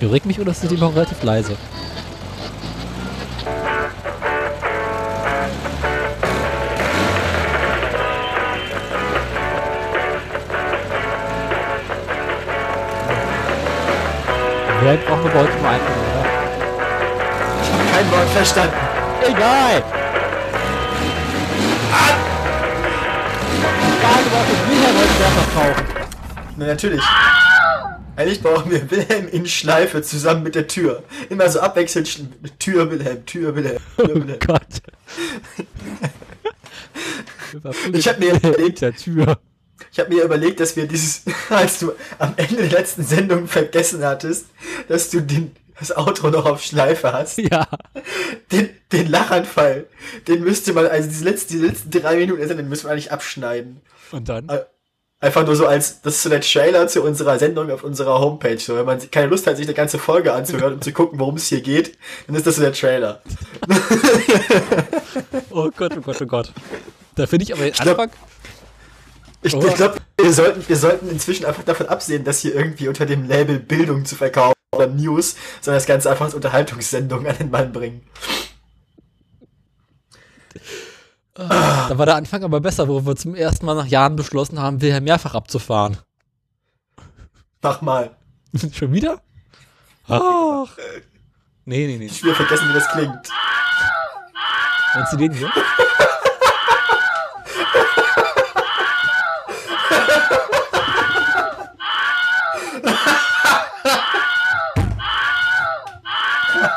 Bewegt mich oder ist die noch relativ leise? Wer brauchen wir heute mal einfach, oder? Ich habe kein Wort verstanden. Egal! Die Frage war, ob Wilhelm heute Werfer braucht. Na, natürlich. Eigentlich brauchen wir Wilhelm in Schleife zusammen mit der Tür. Immer so abwechselnd Tür Wilhelm, Tür Wilhelm, Tür Oh Wilhelm. Gott. Ich hab mir überlegt- der Tür. Ich habe mir überlegt, dass wir dieses, als du am Ende der letzten Sendung vergessen hattest, dass du den, das Outro noch auf Schleife hast. Ja. Den, den Lachanfall, den müsste man, also diese letzten, die letzten drei Minuten der Sendung müssen wir eigentlich abschneiden. Und dann? Äh, Einfach nur so als, das ist so der Trailer zu unserer Sendung auf unserer Homepage. So, wenn man keine Lust hat, sich eine ganze Folge anzuhören und zu gucken, worum es hier geht, dann ist das so der Trailer. Oh Gott, oh Gott, oh Gott. Da finde ich aber den Anfang. Ich, Oh. ich glaube, wir sollten, wir sollten inzwischen einfach davon absehen, das hier irgendwie unter dem Label Bildung zu verkaufen oder News, sondern das Ganze einfach als Unterhaltungssendung an den Mann bringen. Da war der Anfang aber besser, wo wir zum ersten Mal nach Jahren beschlossen haben, Wilhelm mehrfach abzufahren. Mach mal. Schon wieder? Ach. Nee, nee, nee. Ich will vergessen, wie das klingt. Meinst du den hier?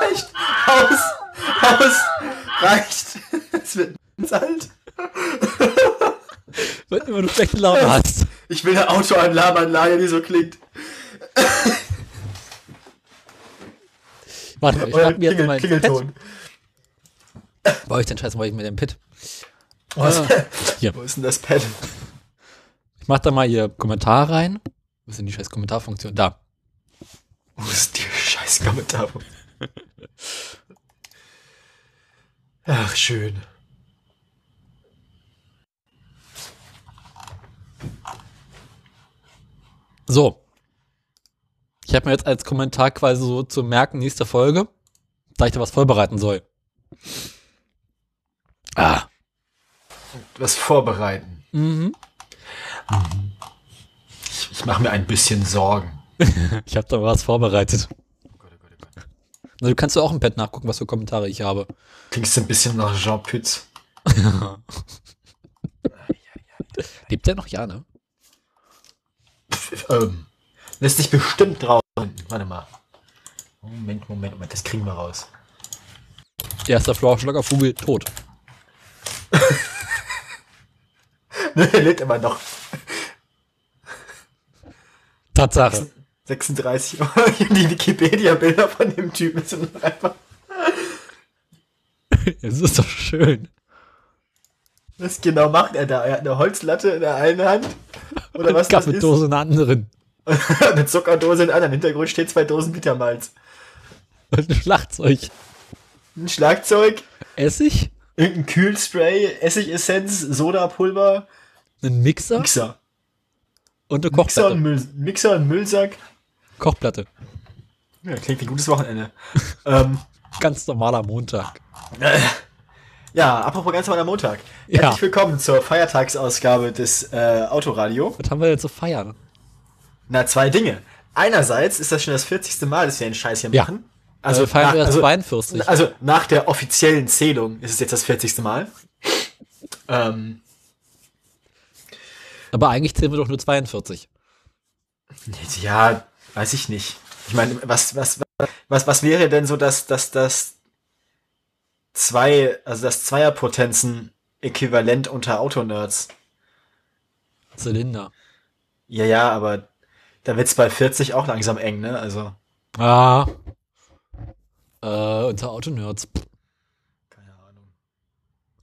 Reicht. Aus. Aus. Reicht. Es wird ganz alt. Wenn immer du schlechte Laune hast. Ich will eine Autoalarmanlage, die so klingt. Warte mal, ich schnapp mir jetzt mal Pad. Klingelton. Wo ich den Scheiß mal mit dem Pit. Wo ist, Hier. wo ist denn das Pad? Ich mach da mal hier Kommentar rein. Wo ist denn die scheiß Kommentarfunktion? Da. Wo ist die scheiß Kommentar? Ach, schön. So. Ich habe mir jetzt als Kommentar quasi so zu merken, nächste Folge, da ich da was vorbereiten soll. Ah. Was vorbereiten. Mhm. Ich, ich mache mir ein bisschen Sorgen. Ich habe da was vorbereitet. Oh Gott, oh Gott, oh Gott. Na, Du kannst du auch im Pad nachgucken, was für Kommentare ich habe. Klingst ein bisschen nach Jean Pütz. Lebt der noch? Ja, ne? Pff, Ähm, lässt sich bestimmt drauf. Warte mal. Moment, Moment, Moment, das kriegen wir raus. Erster Google, tot. er lebt immer noch. Tatsache. 36. Die Wikipedia-Bilder von dem Typen sind einfach. Es ist doch schön. Was genau macht er da? Er hat eine Holzlatte in der einen Hand. Oder was? Kaffeedose in der anderen. eine Zuckerdose in der anderen. Im Hintergrund steht zwei Dosen Bittermalz. Und ein Schlagzeug. Ein Schlagzeug, Essig, irgendein Kühlspray, Essigessenz, Sodapulver, ein Mixer Mixer. und eine Mixer Kochplatte. und, Müll, Mixer und Müllsack. Kochplatte. Ja, klingt wie ein gutes Wochenende. ähm, Ganz normaler Montag. ja, apropos ganz normaler Montag. Ja. Herzlich willkommen zur Feiertagsausgabe des äh, Autoradio. Was haben wir jetzt zu feiern? Na, zwei Dinge. Einerseits ist das schon das 40. Mal, dass wir den Scheiß hier Ja. machen. Also wir feiern nach, erst also, 42. also nach der offiziellen Zählung ist es jetzt das 40. Mal. Ähm, Aber eigentlich zählen wir doch nur 42. ja, weiß ich nicht. Ich meine, was, was, was, was wäre denn so, dass, dass das zwei, also das Zweierpotenzen äquivalent unter Autonerds? Zylinder. Ja, ja, aber da wird's bei 40 auch langsam eng, ne? Also, Ah. Äh, unter Autonerds. Keine Ahnung.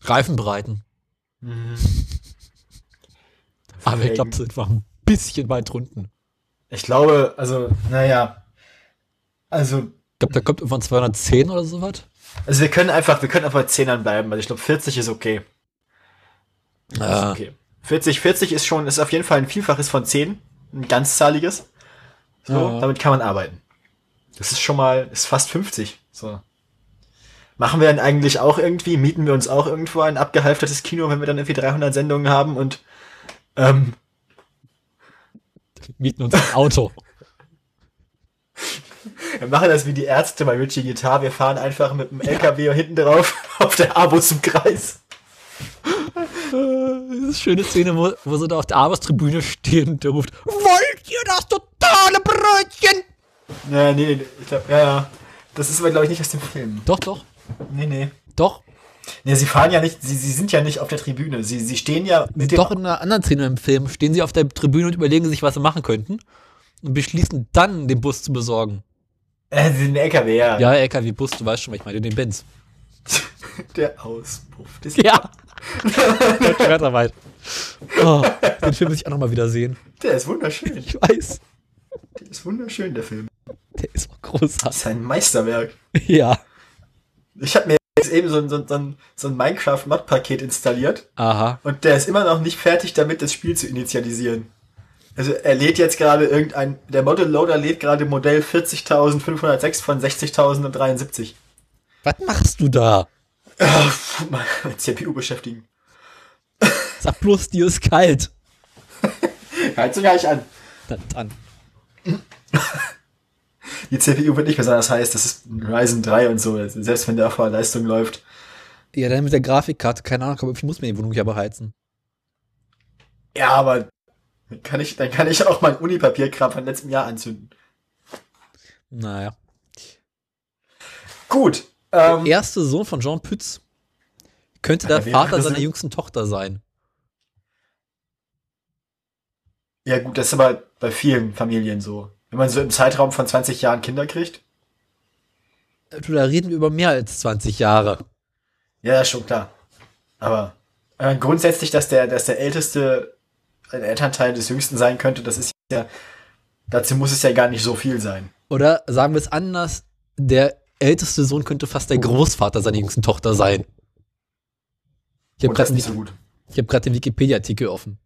Reifenbreiten. Mhm. Aber ich glaube, sind wir ein bisschen weit drunten. Ich glaube, also, naja. Also, Ich glaube, da kommt irgendwann 210 oder sowas. Also wir können einfach, wir können einfach bei 10ern bleiben, weil ich glaube, 40 ist okay. Das ist okay. 40, 40 ist schon, ist auf jeden Fall ein Vielfaches von 10. Ein ganzzahliges. So, Ja. damit kann man arbeiten. Das ist schon mal, ist fast 50. So. Machen wir dann eigentlich auch irgendwie, mieten wir uns auch irgendwo ein abgehalftertes Kino, wenn wir dann irgendwie 300 Sendungen haben und ähm, Mieten uns ein Auto. wir machen das wie die Ärzte bei Richie Guitar. Wir fahren einfach mit dem LKW hinten drauf auf der Abo zum Kreis. Äh, Diese schöne Szene, wo, wo sie da auf der Arbeitstribüne stehen und der ruft, wollt ihr das totale Brötchen? Ja, nee, ich glaube, ja, ja. Das ist aber, glaube ich, nicht aus dem Film. Doch, doch, Nee, nee. doch. Nee, sie fahren ja nicht, sie, sie sind ja nicht auf der Tribüne. Sie, sie stehen ja mit. Doch in einer anderen Szene im Film stehen sie auf der Tribüne und überlegen sich, was sie machen könnten. Und beschließen dann, den Bus zu besorgen. Äh, ein LKW, ja. Ja, LKW-Bus, du weißt schon, was ich meine, den Benz. Der Auspuff. Das Ja. Schwertarbeit. Oh, den Film muss ich auch nochmal wieder sehen. Der ist wunderschön. Ich weiß. Der ist wunderschön, der Film. Der ist auch Das großartig. ist ein Meisterwerk. Ja. Ich habe mir jetzt eben so ein, so ein, so ein Minecraft-Mod-Paket installiert Aha. und der ist immer noch nicht fertig damit, das Spiel zu initialisieren. Also er lädt jetzt gerade irgendein, der Model Loader lädt gerade Modell 40.506 von 60.073. Was machst du da? Ah, mal mit CPU beschäftigen. Sag bloß, dir ist kalt. Heizung gar nicht an. Na dann. Die CPU wird nicht besonders heiß, das ist ein Ryzen 3 und so, selbst wenn der auf hoher Leistung läuft. Ja, dann mit der Grafikkarte, keine Ahnung, aber ich muss mir die Wohnung ja beheizen. Ja, aber dann kann ich, dann kann ich auch mein Unipapierkram von letztem Jahr anzünden. Naja. Gut. Ähm, Der erste Sohn von Jean Pütz könnte der Vater seiner sein? jüngsten Tochter sein. Ja gut, das ist aber bei vielen Familien so. Wenn man so im Zeitraum von 20 Jahren Kinder kriegt. Du, da reden wir über mehr als 20 Jahre. Ja, schon klar. Aber äh, grundsätzlich, dass der, dass der älteste ein Elternteil des Jüngsten sein könnte, das ist ja, dazu muss es ja gar nicht so viel sein. Oder sagen wir es anders, der älteste Sohn könnte fast der Großvater seiner jüngsten Tochter sein. Ich habe gerade so hab den Wikipedia-Artikel offen.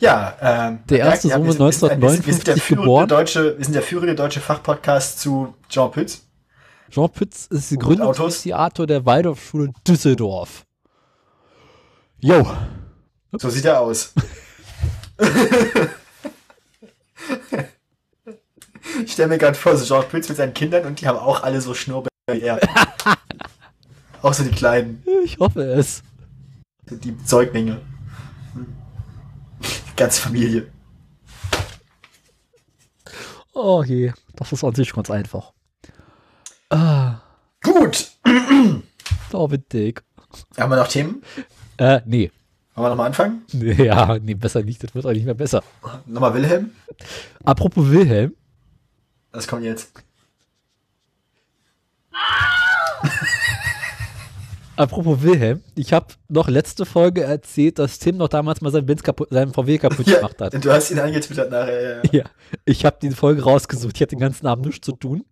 Ja, ähm, Der erste Sohn wir wurde sind- wir sind- wir sind- wir sind der 1959 führende geboren. Deutsche, wir sind der führende deutsche Fachpodcast zu Jean Pütz. Jean Pütz ist Autos? Gründungsinitiator der Waldorfschule Düsseldorf. Jo. So sieht er aus. ich stelle mir gerade vor, so Jean Pütz mit seinen Kindern und die haben auch alle so Schnurrbärte wie er. auch so die kleinen, Ich hoffe es. die Säuglinge. Ganze Familie. Oh je, das ist an sich ganz einfach. Ah, Gut. David Dick. Haben wir noch Themen? Äh, nee. Wollen wir nochmal anfangen? Ja, nee, besser nicht. Das wird auch nicht mehr besser. Nochmal Wilhelm? Apropos Wilhelm. Das kommt jetzt. Apropos Wilhelm. Ich habe noch letzte Folge erzählt, dass Tim noch damals mal seinen, Benz kaputt, seinen VW kaputt Ja, gemacht hat. du hast ihn angetwittert nachher. Ja, ja. Ja, ich habe die Folge rausgesucht. Ich hatte den ganzen Abend nichts zu tun.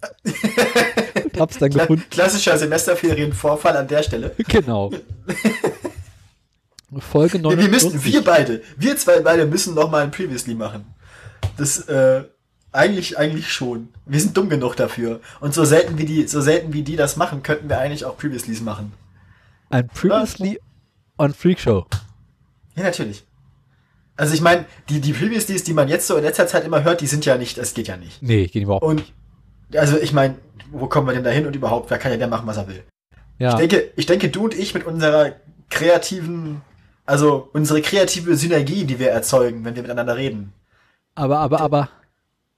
Hab's dann Kla gefunden. klassischer Semesterferienvorfall an der Stelle. Genau. Folge Wir, 49. wir müssen, wir beide, wir zwei beide müssen noch mal ein Previously machen. Das, äh, eigentlich, eigentlich schon. Wir sind dumm genug dafür. Und so selten wie die, so selten wie die das machen, könnten wir eigentlich auch Previouslys machen. Ein Previously on Freak Show. Ja, natürlich. Also ich meine, die, die Previouslys, die man jetzt so in letzter Zeit immer hört, die sind ja nicht, das geht ja nicht. Nee, geht überhaupt Und, also ich meine, wo kommen wir denn da hin und überhaupt, wer kann ja der machen, was er will. Ja. Ich denke, ich denke, du und ich mit unserer kreativen, also unsere kreative Synergie, die wir erzeugen, wenn wir miteinander reden. aber, aber, aber.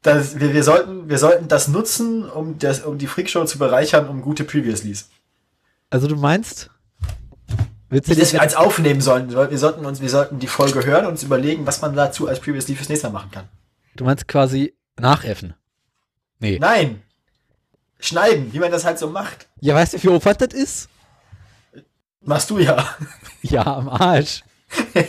Das, wir, wir, sollten, wir sollten das nutzen, um, das, um die Freakshow zu bereichern, um gute Previouslys. Also du meinst, willst du dass wir eins aufnehmen sollen. Wir sollten uns, wir sollten die Folge hören und uns überlegen, was man dazu als Previously fürs nächste Mal machen kann. Du meinst quasi nachäffen. Nee. Nein! Schneiden, wie man das halt so macht. Ja, weißt du, wie viel Aufwand das ist? Machst du ja. Ja, am Arsch.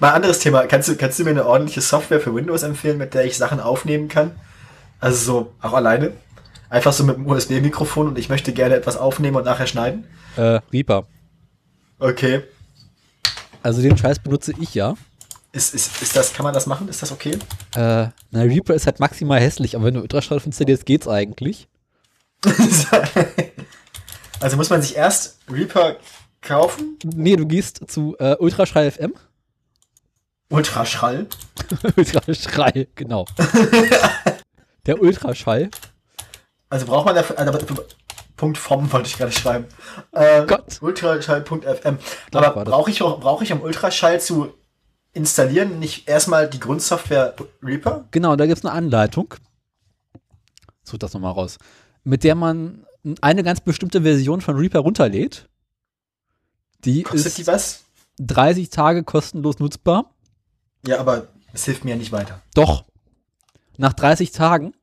Mal anderes Thema. Kannst du, kannst du mir eine ordentliche Software für Windows empfehlen, mit der ich Sachen aufnehmen kann? Also so, auch alleine? Einfach so mit dem USB-Mikrofon und ich möchte gerne etwas aufnehmen und nachher schneiden? Äh, Reaper. Okay. Also den Scheiß benutze ich ja. Ist, ist, ist das, kann man das machen? Ist das okay? Äh, na, Reaper ist halt maximal hässlich, aber wenn du Ultraschall installierst, geht's eigentlich. also muss man sich erst Reaper kaufen? Nee, du gehst zu äh, Ultraschall FM. Ultraschall? Ultraschall, genau. Der Ultraschall. Also braucht man dafür, also, Punkt vom wollte ich gerade schreiben. Äh, Gott. Ultraschall.fm. Aber brauche ich, brauch ich am Ultraschall zu installieren nicht erstmal die Grundsoftware Reaper? Genau, da gibt es eine Anleitung. Such das nochmal raus. Mit der man eine ganz bestimmte Version von Reaper runterlädt. Die Kostet ist die was? 30 Tage kostenlos nutzbar. Ja, aber es hilft mir ja nicht weiter. Doch. Nach 30 Tagen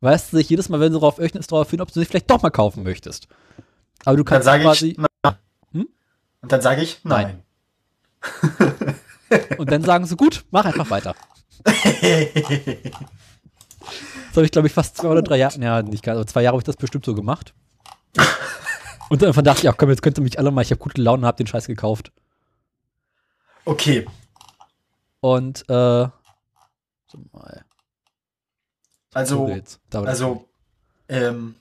weißt du sich jedes Mal, wenn du darauf öffnest, darauf hin, ob du sie vielleicht doch mal kaufen möchtest. Aber du kannst dann quasi. Hm? Und dann sage ich nein. nein. Und dann sagen sie, gut, mach einfach weiter. das habe ich, glaube ich, fast zwei oder drei Jahre, ja, nicht ganz, aber zwei Jahre habe ich das bestimmt so gemacht. Und dann dachte ich, ach komm, jetzt könnt ihr mich alle mal, ich habe gute Laune und habe den Scheiß gekauft. Okay. Und, äh, so mal. Also, also, ähm,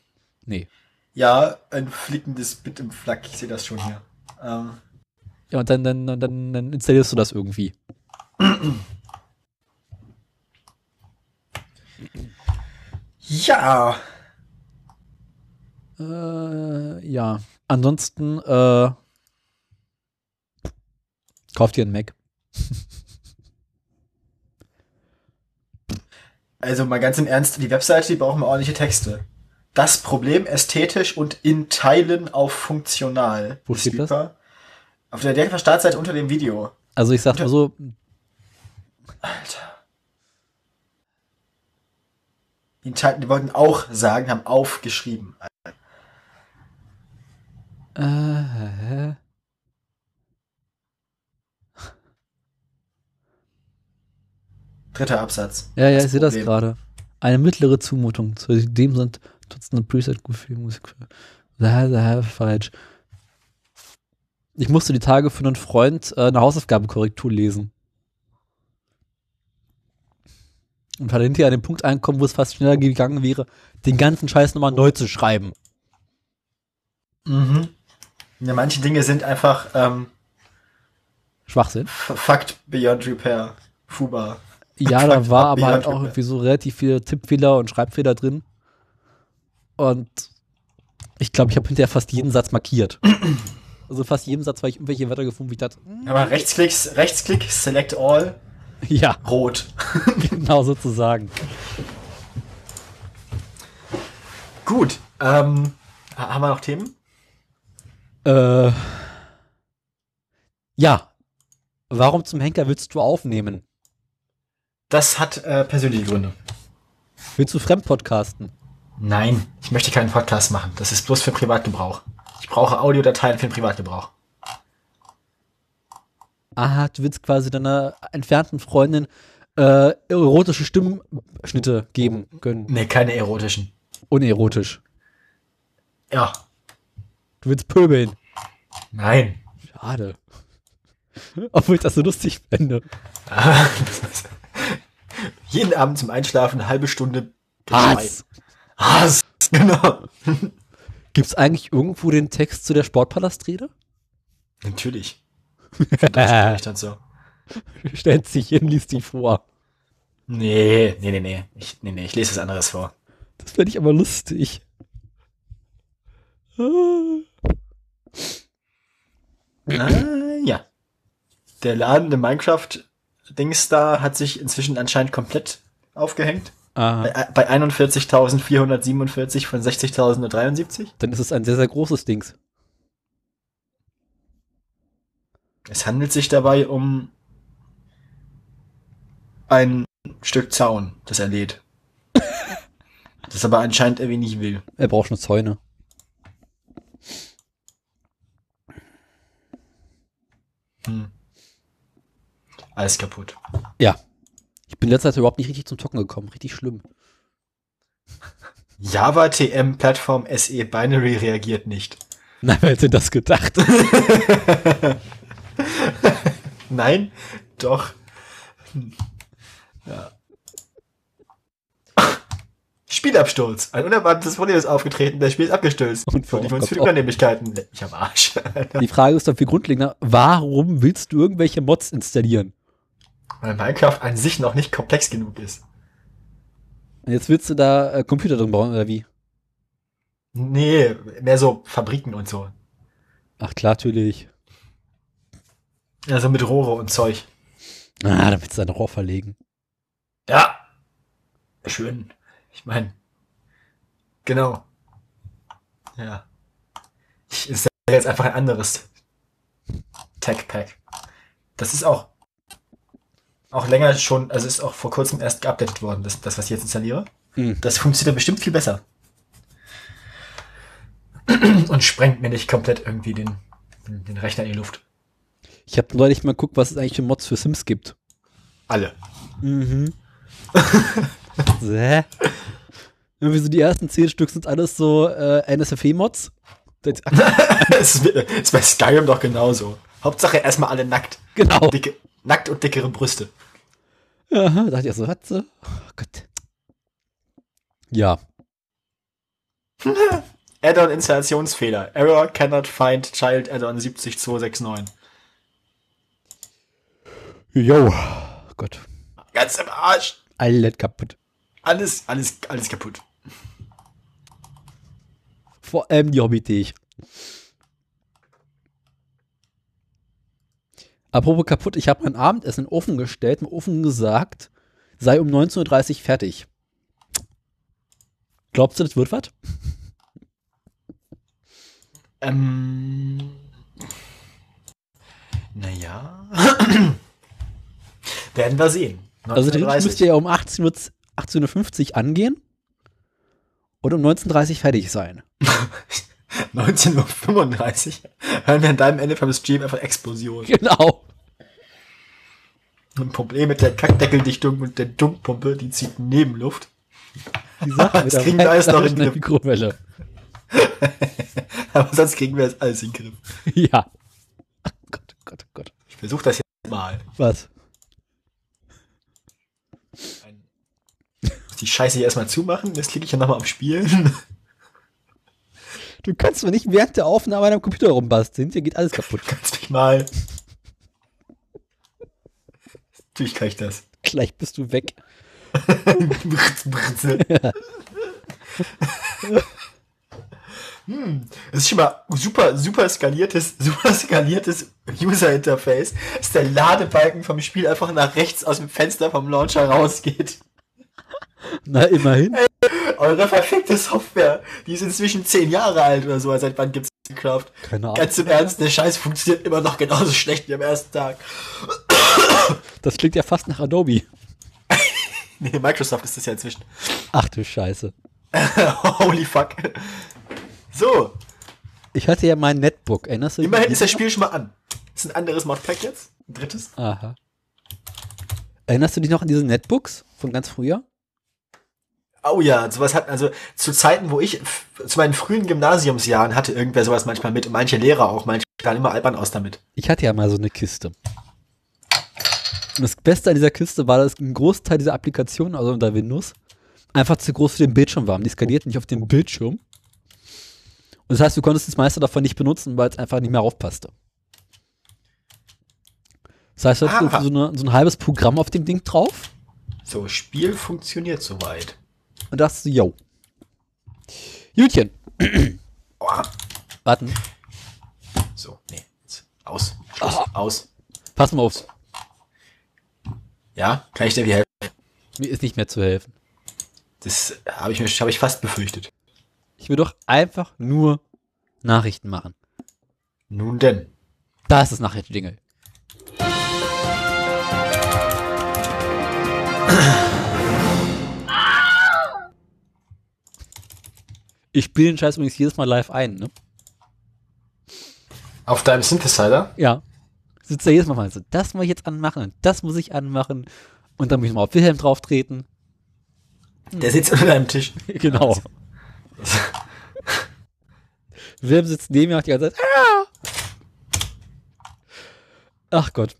nee. Ja, ein flickendes Bit im Flak, ich sehe das schon hier. Ähm, ja, und dann, dann, dann, dann installierst du das irgendwie. Ja. Äh, ja. Ansonsten, äh, kauft dir einen Mac. Also mal ganz im Ernst, die Webseite, die brauchen wir ordentliche Texte. Das Problem ästhetisch und in Teilen auf funktional. Wo steht das? Auf der direkten Startseite unter dem Video. Also ich sag mal so. Alter. Die, die wollten auch sagen, haben aufgeschrieben. Äh? Dritter Absatz. Ja, ja, ich sehe das gerade. Eine mittlere Zumutung. Zudem sind Dutzende Preset gut für Musik. Falsch. Ich musste die Tage für einen Freund äh, eine Hausaufgabenkorrektur lesen. Und hatte hinterher an den Punkt angekommen, wo es fast schneller gegangen wäre, den ganzen Scheiß nochmal neu zu schreiben. Mhm. Ja, manche Dinge sind einfach ähm, Schwachsinn. Fact beyond repair. Fuba. Ja, da war aber halt auch irgendwie so relativ viele Tippfehler und Schreibfehler drin. Und ich glaube, ich habe hinterher fast jeden Satz markiert. Also fast jedem Satz war ich irgendwelche Wörter gefunden, wie ich. Hm. Aber Rechtsklicks, Rechtsklick, Select All. Ja. Rot. genau sozusagen. Gut. Ähm, haben wir noch Themen? Äh, ja. Warum zum Henker willst du aufnehmen? Das hat äh, persönliche Gründe. Willst du Fremdpodcasten? Nein, ich möchte keinen Podcast machen. Das ist bloß für Privatgebrauch. Ich brauche Audiodateien für den Privatgebrauch. Ah, du willst quasi deiner entfernten Freundin äh, erotische Stimmschnitte geben können. Nee, keine erotischen. Unerotisch. Ja. Du willst pöbeln. Nein. Schade. Obwohl ich das so lustig fände. Jeden Abend zum Einschlafen eine halbe Stunde. Hass. Hass. Genau. Gibt es eigentlich irgendwo den Text zu der Sportpalastrede? Natürlich. das dann so. Stellt sich hin, liest die vor. Nee, nee, nee, nee. Ich, nee, nee, ich lese was anderes vor. Das fände ich aber lustig. Ah, ja. Der ladende Minecraft-Dings da hat sich inzwischen anscheinend komplett aufgehängt. Bei, bei 41.447 von 60.073. Dann ist es ein sehr, sehr großes Dings. Es handelt sich dabei um ein Stück Zaun, das er lädt. das aber anscheinend irgendwie nicht will. Er braucht schon Zäune. Hm. Alles kaputt. Ja. Ich bin letzter Zeit überhaupt nicht richtig zum Zocken gekommen. Richtig schlimm. Java TM Plattform SE Binary reagiert nicht. Na, wer hätte das gedacht? Nein, doch. Ja. Spielabsturz. Ein unerwartetes Problem ist aufgetreten, das Spiel ist abgestürzt. Und Für die vor- uns für die Gott, oh. Unannehmlichkeiten. Mich am Arsch. Die Frage ist doch viel grundlegender. Warum willst du irgendwelche Mods installieren? Weil Minecraft an sich noch nicht komplex genug ist. Und Jetzt willst du da äh, Computer drin bauen, oder wie? Nee, mehr so Fabriken und so. Ach klar, natürlich. Ja, so mit Rohre und Zeug. Ah, da willst du dein Rohr verlegen. Ja. Schön. Ich meine. Genau. Ja. Ich ist jetzt einfach ein anderes Tech Pack. Das ist auch auch länger schon, also ist auch vor kurzem erst geupdatet worden, das, das was ich jetzt installiere. Hm. Das funktioniert bestimmt viel besser. Und sprengt mir nicht komplett irgendwie den, den Rechner in die Luft. Ich habe neulich mal geguckt, was es eigentlich für Mods für Sims gibt. Alle. Mhm. Hä? Irgendwie so die ersten zehn Stück sind alles so äh, NSFE-Mods. Das- Es ist, bei Skyrim doch genauso. Hauptsache erstmal alle nackt. Genau. Dicke, nackt und dickere Brüste. Aha, da dachte ich so, was so? Oh Gott. Ja. Add-on Installationsfehler. Error cannot find child add-on 70269. Jo. Gott. Ganz im Arsch. Alles kaputt. Alles, alles, alles kaputt. Vor allem die Hobby-Tee. Apropos kaputt, ich habe mein Abendessen in den Ofen gestellt, im Ofen gesagt, sei um 19.30 Uhr fertig. Glaubst du, das wird was? Ähm. Naja. Werden wir sehen. Also theoretisch müsst ihr ja um 18.50 Uhr 18.50 Uhr angehen und um 19.30 Uhr fertig sein. 19.35 Uhr hören wir an deinem Ende vom Stream einfach Explosion. Genau. Ein Problem mit der Kackdeckeldichtung und der Dunkpumpe, die zieht Nebenluft. Die Sache Das kriegen wir alles noch in der. Mikrowelle. Aber sonst kriegen wir das alles in den Griff. Ja. Ach Gott, oh Gott, oh Gott. Ich versuche das jetzt mal. Was? Die Scheiße hier erstmal zumachen, jetzt klicke ich ja nochmal auf Spielen. Du kannst mir nicht während der Aufnahme an deinem Computer rumbasteln. Hier geht alles kaputt. Kannst mich mal. Natürlich kann ich das. Gleich bist du weg. hm, das ist schon mal super, super skaliertes, super skaliertes User-Interface, dass der Ladebalken vom Spiel einfach nach rechts aus dem Fenster vom Launcher rausgeht. Na, immerhin. Eure verfickte Software, die ist inzwischen zehn Jahre alt oder so. Seit wann gibt's Minecraft? Keine Ahnung. Ganz im Ernst, der Scheiß funktioniert immer noch genauso schlecht wie am ersten Tag. Das klingt ja fast nach Adobe. Nee, Microsoft ist das ja inzwischen. Ach du Scheiße. Holy fuck. So, Ich hatte ja mein Netbook. Erinnerst du dich? immerhin ist das Spiel schon mal an. Ist ein anderes Modpack jetzt? Ein drittes? Aha. Erinnerst du dich noch an diese Netbooks von ganz früher? Oh ja, sowas hat, also zu Zeiten, wo ich, zu meinen frühen Gymnasiumsjahren hatte irgendwer sowas manchmal mit, und manche Lehrer auch, manche sahen immer albern aus damit. Ich hatte ja mal so eine Kiste. Und das Beste an dieser Kiste war, dass ein Großteil dieser Applikation, also unter Windows, einfach zu groß für den Bildschirm waren. Die skalierten nicht auf dem Bildschirm. Und das heißt, du konntest das meiste davon nicht benutzen, weil es einfach nicht mehr aufpasste. Das heißt, du hast Ah. so, eine, so ein halbes Programm auf dem Ding drauf So, Spiel funktioniert soweit. Und dachtest du, yo. Jutchen. Oh, Warten. so, nee, jetzt. aus. Schluss, aus. Pass mal auf. Ja, kann ich dir wie helfen? Mir ist nicht mehr zu helfen. Das habe ich mir, habe ich fast befürchtet. Ich will doch einfach nur Nachrichten machen. Nun denn. Da ist das Nachrichtenjingle. Ich spiele den Scheiß übrigens jedes Mal live ein, ne? Auf deinem Synthesizer? Ja. Sitzt da jedes Mal mal so, das muss ich jetzt anmachen und das muss ich anmachen. Und dann muss ich mal auf Wilhelm drauf treten. Der sitzt unter deinem Tisch. Genau. Wilhelm sitzt neben mir und die ganze Zeit. "Ah!" Ach Gott.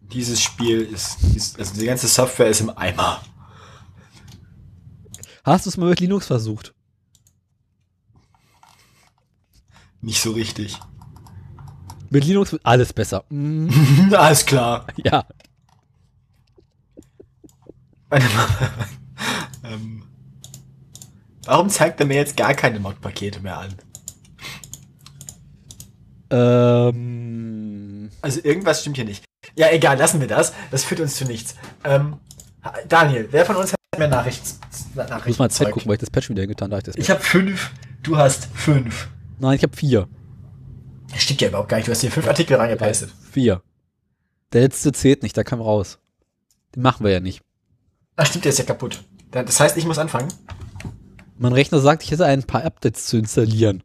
dieses Spiel ist, ist, also die ganze Software ist im Eimer. Hast du es mal mit Linux versucht? Nicht so richtig. Mit Linux wird alles besser. Mhm. Alles klar. Ja. Ähm, warum zeigt er mir jetzt gar keine Mod-Pakete mehr an? Ähm, Also irgendwas stimmt hier nicht. Ja, egal, lassen wir das. Das führt uns zu nichts. Ähm, Daniel, wer von uns hat mehr Nachrichten? ich muss mal Nachrichten Zeit gucken, weil ich das Patch wieder getan habe. Ich habe fünf, du hast fünf. Nein, ich habe vier. Das stimmt ja überhaupt gar nicht. Du hast hier fünf Artikel reingepastet. Vier. Der letzte zählt nicht, der kam raus. Den machen wir ja nicht. Ach stimmt, der ist ja kaputt. Das heißt, ich muss anfangen? Mein Rechner sagt, ich hätte ein paar Updates zu installieren.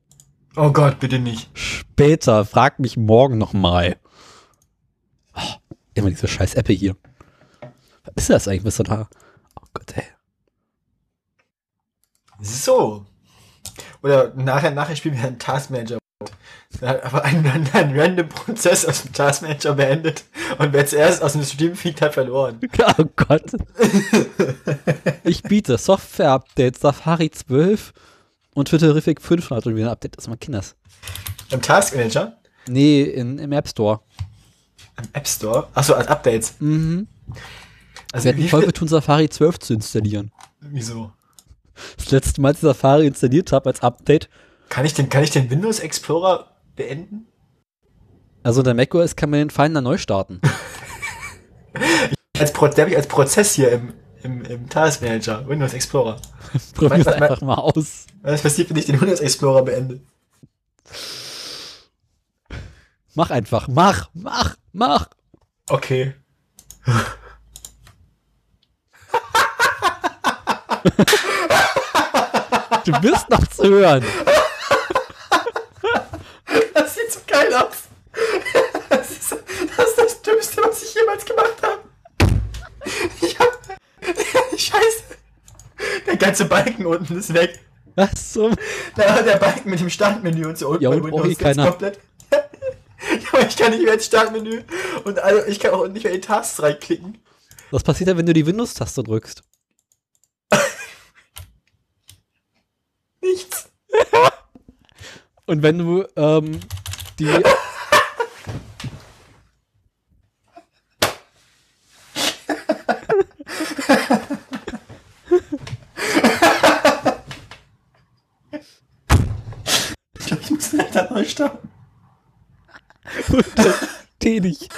Oh Gott, bitte nicht. Später, frag mich morgen nochmal. Oh, immer diese scheiß App hier. Was ist das eigentlich, was da? Oh Gott, ey. So. Oder nachher, nachher spielen wir einen Taskmanager. Da hat aber ein, ein, ein random Prozess aus dem Taskmanager beendet und wer zuerst aus dem Stream fliegt, hat verloren. Oh Gott. Ich biete Software-Updates, Safari 12 und Twitterific 5 hat wieder ein Update. Das ist mal Kinders. Im Taskmanager? Nee, in, im App Store. Im App Store? Achso, als Updates. Mhm. Also Wir hatten voll tun, Safari 12 zu installieren. Wieso? Das letzte Mal, Safari installiert habe als Update, Kann ich den, kann ich den Windows Explorer beenden? also der macOS kann man den Finder neu starten. Als, Pro, der ich als Prozess hier im, im, im Taskmanager, Windows Explorer. Probier's Was- was- einfach mal aus. Was passiert, wenn ich den Windows Explorer beende? Mach einfach. Mach, mach, mach. Okay. Du bist noch zu hören. Das sieht so geil aus. Das ist das, ist das Dümmste, was ich jemals gemacht habe. Ich hab. Scheiße. Der ganze Balken unten ist weg. Was zum? Da der Balken mit dem Startmenü und so unten Ja, bei und Windows braucht eh ist keiner. komplett. Ja, aber ich kann nicht mehr ins Startmenü und also ich kann auch nicht mehr in Tasks reinklicken. Was passiert denn, wenn du die Windows-Taste drückst? Nichts. Und wenn du ähm, die. Ich glaube, ich muss leider neu starten. Den nicht.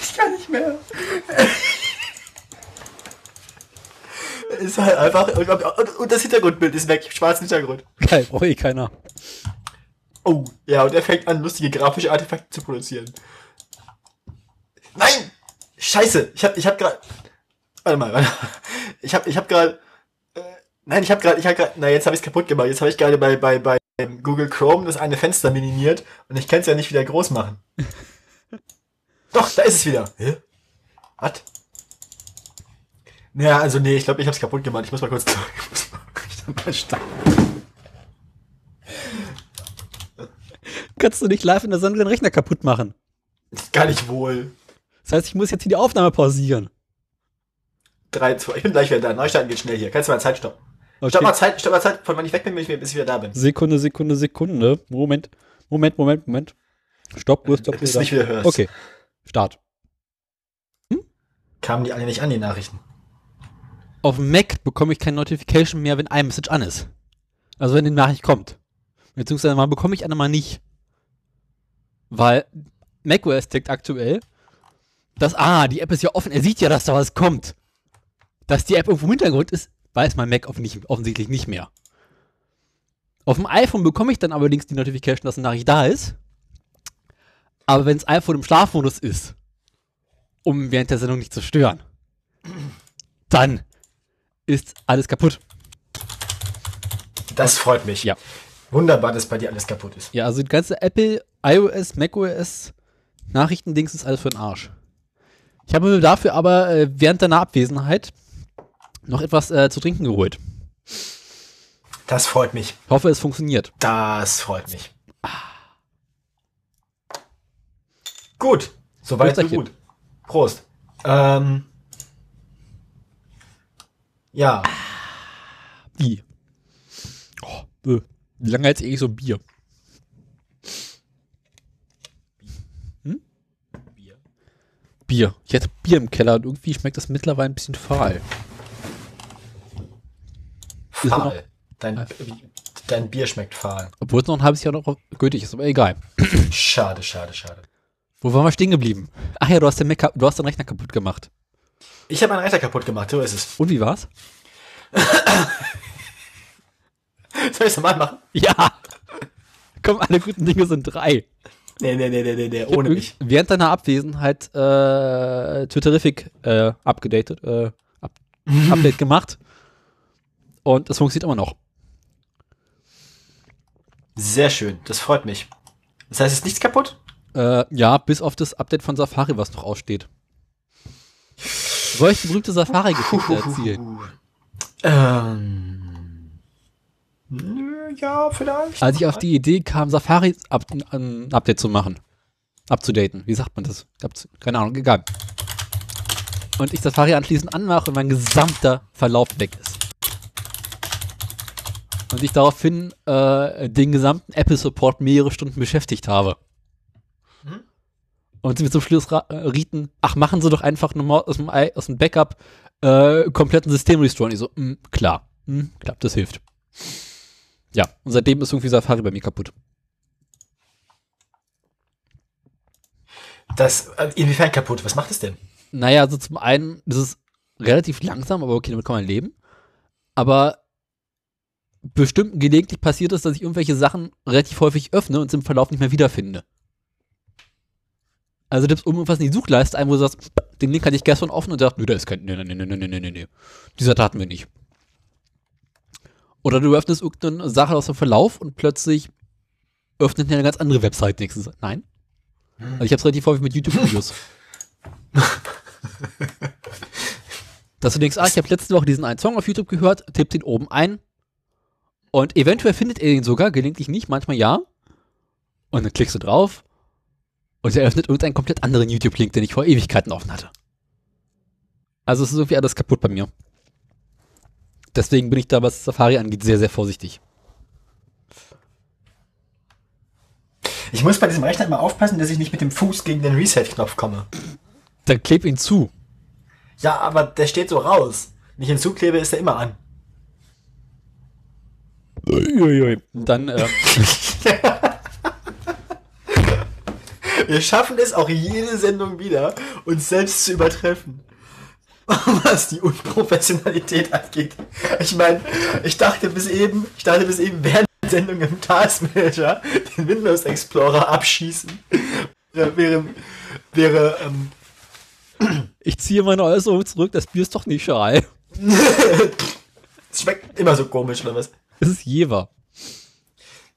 Ich kann nicht mehr. Ist halt einfach. Und, und das Hintergrundbild ist weg. Schwarzen Hintergrund. Geil, braucht eh keiner. Oh, ja, und er fängt an, lustige grafische Artefakte zu produzieren. Nein! Scheiße! Ich hab, ich hab grad. Warte mal, warte mal. Ich hab, ich hab grad. Äh, nein, ich hab grad, ich hab grad. Na, jetzt habe ich gekaputt gemacht. Jetzt habe ich gerade bei, bei, bei Google Chrome das eine Fenster minimiert und ich kann es ja nicht wieder groß machen. Doch, da ist es wieder. Hä? Was? Naja, also nee, ich glaube, ich hab's kaputt gemacht. Ich muss mal kurz zurück. Ich muss mal, ich mal starten. Kannst du nicht live in der Sendung den Rechner kaputt machen? Gar nicht wohl. Das heißt, ich muss jetzt hier die Aufnahme pausieren. 3, 2, ich bin gleich wieder da. Neustarten geht schnell hier. Kannst du mal Zeit stoppen? Stopp mal Zeit, stopp mal Zeit, von wann ich weg bin, bis ich wieder da bin. Sekunde, Sekunde, Sekunde. Moment, Moment, Moment, Moment. Stopp, Uhr, stopp, Bis du mich wieder hörst. Okay, Start. Kamen die alle nicht an, die Nachrichten? Auf dem Mac bekomme ich keine Notification mehr, wenn iMessage an ist. Also wenn die Nachricht kommt. Beziehungsweise mal bekomme ich eine mal nicht. Weil macOS denkt aktuell, dass, ah, die App ist ja offen, er sieht ja, dass da was kommt. Dass die App irgendwo im Hintergrund ist, weiß mein Mac offensichtlich nicht mehr. Auf dem iPhone bekomme ich dann allerdings die Notification, dass eine Nachricht da ist. Aber wenn das iPhone im Schlafmodus ist, um während der Sendung nicht zu stören, dann ist alles kaputt. Das freut mich. Ja. Wunderbar, dass bei dir alles kaputt ist. Ja, also die ganze Apple, iOS, macOS, Nachrichtendings ist alles für den Arsch. Ich habe mir dafür aber äh, während deiner Abwesenheit noch etwas äh, zu trinken geholt. Das freut mich. Ich hoffe, es funktioniert. Das freut mich. Gut. Soweit so gut. Prost. Ähm, ja. Bier. Oh, äh. Wie lange jetzt eh so Bier? Hm? Bier. Bier. Ich hatte Bier im Keller und irgendwie schmeckt das mittlerweile ein bisschen fahl. Fahl. Dein, dein Bier schmeckt fahl. Obwohl es noch ein halbes Jahr noch gültig ist, aber egal. Schade, schade, schade. Wo waren wir stehen geblieben? Ach ja, du hast den, Mac, du hast den Rechner kaputt gemacht. Ich habe meinen Reiter kaputt gemacht, so ist es. Und wie war's? Soll ich es nochmal machen? Ja! Komm, alle guten Dinge sind drei. Nee, nee, nee, nee, nee, ohne mich. Während deiner Abwesenheit äh, Twitterific äh, abgedatet, äh, up, Update gemacht. Und es funktioniert immer noch. Sehr schön, das freut mich. Das heißt, es ist nichts kaputt? Äh, ja, bis auf das Update von Safari, was noch aussteht. Soll ich die berühmte Safari-Geschichte erzählen? Ähm. nö, Ja, vielleicht. Als ich auf die Idee kam, Safari up, ein Update zu machen. Abzudaten. Wie sagt man das? Keine Ahnung, egal. Und ich Safari anschließend anmache und mein gesamter Verlauf weg ist. Und ich daraufhin äh, den gesamten Apple-Support mehrere Stunden beschäftigt habe. Und sie mir zum Schluss äh, rieten, ach, machen Sie doch einfach nochmal aus dem, aus dem Backup äh, kompletten System-Restore. Und ich so, mm, klar, mm, klar, das hilft. Ja, und seitdem ist irgendwie Safari bei mir kaputt. Das, äh, inwiefern kaputt? Was macht es denn? Naja, also zum einen, das ist relativ langsam, aber okay, damit kann man leben. Aber bestimmt gelegentlich passiert es, dass ich irgendwelche Sachen relativ häufig öffne und es im Verlauf nicht mehr wiederfinde. Also du gibst irgendwas in die Suchleiste ein, wo du sagst, den Link hatte ich gestern offen und sagst, nö, da ist kein, nö, nö, nö, nö, nö, nö, nö. Dieser hatten wir nicht. Oder du öffnest irgendeine Sache aus dem Verlauf und plötzlich öffnet eine ganz andere Website nächstens. Nein. Also ich habe es relativ häufig mit YouTube-Videos. Dass du denkst, ah, ich habe letzte Woche diesen einen Song auf YouTube gehört, tippt den oben ein und eventuell findet er den sogar, gelingt dich nicht, manchmal ja. Und dann klickst du drauf und er öffnet irgendeinen komplett anderen YouTube-Link, den ich vor Ewigkeiten offen hatte. Also es ist irgendwie alles kaputt bei mir. Deswegen bin ich da, was Safari angeht, sehr, sehr vorsichtig. Ich muss bei diesem Rechner immer aufpassen, dass ich nicht mit dem Fuß gegen den Reset-Knopf komme. Dann kleb ihn zu. Ja, aber der steht so raus. Wenn ich ihn zuklebe, ist er immer an. Dann, äh, Wir schaffen es auch jede Sendung wieder, uns selbst zu übertreffen. Was die Unprofessionalität angeht. Ich meine, ich dachte bis eben, ich dachte bis eben während der Sendung im Task Manager den Windows Explorer abschießen. Wäre, wäre, wäre ähm, ich ziehe meine Äußerung zurück, das Bier ist doch nicht schal. es schmeckt immer so komisch, oder was? Es ist Jever.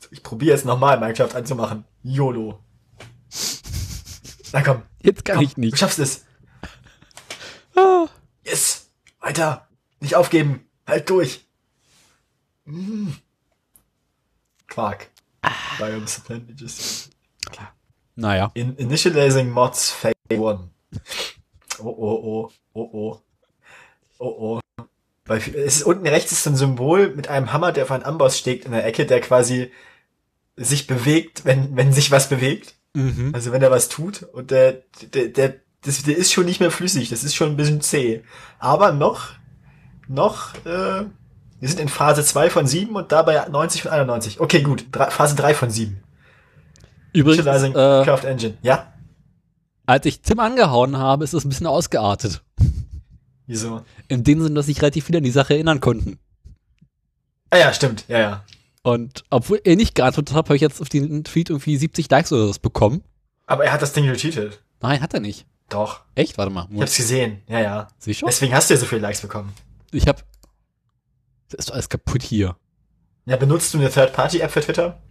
Ich probiere jetzt nochmal Minecraft anzumachen. YOLO. Na komm. Jetzt kann komm, ich nicht. Du schaffst es. Ah. Yes. Weiter. Nicht aufgeben. Halt durch. Mm. Quark. Biomes Appendages. Naja. In initializing mods phase 1. Oh, oh, oh. Oh, oh. Oh, oh. Bei, es ist unten rechts ist ein Symbol mit einem Hammer, der auf einen Amboss steckt in der Ecke, der quasi sich bewegt, wenn, wenn sich was bewegt. Mhm. Also wenn er was tut und der, der, der, das, der ist schon nicht mehr flüssig, das ist schon ein bisschen zäh. Aber noch, noch, äh, wir sind in Phase 2 von 7 und dabei 90 von 91. Okay, gut, drei, Phase 3 von 7. Übrigens, äh, Craft Engine. Ja? als ich Tim angehauen habe, ist es ein bisschen ausgeartet. Wieso? In dem Sinne, dass sich relativ viele an die Sache erinnern konnten. Ah ja, stimmt, ja, ja. Und obwohl er nicht geantwortet hat, habe ich jetzt auf den Tweet irgendwie 70 Likes oder so bekommen. Aber er hat das Ding retweetet. Nein, hat er nicht. Doch. Echt? Warte mal. Ich hab's gesehen. Ja, ja. Sicher? Deswegen hast du ja so viele Likes bekommen. Ich hab. Das ist doch alles kaputt hier. Ja, benutzt du eine Third-Party-App für Twitter?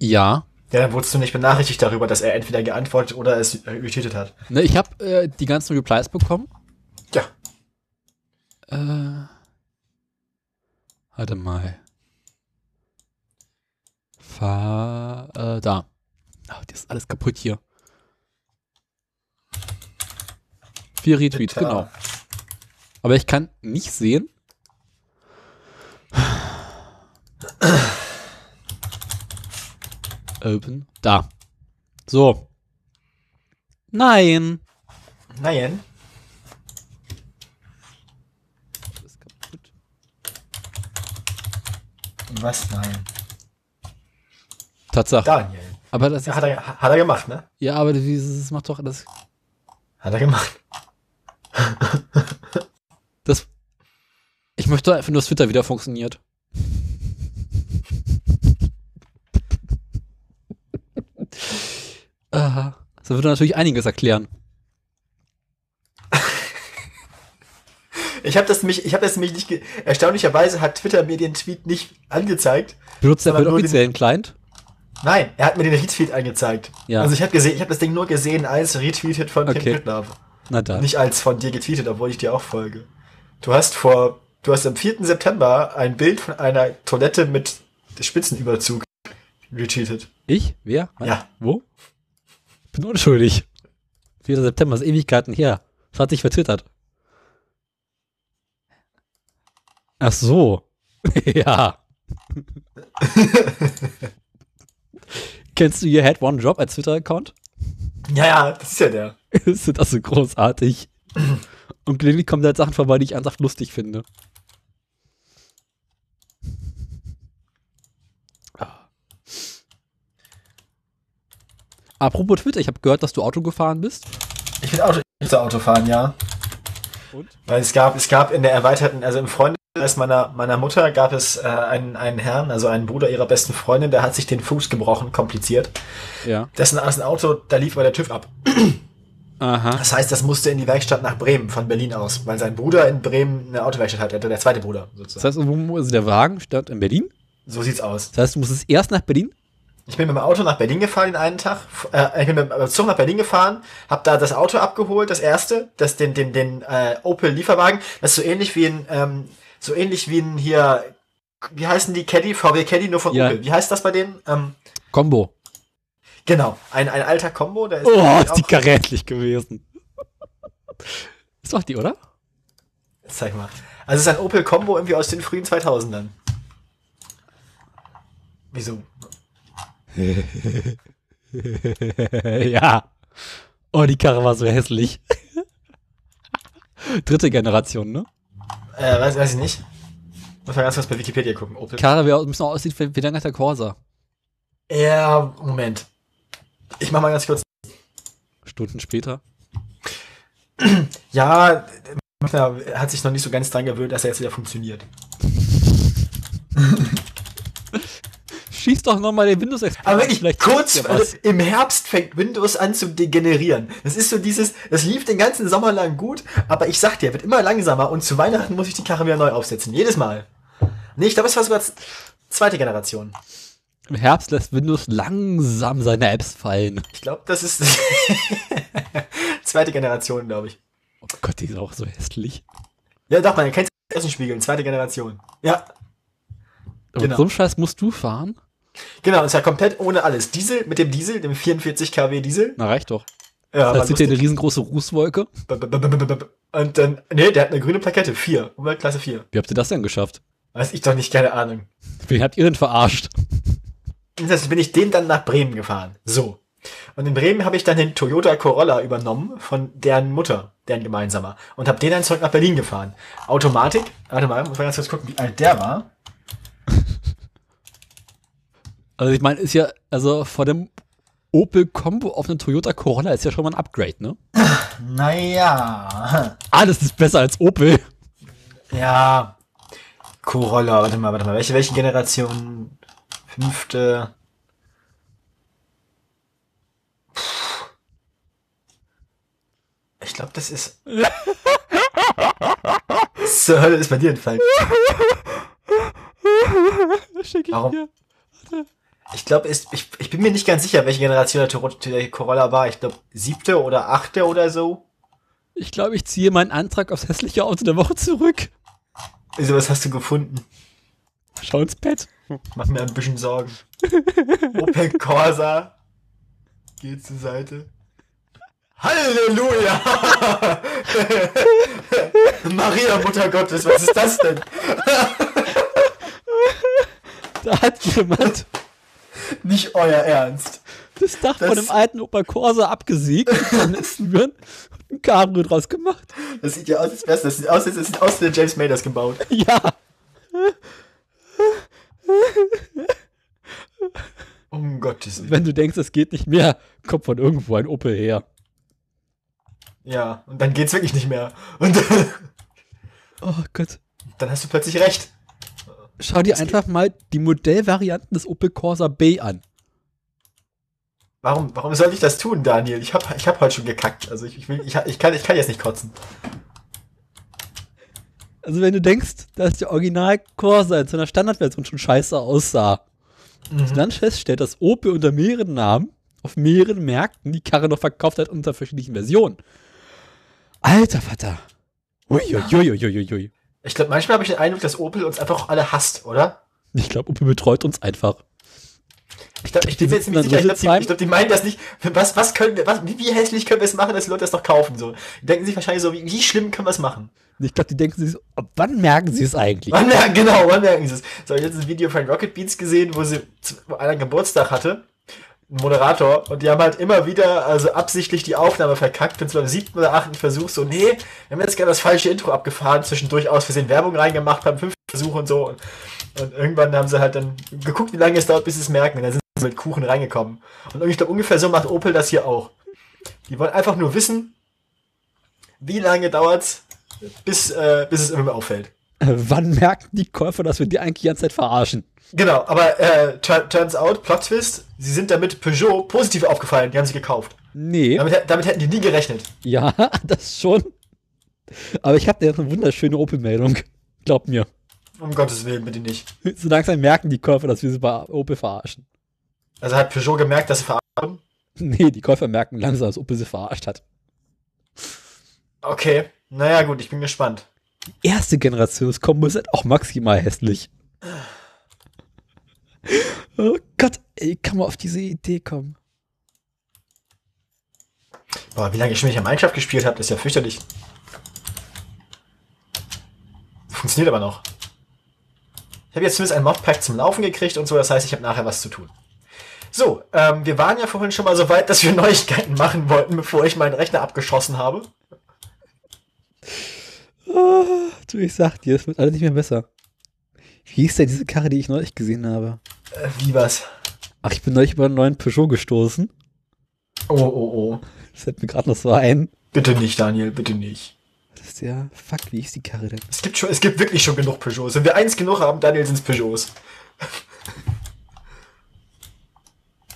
Ja. Ja, dann wurdest du nicht benachrichtigt darüber, dass er entweder geantwortet oder es äh, retweetet hat. Ne, ich habe äh, die ganzen Replies bekommen. Ja. Äh. Warte mal. Fahr, äh, da. Ach, das ist alles kaputt hier. Vier Retweets, Bitter. genau. Aber ich kann nicht sehen. Open. Da. So. Nein. Nein. Was? Nein. Tatsache. Daniel. Aber das Ja, hat, er, hat er gemacht, ne? ja, aber dieses macht doch das, Hat er gemacht. das. Ich möchte einfach nur, dass Twitter wieder funktioniert. Aha. Das würde natürlich einiges erklären. Ich habe das nämlich, ich habe das nämlich nicht, erstaunlicherweise hat Twitter mir den Tweet nicht angezeigt. Benutzt er den- offiziellen Client? Nein, er hat mir den Retweet angezeigt. Ja. Also ich habe gesehen, ich habe das Ding nur gesehen als retweetet von Okay. Tim Pritloff. Na dann. Nicht als von dir getweetet, obwohl ich dir auch folge. Du hast vor, du hast am 4. September ein Bild von einer Toilette mit Spitzenüberzug retweetet. Ich? Wer? Was? Ja. Wo? Bin unschuldig. 4. September ist Ewigkeiten her. Das hat sich vertwittert. Ach so. ja. Kennst du ihr Head One Job als Twitter-Account? Ja, ja, das ist ja der. ist das so großartig. Und gelegentlich kommen da halt Sachen vorbei, die ich einfach lustig finde. Ah. Apropos Twitter, ich habe gehört, dass du Auto gefahren bist. Ich bin Auto, ich will Auto fahren, ja. Und? Weil es gab, es gab in der erweiterten, also im Freundeskreis meiner, meiner Mutter gab es äh, einen, einen Herrn, also einen Bruder ihrer besten Freundin, der hat sich den Fuß gebrochen, kompliziert. Ja. Dessen ist ein Auto, da lief bei der TÜV ab. Aha. Das heißt, das musste in die Werkstatt nach Bremen, von Berlin aus, weil sein Bruder in Bremen eine Autowerkstatt hat, also der zweite Bruder Das sozusagen. heißt, wo ist der Wagen? Stand in Berlin? So sieht's aus. Das heißt, du musstest erst nach Berlin? Ich bin mit dem Auto nach Berlin gefahren den einen Tag. Äh, ich bin mit dem Zug nach Berlin gefahren, habe da das Auto abgeholt, das erste, das den den den äh, Opel Lieferwagen. Das ist so ähnlich wie ein ähm, so ähnlich wie ein hier. Wie heißen die Caddy? VW Caddy nur von Ja. Opel. Wie heißt das bei denen? Ähm, Combo. genau, ein ein alter Combo. Der ist Oh, ist die endlich gewesen. Ist doch die, oder? Zeig mal. Also es ist ein Opel Combo irgendwie aus den frühen 2000ern. Wieso? ja. Oh, die Karre war so hässlich. Dritte Generation, ne? Äh, weiß, weiß ich nicht. Muss mal ganz kurz bei Wikipedia gucken. Opel. Karre, wie ein bisschen aussieht wie wie der der Corsa. Ja, Moment. Ich mach mal ganz kurz. Stunden später. Ja, er hat sich noch nicht so ganz dran gewöhnt, dass er jetzt wieder funktioniert. Schieß doch nochmal den Windows Explorer. Aber wirklich, kurz, also im Herbst fängt Windows an zu degenerieren. Das ist so dieses, das lief den ganzen Sommer lang gut, aber ich sag dir, er wird immer langsamer und zu Weihnachten muss ich die Karre wieder neu aufsetzen. Jedes Mal. Nee, ich glaube, es war sogar zweite Generation. Im Herbst lässt Windows langsam seine Apps fallen. Ich glaube, das ist zweite Generation, glaube ich. Oh Gott, die ist auch so hässlich. Ja, doch, man kennt Außenspiegeln, zweite Generation. Ja, Aber Genau. so einen Scheiß musst du fahren? Genau, und zwar komplett ohne alles. Diesel, mit dem Diesel, dem 44 kW Diesel. Na, reicht doch. Ja, Da sieht ja eine riesengroße Rußwolke. Und dann, nee, der hat eine grüne Plakette, 4, Umweltklasse 4. Wie habt ihr das denn geschafft? Weiß ich doch nicht, keine Ahnung. Wen habt ihr denn verarscht? Das bin ich den dann nach Bremen gefahren. So. Und in Bremen habe ich dann den Toyota Corolla übernommen von deren Mutter, deren gemeinsamer. Und habe den dann zurück nach Berlin gefahren. Automatik, warte mal, muss man ganz kurz gucken, wie alt der war. Also ich meine, ist ja, also vor dem Opel Combo auf einen Toyota Corolla ist ja schon mal ein Upgrade, ne? Naja. Alles ist besser als Opel. Ja. Corolla, warte mal, warte mal. Welche, welche Generation? Fünfte. Ich glaube, das ist. Zur Hölle ist bei dir. Schick ich Warum? dir. Ich glaube, ich, ich bin mir nicht ganz sicher, welche Generation der, Corolla war. Ich glaube, siebte oder achte oder so. Ich glaube, ich ziehe meinen Antrag aufs hässliche Auto der Woche zurück. Also, was hast du gefunden? Schau ins Bett. Mach mir ein bisschen Sorgen. Opel Corsa. Geht zur Seite. Halleluja! Maria, Mutter Gottes, was ist das denn? Da hat jemand Nicht euer Ernst. das Dach Das- von einem alten Opel Corsa abgesägt und und ein Cabrio draus gemacht. Das sieht ja aus, als wär's, das sieht aus, als das sieht aus, als hätte James May das gebaut. Ja. Um Gottes Willen. Wenn du denkst, es geht nicht mehr, kommt von irgendwo ein Opel her. Ja, und dann geht's wirklich nicht mehr. Und Oh Gott. dann hast du plötzlich recht. Schau dir einfach mal die Modellvarianten des Opel Corsa B an. Warum, warum soll ich das tun, Daniel? Ich hab, ich hab heute schon gekackt. Also ich, ich, will, ich, ich, kann, ich kann jetzt nicht kotzen. Also wenn du denkst, dass der Original Corsa in seiner Standardversion schon scheiße aussah, und dann feststellt, dass Opel unter mehreren Namen auf mehreren Märkten die Karre noch verkauft hat unter verschiedenen Versionen. Alter Vater. Uiuiuiuiui. Ich glaube, manchmal habe ich den Eindruck, dass Opel uns einfach alle hasst, oder? Ich glaube, Opel betreut uns einfach. Ich glaube, ich bin mir jetzt nicht sicher. Ich glaube, die, glaub, die meinen das nicht. Was, was können wir, was, wie, hässlich können wir es machen, dass die Leute das noch kaufen? So. Die denken sich wahrscheinlich so, wie, wie schlimm können wir es machen? Ich glaube, die denken sich so, ab wann merken sie es eigentlich? Wann merken, genau, wann merken sie es? So, ich habe jetzt ein Video von Rocket Beans gesehen, wo sie, wo einer Geburtstag hatte. Moderator. Und die haben halt immer wieder, also absichtlich die Aufnahme verkackt. Und beim siebten oder achten Versuch so, nee, wir haben jetzt gerade das falsche Intro abgefahren, zwischendurch aus Versehen Werbung reingemacht beim fünften Versuch und so. Und, und irgendwann haben sie halt dann geguckt, wie lange es dauert, bis sie es merken. Und dann sind sie mit Kuchen reingekommen. Und ich glaube, ungefähr so macht Opel das hier auch. Die wollen einfach nur wissen, wie lange dauert's, bis, äh, bis es immer auffällt. Äh, wann merken die Käufer, dass wir die eigentlich die ganze Zeit verarschen? Genau, aber äh, tur- turns out, Plot Twist, sie sind damit Peugeot positiv aufgefallen, die haben sie gekauft. Nee. Damit, damit hätten die nie gerechnet. Ja, das schon. Aber ich habe dir jetzt eine wunderschöne Opel-Meldung. Glaub mir. Um Gottes Willen, bitte nicht. So langsam merken die Käufer, dass wir sie bei Opel verarschen. Also hat Peugeot gemerkt, dass sie verarscht wurden? Nee, die Käufer merken langsam, dass Opel sie verarscht hat. Okay, naja gut, ich bin gespannt. Die erste Generation des Kombo ist halt auch maximal hässlich. Oh Gott, ey, kann man auf diese Idee kommen? Boah, wie lange ich schon nicht in Minecraft gespielt habe, ist ja fürchterlich. Funktioniert aber noch. Ich habe jetzt zumindest ein Modpack zum Laufen gekriegt und so, das heißt, ich habe nachher was zu tun. So, ähm, wir waren ja vorhin schon mal so weit, dass wir Neuigkeiten machen wollten, bevor ich meinen Rechner abgeschossen habe. Oh, du, ich sag dir, es wird alles nicht mehr besser. Wie hieß denn diese Karre, die ich neulich gesehen habe? Äh, wie was? Ach, ich bin neulich über einen neuen Peugeot gestoßen. Oh, oh, oh. Das fällt mir gerade noch so ein. Bitte nicht, Daniel, bitte nicht. Das ist ja, fuck, wie hieß die Karre denn? Es gibt schon, es gibt wirklich schon genug Peugeots. Wenn wir eins genug haben, Daniel sind es Peugeots.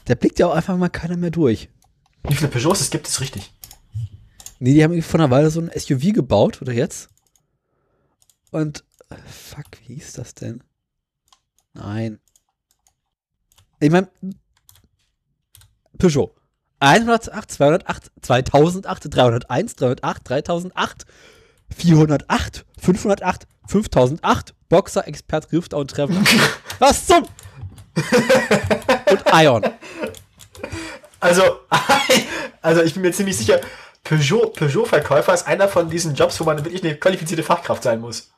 Da blickt ja auch einfach mal keiner mehr durch. Wie viele Peugeots es gibt, ist richtig. Nee, die haben irgendwie vor einer Weile so ein SUV gebaut, oder jetzt? Und, fuck, wie hieß das denn? Nein. Ich mein, Peugeot. 108, 208, 2008, 301, 308, 3008, 408, 508, 5008, Boxer, Expert, Rifter und Trevor. Was zum? und Ion. Also, also ich bin mir ziemlich sicher, Peugeot, Peugeot-Verkäufer ist einer von diesen Jobs, wo man wirklich eine qualifizierte Fachkraft sein muss.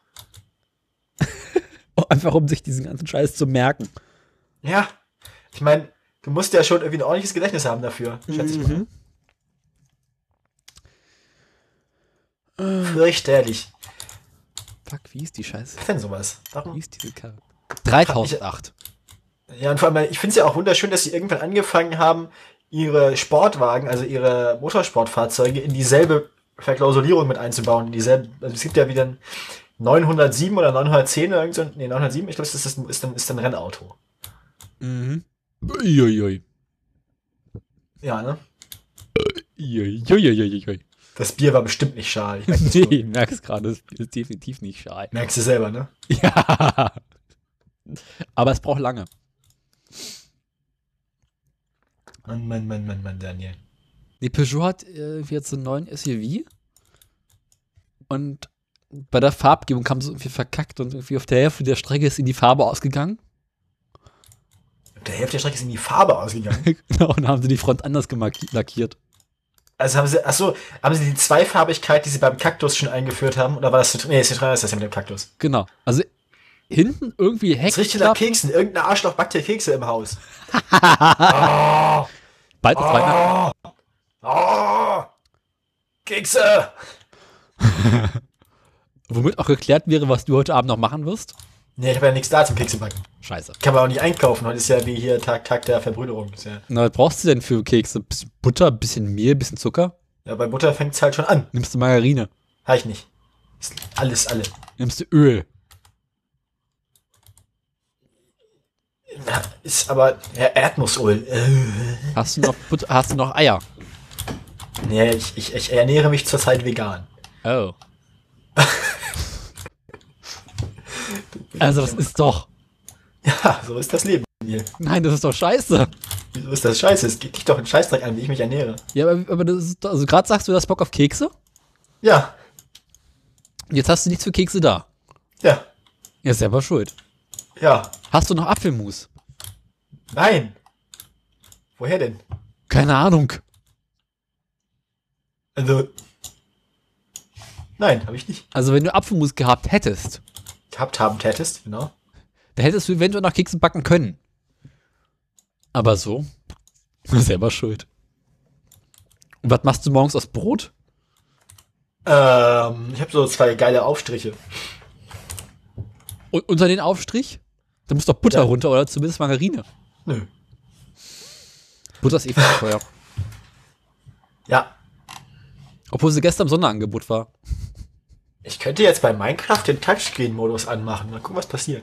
Einfach um sich diesen ganzen Scheiß zu merken. Ja. Ich meine, du musst ja schon irgendwie ein ordentliches Gedächtnis haben dafür, schätze ich mal. Fürchterlich. Fuck, wie ist die Scheiße? Was denn sowas? Wie Warum? ist diese Karre? 3008. Ja, und vor allem, ich finde es ja auch wunderschön, dass sie irgendwann angefangen haben, ihre Sportwagen, also ihre Motorsportfahrzeuge in dieselbe Verklausulierung mit einzubauen. In dieselbe, also es gibt ja wieder ein 907 oder 910 oder irgend so, nee, 907, ich glaube, das ist, ist, ist, dann, ist dann ein Rennauto. Mhm. Uiuiui. Ja, ne? Uiuiuiui. Das Bier war bestimmt nicht schal. Ich merk das Nee, ich merk's gerade, das ist definitiv nicht schal. Merkst du selber, ne? Ja. Aber es braucht lange. Mann, Mann, Mann, Mann, Mann, Daniel. Die Peugeot hat äh, jetzt so einen neuen SUV. Und bei der Farbgebung kam sie irgendwie verkackt und irgendwie auf der Hälfte der Strecke ist ihnen die Farbe ausgegangen. der Hälfte der Strecke ist in die Farbe ausgegangen. genau, und dann haben sie die Front anders lackiert. Also haben sie, ach so, haben sie die Zweifarbigkeit, die sie beim Kaktus schon eingeführt haben, oder war das? Nee, ist das ja mit dem Kaktus. Genau. Also hinten irgendwie Das riecht nach. Keksen. Irgendein Arschloch backt hier Kekse im Haus. Bald ist Weihnachten. Oh, Kekse! Womit auch geklärt wäre, was du heute Abend noch machen wirst. Nee, ich habe ja nichts da zum Kekse backen. Scheiße. Kann man auch nicht einkaufen. Heute ist ja wie hier Tag, Tag der Verbrüderung. Ist ja, Na, was brauchst du denn für Kekse? Bisschen Butter, bisschen Mehl, bisschen Zucker? ja, bei Butter fängt's halt schon an. Nimmst du Margarine? Habe ich nicht. Ist alles, alle. Nimmst du Öl? Na, Ist aber ja, Erdnussöl. Äh. Hast du noch Butter, hast du noch Eier? Nee, ich, ich, ich ernähre mich zurzeit vegan. Oh. also das ist doch. Ja, so ist das Leben hier. Nein, das ist doch scheiße. Wieso ist das scheiße? Es geht dich doch einen Scheißdreck an, wie ich mich ernähre. Ja, aber, aber das ist also gerade sagst du, du hast Bock auf Kekse. Ja, Jetzt hast du nichts für Kekse da. ja, Ja, selber schuld. ja. Hast du noch Apfelmus? Nein. Woher denn? Keine Ahnung. Also. Nein, habe ich nicht. Also wenn du Apfelmus gehabt hättest, Gehabt haben tätest, genau. dann hättest du eventuell noch Kekse backen können. Aber so, selber schuld. Und was machst du morgens aus Brot? Ähm, ich habe so zwei geile Aufstriche. Und unter den Aufstrich? Da muss doch Butter Ja. runter oder zumindest Margarine. Nö. Butter ist eh viel teuer. Ja. Obwohl sie gestern im Sonderangebot war. Ich könnte jetzt bei Minecraft den Touchscreen-Modus anmachen. Mal gucken, was passiert.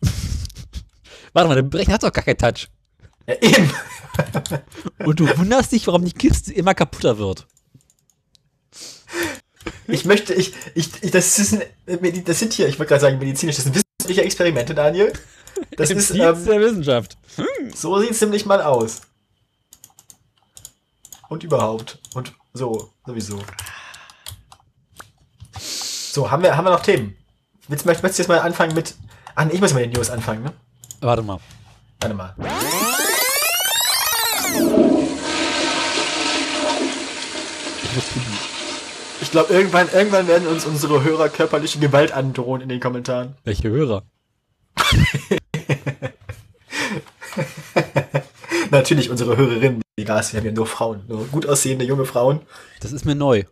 Warte mal, der Berechner hat doch gar keinen Touch. Ja, eben. Und du wunderst dich, warum die Kiste immer kaputter wird. Ich möchte, ich, ich, ich das ist ein, das sind hier, ich wollte gerade sagen medizinisch, das sind wissenschaftliche Experimente, Daniel. Das Im ist, ähm, der Wissenschaft. so sieht es nämlich mal aus. Und überhaupt. Und so, sowieso. So, haben wir, haben wir noch Themen? Willst, möchtest, möchtest du jetzt mal anfangen mit, ah, nee, ich muss mal den News anfangen, ne? Warte mal. Warte mal. Ich muss pipi. Ich glaube, irgendwann, irgendwann werden uns unsere Hörer körperliche Gewalt androhen in den Kommentaren. Welche Hörer? Natürlich unsere Hörerinnen, die Gas, wir haben ja nur Frauen, nur gut aussehende junge Frauen, Das ist mir neu.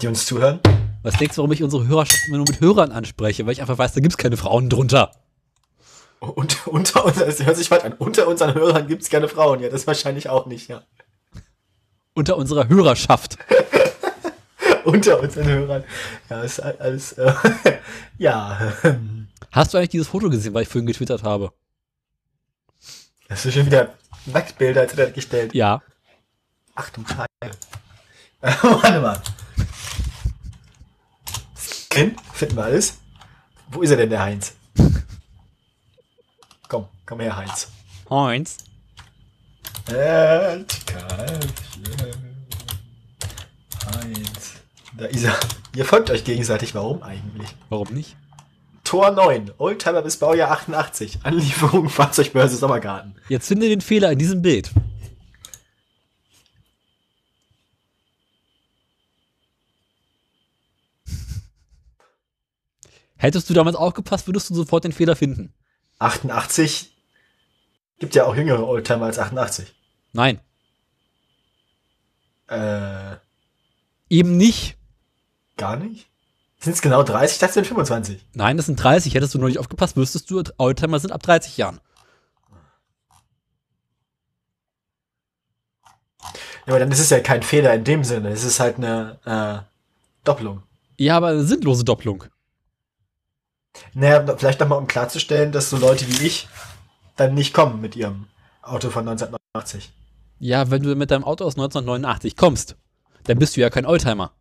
die uns zuhören. Was denkst du, warum ich unsere Hörerschaft immer nur mit Hörern anspreche? Weil ich einfach weiß, da gibt's keine Frauen drunter. Und unter uns, das hört sich weit an, unter unseren Hörern gibt es keine Frauen, ja, das wahrscheinlich auch nicht, ja. Unter unserer Hörerschaft. unter unseren Hörern. Ja, ist alles, äh, ja, ähm, Hast du eigentlich dieses Foto gesehen, was ich vorhin getwittert habe? hast du schon wieder Nacktbilder gestellt. Ja. Ach du. Äh, warte mal. Skin, finden wir alles. Wo ist er denn, der Heinz? Komm, komm her, Heinz. Heinz. Heinz. Da ist er. Ihr folgt euch gegenseitig. Warum eigentlich? Warum nicht? Tor 9. Oldtimer bis Baujahr 88. Anlieferung Fahrzeugbörse Sommergarten. Jetzt finde den Fehler in diesem Bild. Hättest du damals aufgepasst, würdest du sofort den Fehler finden. 88. Gibt ja auch jüngere Oldtimer als 88. Nein, Äh, eben nicht. gar nicht? Sind es genau 30? Ich dachte, es sind 25. Nein, das sind 30. Hättest du noch nicht aufgepasst, wüsstest du, Oldtimer sind ab 30 Jahren. Ja, aber dann ist es ja kein Fehler in dem Sinne. Es ist halt eine äh, Doppelung. Ja, aber eine sinnlose Doppelung. Naja, vielleicht nochmal, um klarzustellen, dass so Leute wie ich dann nicht kommen mit ihrem Auto von 1989. Ja, wenn du mit deinem Auto aus 1989 kommst, dann bist du ja kein Oldtimer.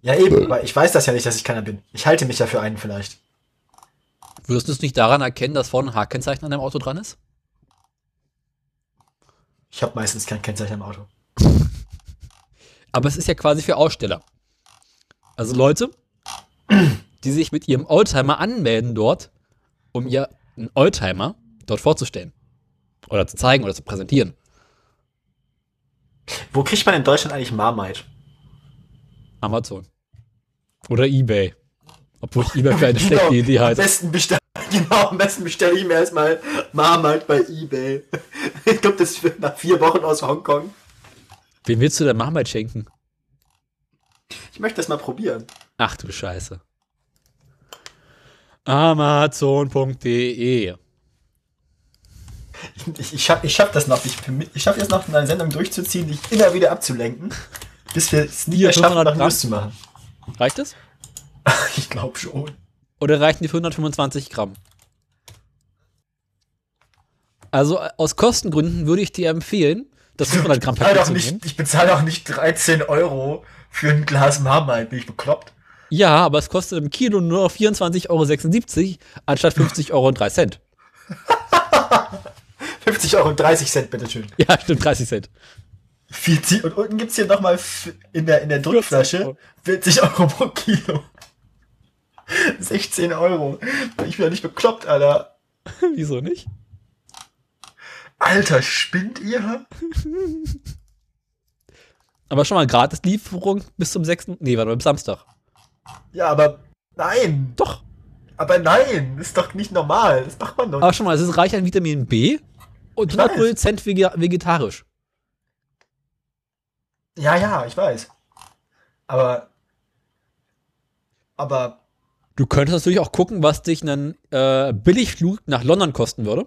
Ja, eben, aber ich weiß das ja nicht, dass ich keiner bin. Ich halte mich ja für einen vielleicht. Würdest du es nicht daran erkennen, dass vorne ein H-Kennzeichen an deinem Auto dran ist? Ich habe meistens kein Kennzeichen am Auto. Aber es ist ja quasi für Aussteller. Also Leute, die sich mit ihrem Oldtimer anmelden dort, um ihr einen Oldtimer dort vorzustellen. Oder zu zeigen oder zu präsentieren. Wo kriegt man in Deutschland eigentlich Marmite? Amazon. Oder Ebay. Obwohl ich Ebay für eine schlechte Genau, Idee Am halte. besten bestell, genau, am besten bestelle ich mir erstmal Marmite bei Ebay. Ich glaube, das wird nach vier Wochen aus Hongkong. Wem willst du denn Marmite schenken? Ich möchte das mal probieren. Ach du Scheiße. Amazon.de Ich, ich schaff, ich schaff das noch. Ich, ich schaff jetzt noch eine Sendung durchzuziehen, dich immer wieder abzulenken, bis wir es nie mehr schaffen, 500 noch. News zu machen. Reicht es? Ich glaube schon. Oder reichen die 125 Gramm? Also äh, aus Kostengründen würde ich dir empfehlen, das 500 Gramm Paket zu nehmen. ich bezahle doch nicht 13 Euro für ein Glas Marmite. Bin ich bekloppt? Ja, aber es kostet im Kilo nur noch 24,76 Euro anstatt 50 Euro und 3 Cent. 50 Euro und 30 Cent, bitteschön. Ja, stimmt, 30 Cent. 40, und unten gibt's hier nochmal in der, in der Druckflasche 40 Euro pro Kilo. 16 Euro. Ich bin ja nicht bekloppt, Alter. Wieso nicht? Alter, spinnt ihr? Aber schon mal Gratislieferung bis zum 6. Nee, warte mal, bis Samstag. Ja, aber nein. Doch. Aber nein, ist doch nicht normal. Das macht man doch Aber nicht. schon mal, es ist reich an Vitamin B und Ich weiß. 100% vege- vegetarisch. Ja, ja, ich weiß. Aber. Aber. Du könntest natürlich auch gucken, was dich ein äh, Billigflug nach London kosten würde.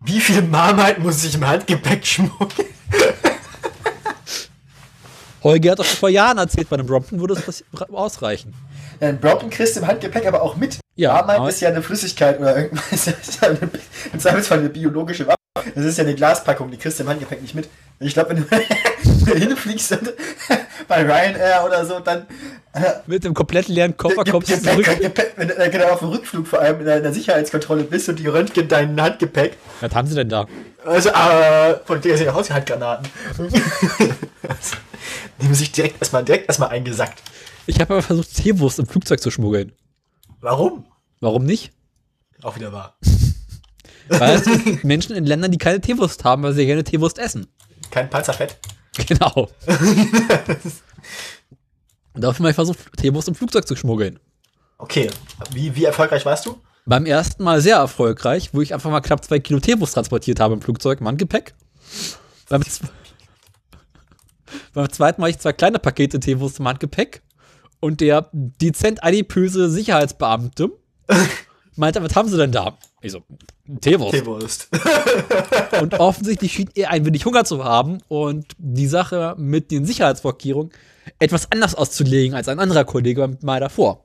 Wie viel Marmite muss ich im Handgepäck schmuggeln? Holger hat doch schon vor Jahren erzählt, bei einem Brompton würde es ausreichen. Ein Brompton kriegst du im Handgepäck aber auch mit. Ja, Marmite ist ja eine Flüssigkeit oder irgendwas. Das ist ja eine, Im Zweifelsfall eine biologische Waffe. Das ist ja eine Glaspackung, die kriegst du im Handgepäck nicht mit. Ich glaube, wenn du hinfliegst und bei Ryanair oder so, dann Mit dem komplett leeren Koffer kommst du zurück. Gepäck, wenn du äh, genau auf dem Rückflug vor allem in der, in der Sicherheitskontrolle bist und die röntgen dein Handgepäck. Was haben sie denn da? Also, äh, von der sind ja Haushaltgranaten. Nehmen sich direkt erstmal direkt erstmal eingesackt. Ich habe aber versucht, Teewurst im Flugzeug zu schmuggeln. Warum? Warum nicht? Auch wieder wahr. Weil es gibt Menschen in Ländern, die keine Teewurst haben, weil sie gerne Teewurst essen. Kein Panzerfett. Genau. Und dafür habe ich versucht, Teewurst im Flugzeug zu schmuggeln. Okay. Wie, wie erfolgreich warst du? Beim ersten Mal sehr erfolgreich, wo ich einfach mal knapp zwei Kilo Teewurst transportiert habe im Flugzeug, im Handgepäck. Beim, beim zweiten Mal ich zwei kleine Pakete Teewurst im Handgepäck. Und der dezent adipöse Sicherheitsbeamte meinte, was haben sie denn da? Ich so, Teewurst. Teewurst. Und offensichtlich schien er ein wenig Hunger zu haben und die Sache mit den Sicherheitsvorkehrungen etwas anders auszulegen als ein anderer Kollege Mal davor.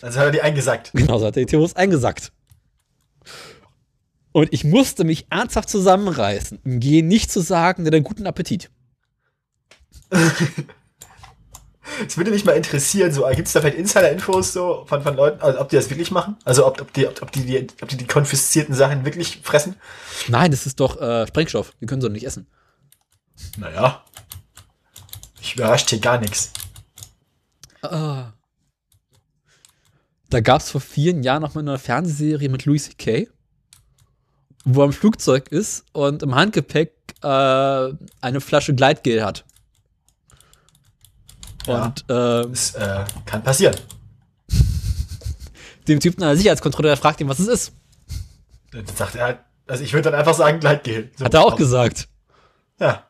Also hat er die eingesackt. Genau, so hat der Theos eingesackt. Und ich musste mich ernsthaft zusammenreißen, im Gehen nicht zu sagen, denn einen guten Appetit. Es würde mich mal interessieren, so gibt es da vielleicht Insider-Infos so von, von Leuten, also ob die das wirklich machen? Also ob, ob, die, ob, ob, die, die, ob die die konfiszierten Sachen wirklich fressen? Nein, das ist doch äh, Sprengstoff. Die können sie doch nicht essen. Naja. Ich überrascht hier gar nichts. Ah. Da gab es vor vielen Jahren noch mal eine Fernsehserie mit Louis C.K., wo er im Flugzeug ist und im Handgepäck äh, eine Flasche Gleitgel hat. Ja. Und äh, Das äh, kann passieren. dem Typen an der Sicherheitskontrolle, der fragt ihn, was es ist. Dann sagt er halt, also ich würde dann einfach sagen, Gleitgel. So, Hat er auch gesagt. Ja.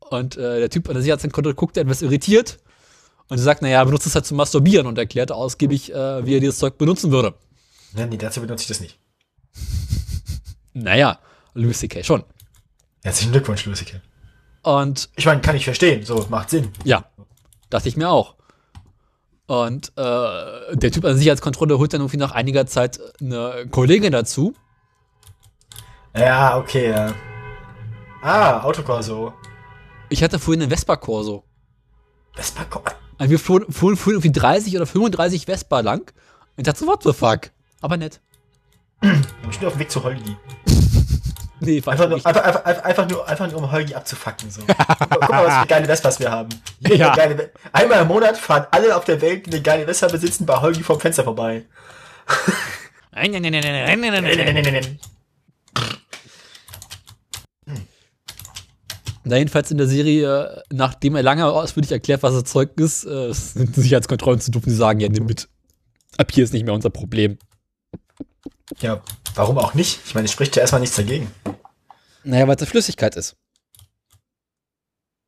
Und äh, der Typ an der Sicherheitskontrolle guckt etwas irritiert und sagt, naja, benutzt es halt zum Masturbieren und erklärt ausgiebig, äh, wie er dieses Zeug benutzen würde. Nee, nee, dazu benutze ich das nicht. Naja, Louis C.K. schon. Herzlichen Glückwunsch, Lusike. Und Ich meine, kann ich verstehen, so, macht Sinn. ja, dachte ich mir auch. Und äh, der Typ an der Sicherheitskontrolle holt dann irgendwie nach einiger Zeit eine Kollegin dazu. Ja, okay, ja. Ah, Autokorso. Ich hatte vorhin einen Vespa-Corso. Vespa, Also wir fuhren, fuhren, fuhren irgendwie 30 oder 35 Vespa lang. Und ich dachte so, what the fuck? Aber nett. ich bin auf dem Weg zu Holgi. Nee, Einfach nur, nicht. einfach, einfach, einfach, nur, einfach nur um Holgi abzufacken. So. Guck mal, was für geile Vespas wir haben. Ja. geile Einmal im Monat fahren alle auf der Welt, die eine geile Vespa besitzen, bei Holgi vom Fenster vorbei. Nein, nein, nein, nein, nein, nein, nein, nein, nein. Na, jedenfalls in der Serie, äh, nachdem er lange ausführlich erklärt, was das Zeug ist, äh, sind Sicherheitskontrollen zu dürfen, die sagen, ja, nimm mit. Ab hier ist nicht mehr unser Problem. Ja, warum auch nicht? Ich meine, es spricht ja erstmal nichts dagegen. Naja, weil es eine Flüssigkeit ist.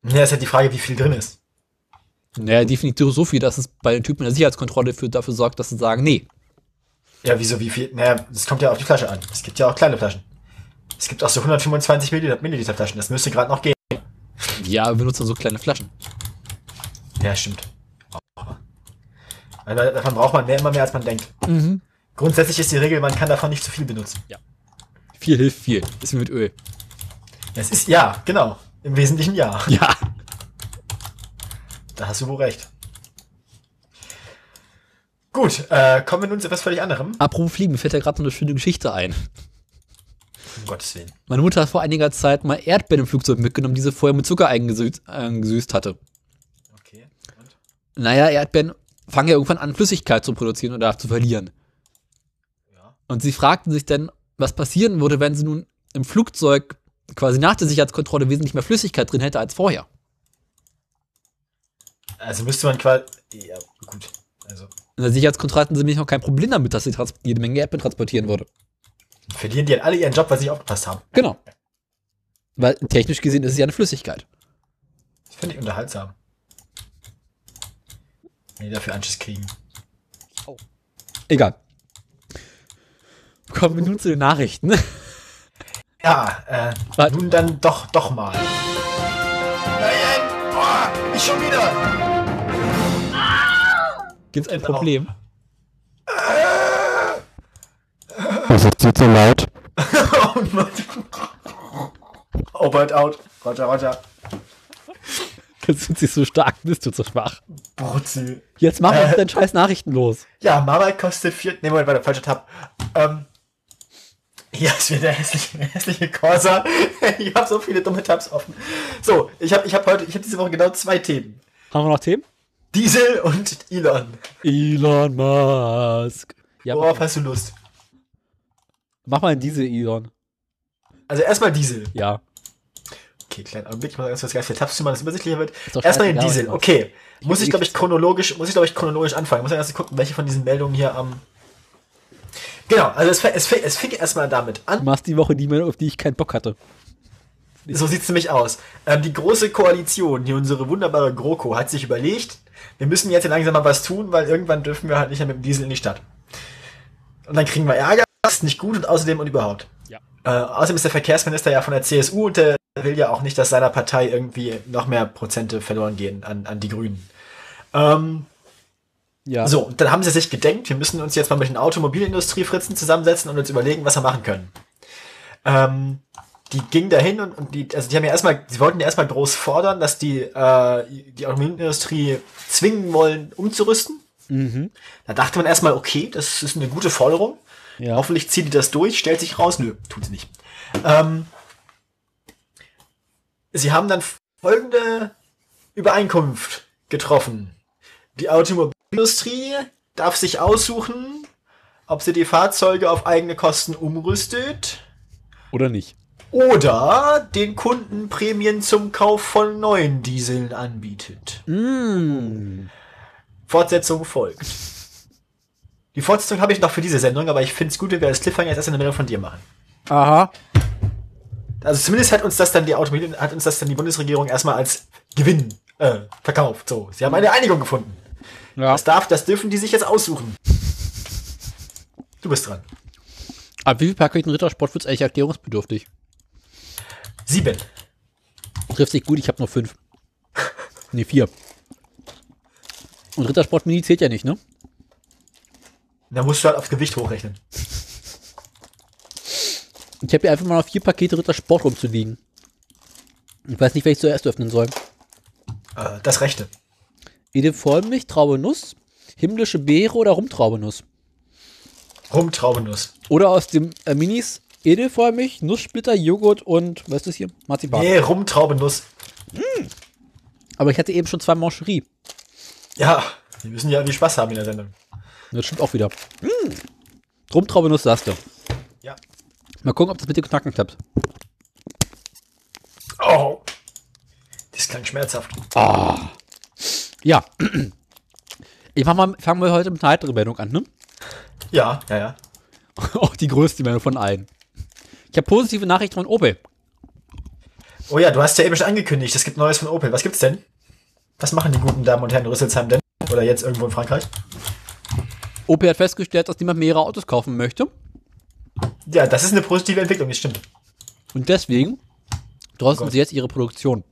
Ja, ist halt die Frage, wie viel drin ist. Naja, definitiv so viel, dass es bei den Typen in der Sicherheitskontrolle für, dafür sorgt, dass sie sagen, nee. Ja, wieso, wie viel? Naja, es kommt ja auf die Flasche an. Es gibt ja auch kleine Flaschen. Es gibt auch so 125 Milliliter, Milliliter Flaschen. Das müsste gerade noch gehen. Ja, wir benutzen so kleine Flaschen. Ja, stimmt. Weil davon braucht man mehr, immer mehr, als man denkt. Mhm. Grundsätzlich ist die Regel, man kann davon nicht zu viel benutzen. Viel hilft viel. Ist wie mit Öl. Es ist, ja, genau. Im Wesentlichen ja. Ja. Da hast du wohl recht. Gut, äh, kommen wir nun zu etwas völlig anderem. Apropos Fliegen, mir fällt ja gerade noch eine schöne Geschichte ein. Um Gottes Willen. Meine Mutter hat vor einiger Zeit mal Erdbeeren im Flugzeug mitgenommen, die sie vorher mit Zucker eingesüßt, eingesüßt hatte. Okay. Und? Naja, Erdbeeren fangen ja irgendwann an, Flüssigkeit zu produzieren oder zu verlieren. Ja. Und sie fragten sich dann, was passieren würde, wenn sie nun im Flugzeug quasi nach der Sicherheitskontrolle wesentlich mehr Flüssigkeit drin hätte als vorher. Also müsste man quasi. Ja, gut. Also In der Sicherheitskontrolle hatten sie nämlich noch kein Problem damit, dass sie jede Menge Erdbeeren transportieren würde. verlieren die halt alle ihren Job, weil sie nicht aufgepasst haben. Genau. Weil technisch gesehen ist es ja eine Flüssigkeit. Das finde ich unterhaltsam. Wenn die dafür Anschiss kriegen. Egal. Kommen wir nun zu den Nachrichten. Ja, äh, Warte. nun dann doch, doch mal. Nein! Oh, nicht schon wieder! Gibt es ein Genau. Problem? Was ist jetzt so laut? oh Mann. Over out. Roger, Roger. Das sind sie so stark, bist du zu schwach. Brutzi. Jetzt mach Äh. uns deinen scheiß Nachrichten los. Ja, Marmite kostet vier. Ne, Moment, warte, falscher Tab. Ähm. Hier ist wieder der hässliche, hässliche Corsa. ich habe so viele dumme Tabs offen. So, ich habe ich hab heute, ich habe diese Woche genau zwei Themen. Haben wir noch Themen? Diesel und Elon. Elon Musk. Ja, Worauf hast du Lust? mach mal diese Elon. Also erstmal Diesel. Ja. Okay, kleinen Augenblick, ich muss ganz kurz viele Tabs zu machen, dass es übersichtlicher wird. Erstmal den Diesel. Okay. Muss ich, glaube ich, chronologisch, muss ich, glaube ich, chronologisch anfangen. Ich muss ja erst gucken, welche von diesen Meldungen hier am. Genau, also es, es, es fing erstmal damit Du an. machst die Woche die Meldung, auf die ich keinen Bock hatte. So sieht's nämlich aus. Ähm, die große Koalition, hier unsere wunderbare GroKo, hat sich überlegt, wir müssen jetzt langsam mal was tun, weil irgendwann dürfen wir halt nicht mehr mit dem Diesel in die Stadt. Und dann kriegen wir Ärger, das ist nicht gut und außerdem und überhaupt. Ja. Äh, außerdem ist der Verkehrsminister ja von der CSU und der will ja auch nicht, dass seiner Partei irgendwie noch mehr Prozente verloren gehen an, an die Grünen. Ähm, Ja. so, und dann haben sie sich gedenkt, wir müssen uns jetzt mal mit den Automobilindustrie-Fritzen zusammensetzen und uns überlegen, was wir machen können. Ähm, die ging dahin und, und die, also die haben ja erstmal, sie wollten ja erstmal groß fordern, dass die, äh, die Automobilindustrie zwingen wollen, umzurüsten. Mhm. Da dachte man erstmal, okay, das ist eine gute Forderung. Ja. Hoffentlich zieht die das durch, stellt sich raus. Nö, tut sie nicht. Ähm, sie haben dann folgende Übereinkunft getroffen. Die Automobilindustrie darf sich aussuchen, ob sie die Fahrzeuge auf eigene Kosten umrüstet Oder nicht? oder den Kunden Prämien zum Kauf von neuen Dieseln anbietet. Mm. Fortsetzung folgt. Die Fortsetzung habe ich noch für diese Sendung, aber ich finde es gut, wenn wir als Cliffhanger jetzt erst eine Meldung von dir machen. Aha. Also zumindest hat uns das dann die Automobil hat uns das dann die Bundesregierung erstmal als Gewinn äh, verkauft. So, sie haben eine Einigung gefunden. Ja. Das darf, das dürfen die sich jetzt aussuchen. Du bist dran. Ab wie viel Paketen Rittersport wird's eigentlich erklärungsbedürftig? Sieben. Trifft sich gut, ich habe nur fünf. Nee, vier. Und Rittersport Mini zählt ja nicht, ne? Da musst du halt aufs Gewicht hochrechnen. Ich habe hier einfach mal noch vier Pakete Rittersport rumzuliegen. Ich weiß nicht, welches ich zuerst öffnen soll. Äh, das Rechte. Edith Vollmilch, Traube Nuss, himmlische Beere oder Rumtraubenuss. Rumtraubenuss. Oder aus dem äh, Minis Edith Vollmilch, Nusssplitter, Joghurt und, was ist das hier? Marzipan. Nee, Rumtraubenuss. Aber ich hatte eben schon zwei Mancherie. Ja, wir müssen ja irgendwie Spaß haben in der Sendung. Das stimmt auch wieder. Mm. Rumtraubenuss sagst du. Ja. Mal gucken, ob das mit dem Knacken klappt. Oh. klingt schmerzhaft. Ja. Ich mach mal, fangen wir heute mit einer heiteren Meldung an, ne? Ja, ja, ja. Auch die größte Meldung von allen. Ich habe positive Nachrichten von Opel. Oh ja, du hast ja eben schon angekündigt, es gibt Neues von Opel. Was gibt's denn? Was machen die guten Damen und Herren in Rüsselsheim denn? Oder jetzt irgendwo in Frankreich? Opel hat festgestellt, dass niemand mehrere Autos kaufen möchte. Ja, das ist eine positive Entwicklung, das stimmt. Und deswegen drosseln Gott. sie jetzt ihre Produktion.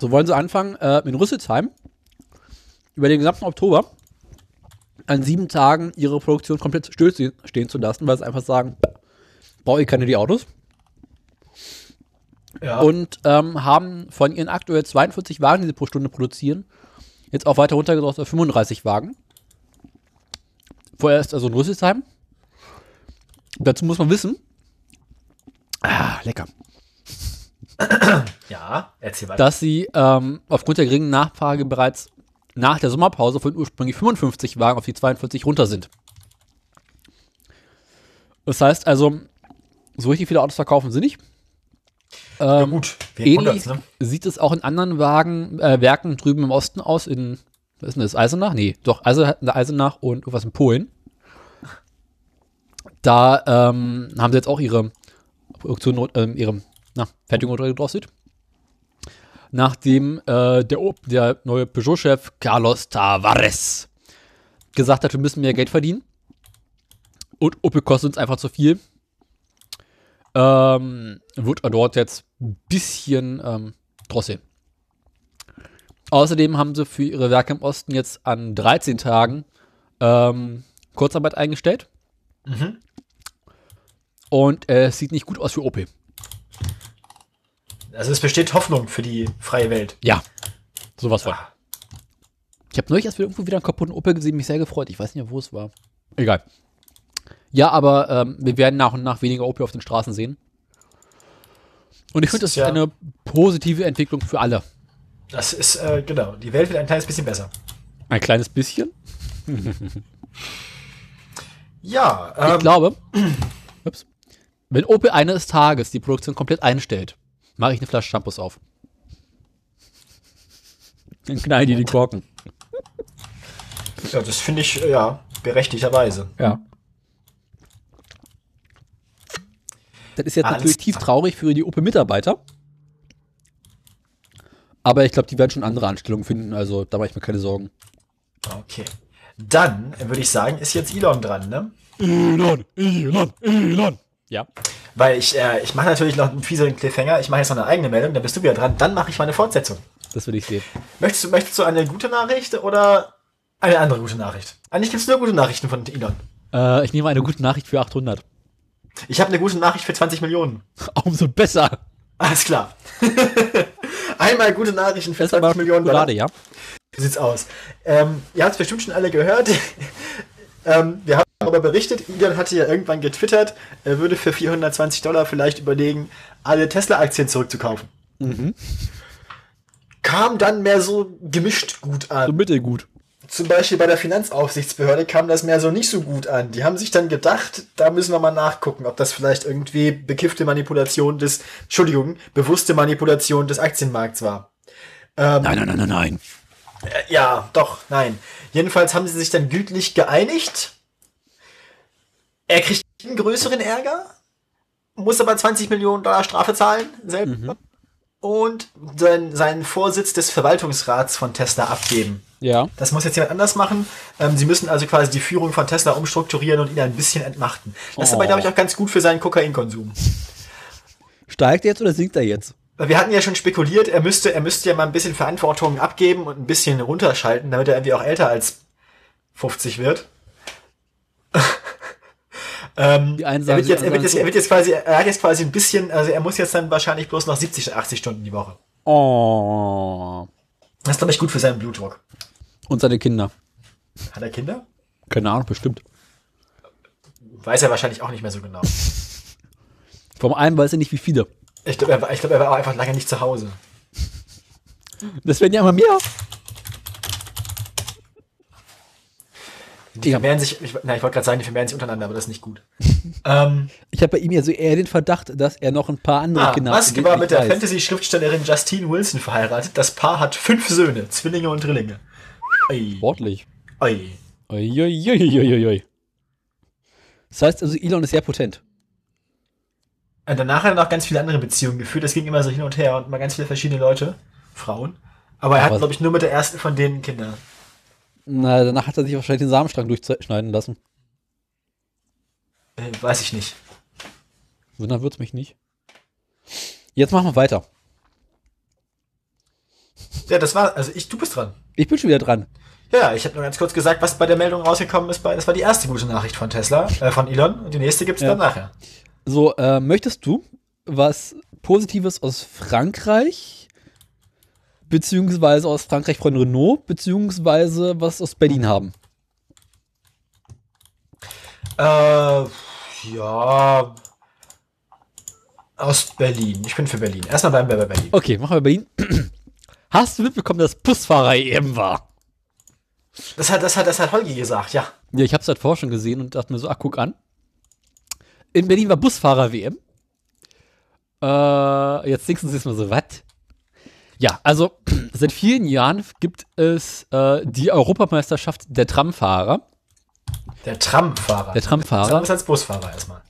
So wollen sie anfangen, äh, in Rüsselsheim über den gesamten Oktober an sieben Tagen ihre Produktion komplett still ste- stehen zu lassen, weil sie einfach sagen, brauche ich keine die Autos. Ja. Und ähm, haben von ihren aktuell 42 Wagen, die sie pro Stunde produzieren, jetzt auch weiter runtergesetzt auf 35 Wagen. Vorerst also in Rüsselsheim. Dazu muss man wissen, ah, lecker, ja, erzähl weiter. dass sie ähm, aufgrund der geringen Nachfrage bereits nach der Sommerpause von ursprünglich 55 Wagen auf die 42 runter sind. Das heißt also, so richtig viele Autos verkaufen sie nicht. ja, Ähm, gut, wen Ähnlich ne? sieht es auch in anderen Wagen, äh, Werken drüben im Osten aus, in, was ist denn das, Eisenach? Nee, doch, Eisen- Eisenach und irgendwas in Polen. Da ähm, haben sie jetzt auch ihre Produktion, ähm, ihre na, Fertigung runtergedrosselt. Nachdem äh, der, der neue Peugeot-Chef Carlos Tavares gesagt hat, wir müssen mehr Geld verdienen. Und Opel kostet uns einfach zu viel. Ähm, wird er dort jetzt ein bisschen ähm, drosseln. Außerdem haben sie für ihre Werke im Osten jetzt an 13 Tagen ähm, Kurzarbeit eingestellt. Mhm. Und äh, es sieht nicht gut aus für Opel. Also es besteht Hoffnung für die freie Welt. Ja, sowas von. Ah. Ich habe neulich erst wieder irgendwo wieder einen kaputten Opel gesehen, mich sehr gefreut. Ich weiß nicht mehr, wo es war. Egal. Ja, aber ähm, wir werden nach und nach weniger Opel auf den Straßen sehen. Und ich finde, das ist Ja. eine positive Entwicklung für alle. Das ist, äh, genau, die Welt wird ein kleines bisschen besser. Ein kleines bisschen. Ja, Ich ähm, glaube, ups, wenn Opel eines Tages die Produktion komplett einstellt, mache ich eine Flasche Shampoos auf. Dann knallen die den Korken. ja, das finde ich, ja, berechtigterweise. Ja. Das ist jetzt Alles natürlich tief traurig für die Opel-Mitarbeiter. Aber ich glaube, die werden schon andere Anstellungen finden, also da mache ich mir keine Sorgen. Okay. Dann würde ich sagen, ist jetzt Elon dran, ne? Elon, Elon, Elon. Ja. Weil ich, äh, ich mache natürlich noch einen fieseren Cliffhanger. Ich mache jetzt noch eine eigene Meldung, dann bist du wieder dran. Dann mache ich meine Fortsetzung. Das will ich sehen. Möchtest du, möchtest du eine gute Nachricht oder eine andere gute Nachricht? Eigentlich gibt es nur gute Nachrichten von Elon. Äh, ich nehme eine gute Nachricht für 800. Ich habe eine gute Nachricht für 20 Millionen. Umso besser. Alles klar. Einmal gute Nachrichten für Das ist 20 aber Millionen Dollar. ja. So sieht's aus. Ähm, ihr habt es bestimmt schon alle gehört. ähm, wir haben darüber berichtet. Elon hatte ja irgendwann getwittert, er würde für 420 Dollar vielleicht überlegen, alle Tesla-Aktien zurückzukaufen. Kam dann mehr so gemischt gut an. So mittelgut. Zum Beispiel bei der Finanzaufsichtsbehörde kam das mehr so nicht so gut an. Die haben sich dann gedacht, da müssen wir mal nachgucken, ob das vielleicht irgendwie bekiffte Manipulation des, Entschuldigung, bewusste Manipulation des Aktienmarkts war. Nein, nein, nein, nein, nein. Äh, Ja, doch, nein. Jedenfalls haben sie sich dann gütlich geeinigt. Er kriegt einen größeren Ärger, muss aber 20 Millionen Dollar Strafe zahlen, selber. Und sein, seinen Vorsitz des Verwaltungsrats von Tesla abgeben. Ja. Das muss jetzt jemand anders machen. Ähm, sie müssen also quasi die Führung von Tesla umstrukturieren und ihn ein bisschen entmachten. Das ist aber, Oh. glaube ich, auch ganz gut für seinen Kokainkonsum. Steigt er jetzt oder sinkt er jetzt? Wir hatten ja schon spekuliert, er müsste, er müsste ja mal ein bisschen Verantwortung abgeben und ein bisschen runterschalten, damit er irgendwie auch älter als 50 wird. Ähm, Die einen er, wird jetzt, die er, wird anderen jetzt, so. er wird jetzt quasi, er hat jetzt quasi ein bisschen, also er muss jetzt dann wahrscheinlich bloß noch 70, 80 Stunden die Woche. Oh. Das ist, glaube ich, gut für seinen Blutdruck. Und seine Kinder. Hat er Kinder? Keine Ahnung, bestimmt. Weiß er wahrscheinlich auch nicht mehr so genau. Vom einen weiß er nicht, wie viele. Ich glaube, er, glaub, er war auch einfach lange nicht zu Hause. Das werden ja immer mehr. Die vermehren sich, ich, na, ich wollte gerade sagen, die vermehren sich untereinander, aber das ist nicht gut. ähm, Ich habe bei ihm ja so eher den Verdacht, dass er noch ein paar andere ah, Kinder hat. Maske war mit der. Fantasy-Schriftstellerin Justine Wilson verheiratet. Das Paar hat fünf Söhne, Zwillinge und Drillinge. Oi, Sportlich. oi. Das heißt also, Elon ist sehr potent. Und danach hat er noch ganz viele andere Beziehungen geführt. Das ging immer so hin und her und mal ganz viele verschiedene Leute, Frauen. Aber er Aber- hat, glaube ich, nur mit der ersten von denen Kinder. Na, danach hat er sich wahrscheinlich den Samenstrang durchschneiden lassen. Äh, weiß ich nicht. Wundern wird's mich nicht. Jetzt machen wir weiter. Ja, das war, also ich, du bist dran. Ich bin schon wieder dran. Ja, ich habe nur ganz kurz gesagt, was bei der Meldung rausgekommen ist. Bei, das war die erste gute Nachricht von Tesla, äh, von Elon. Und die nächste gibt's Ja. dann nachher. So, äh, möchtest du was Positives aus Frankreich, beziehungsweise aus Frankreich von Renault, beziehungsweise was aus Berlin haben? Äh, ja. Aus Berlin. Ich bin für Berlin. Erstmal bleiben wir bei Berlin. Okay, machen wir Berlin. Hast du mitbekommen, dass Busfahrer EM war? Das hat, das hat, das hat Holgi gesagt, ja. Ja, ich habe es halt vorher schon gesehen und dachte mir so, ach, guck an. In Berlin war Busfahrer-WM. Äh, jetzt denkst du sich mal so, was? Ja, also seit vielen Jahren gibt es äh, die Europameisterschaft der Tramfahrer. Der Tramfahrer. Der Tramfahrer. Tram ist als Busfahrer erstmal.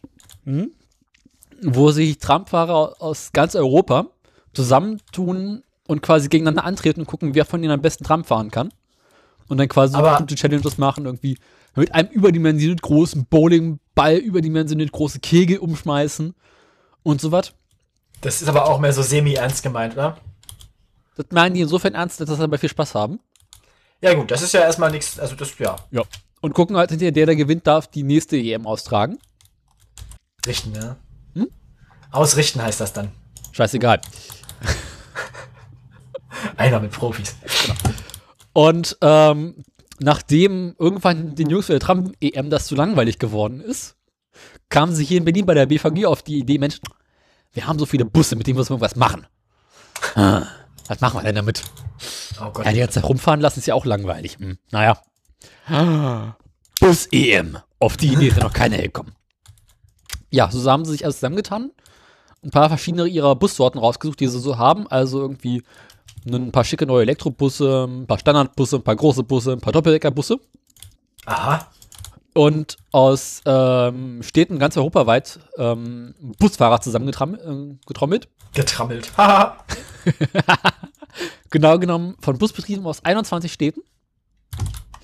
wo sich Tramfahrer aus ganz Europa zusammentun und quasi gegeneinander antreten und gucken, wer von ihnen am besten Tram fahren kann. Und dann quasi so Aber- bestimmte Challenges machen, irgendwie mit einem überdimensioniert großen Bowlingball, überdimensioniert große Kegel umschmeißen und so was. Das ist aber auch mehr so semi-ernst gemeint, oder? Das meinen die insofern ernst, dass sie dabei viel Spaß haben. Ja, gut, das ist ja erstmal nichts, also das, ja, Ja. Und gucken halt hinterher, der, der gewinnt, darf die nächste EM austragen. richten, ja. Hm? Ausrichten heißt das dann. Scheißegal. Einer mit Profis. Und ähm, nachdem irgendwann den Jungs für der Tram-EM das zu langweilig geworden ist, kamen sie hier in Berlin bei der BVG auf die Idee, Mensch, wir haben so viele Busse, mit denen müssen wir irgendwas machen. Ah, Was machen wir denn damit? Oh Gott. Ja, die ganze Zeit rumfahren lassen ist ja auch langweilig. Hm, naja. Bus-EM. Auf die Idee ist ja noch keiner gekommen. Ja, so haben sie sich alles zusammengetan. Ein paar verschiedene ihrer Bussorten rausgesucht, die sie so haben. Also irgendwie ein paar schicke neue Elektrobusse, ein paar Standardbusse, ein paar große Busse, ein paar Doppeldeckerbusse. Aha. Und aus ähm, Städten ganz europaweit ähm, Busfahrer zusammengetrommelt. Getrammelt. Haha. Genau genommen von Busbetrieben aus 21 Städten.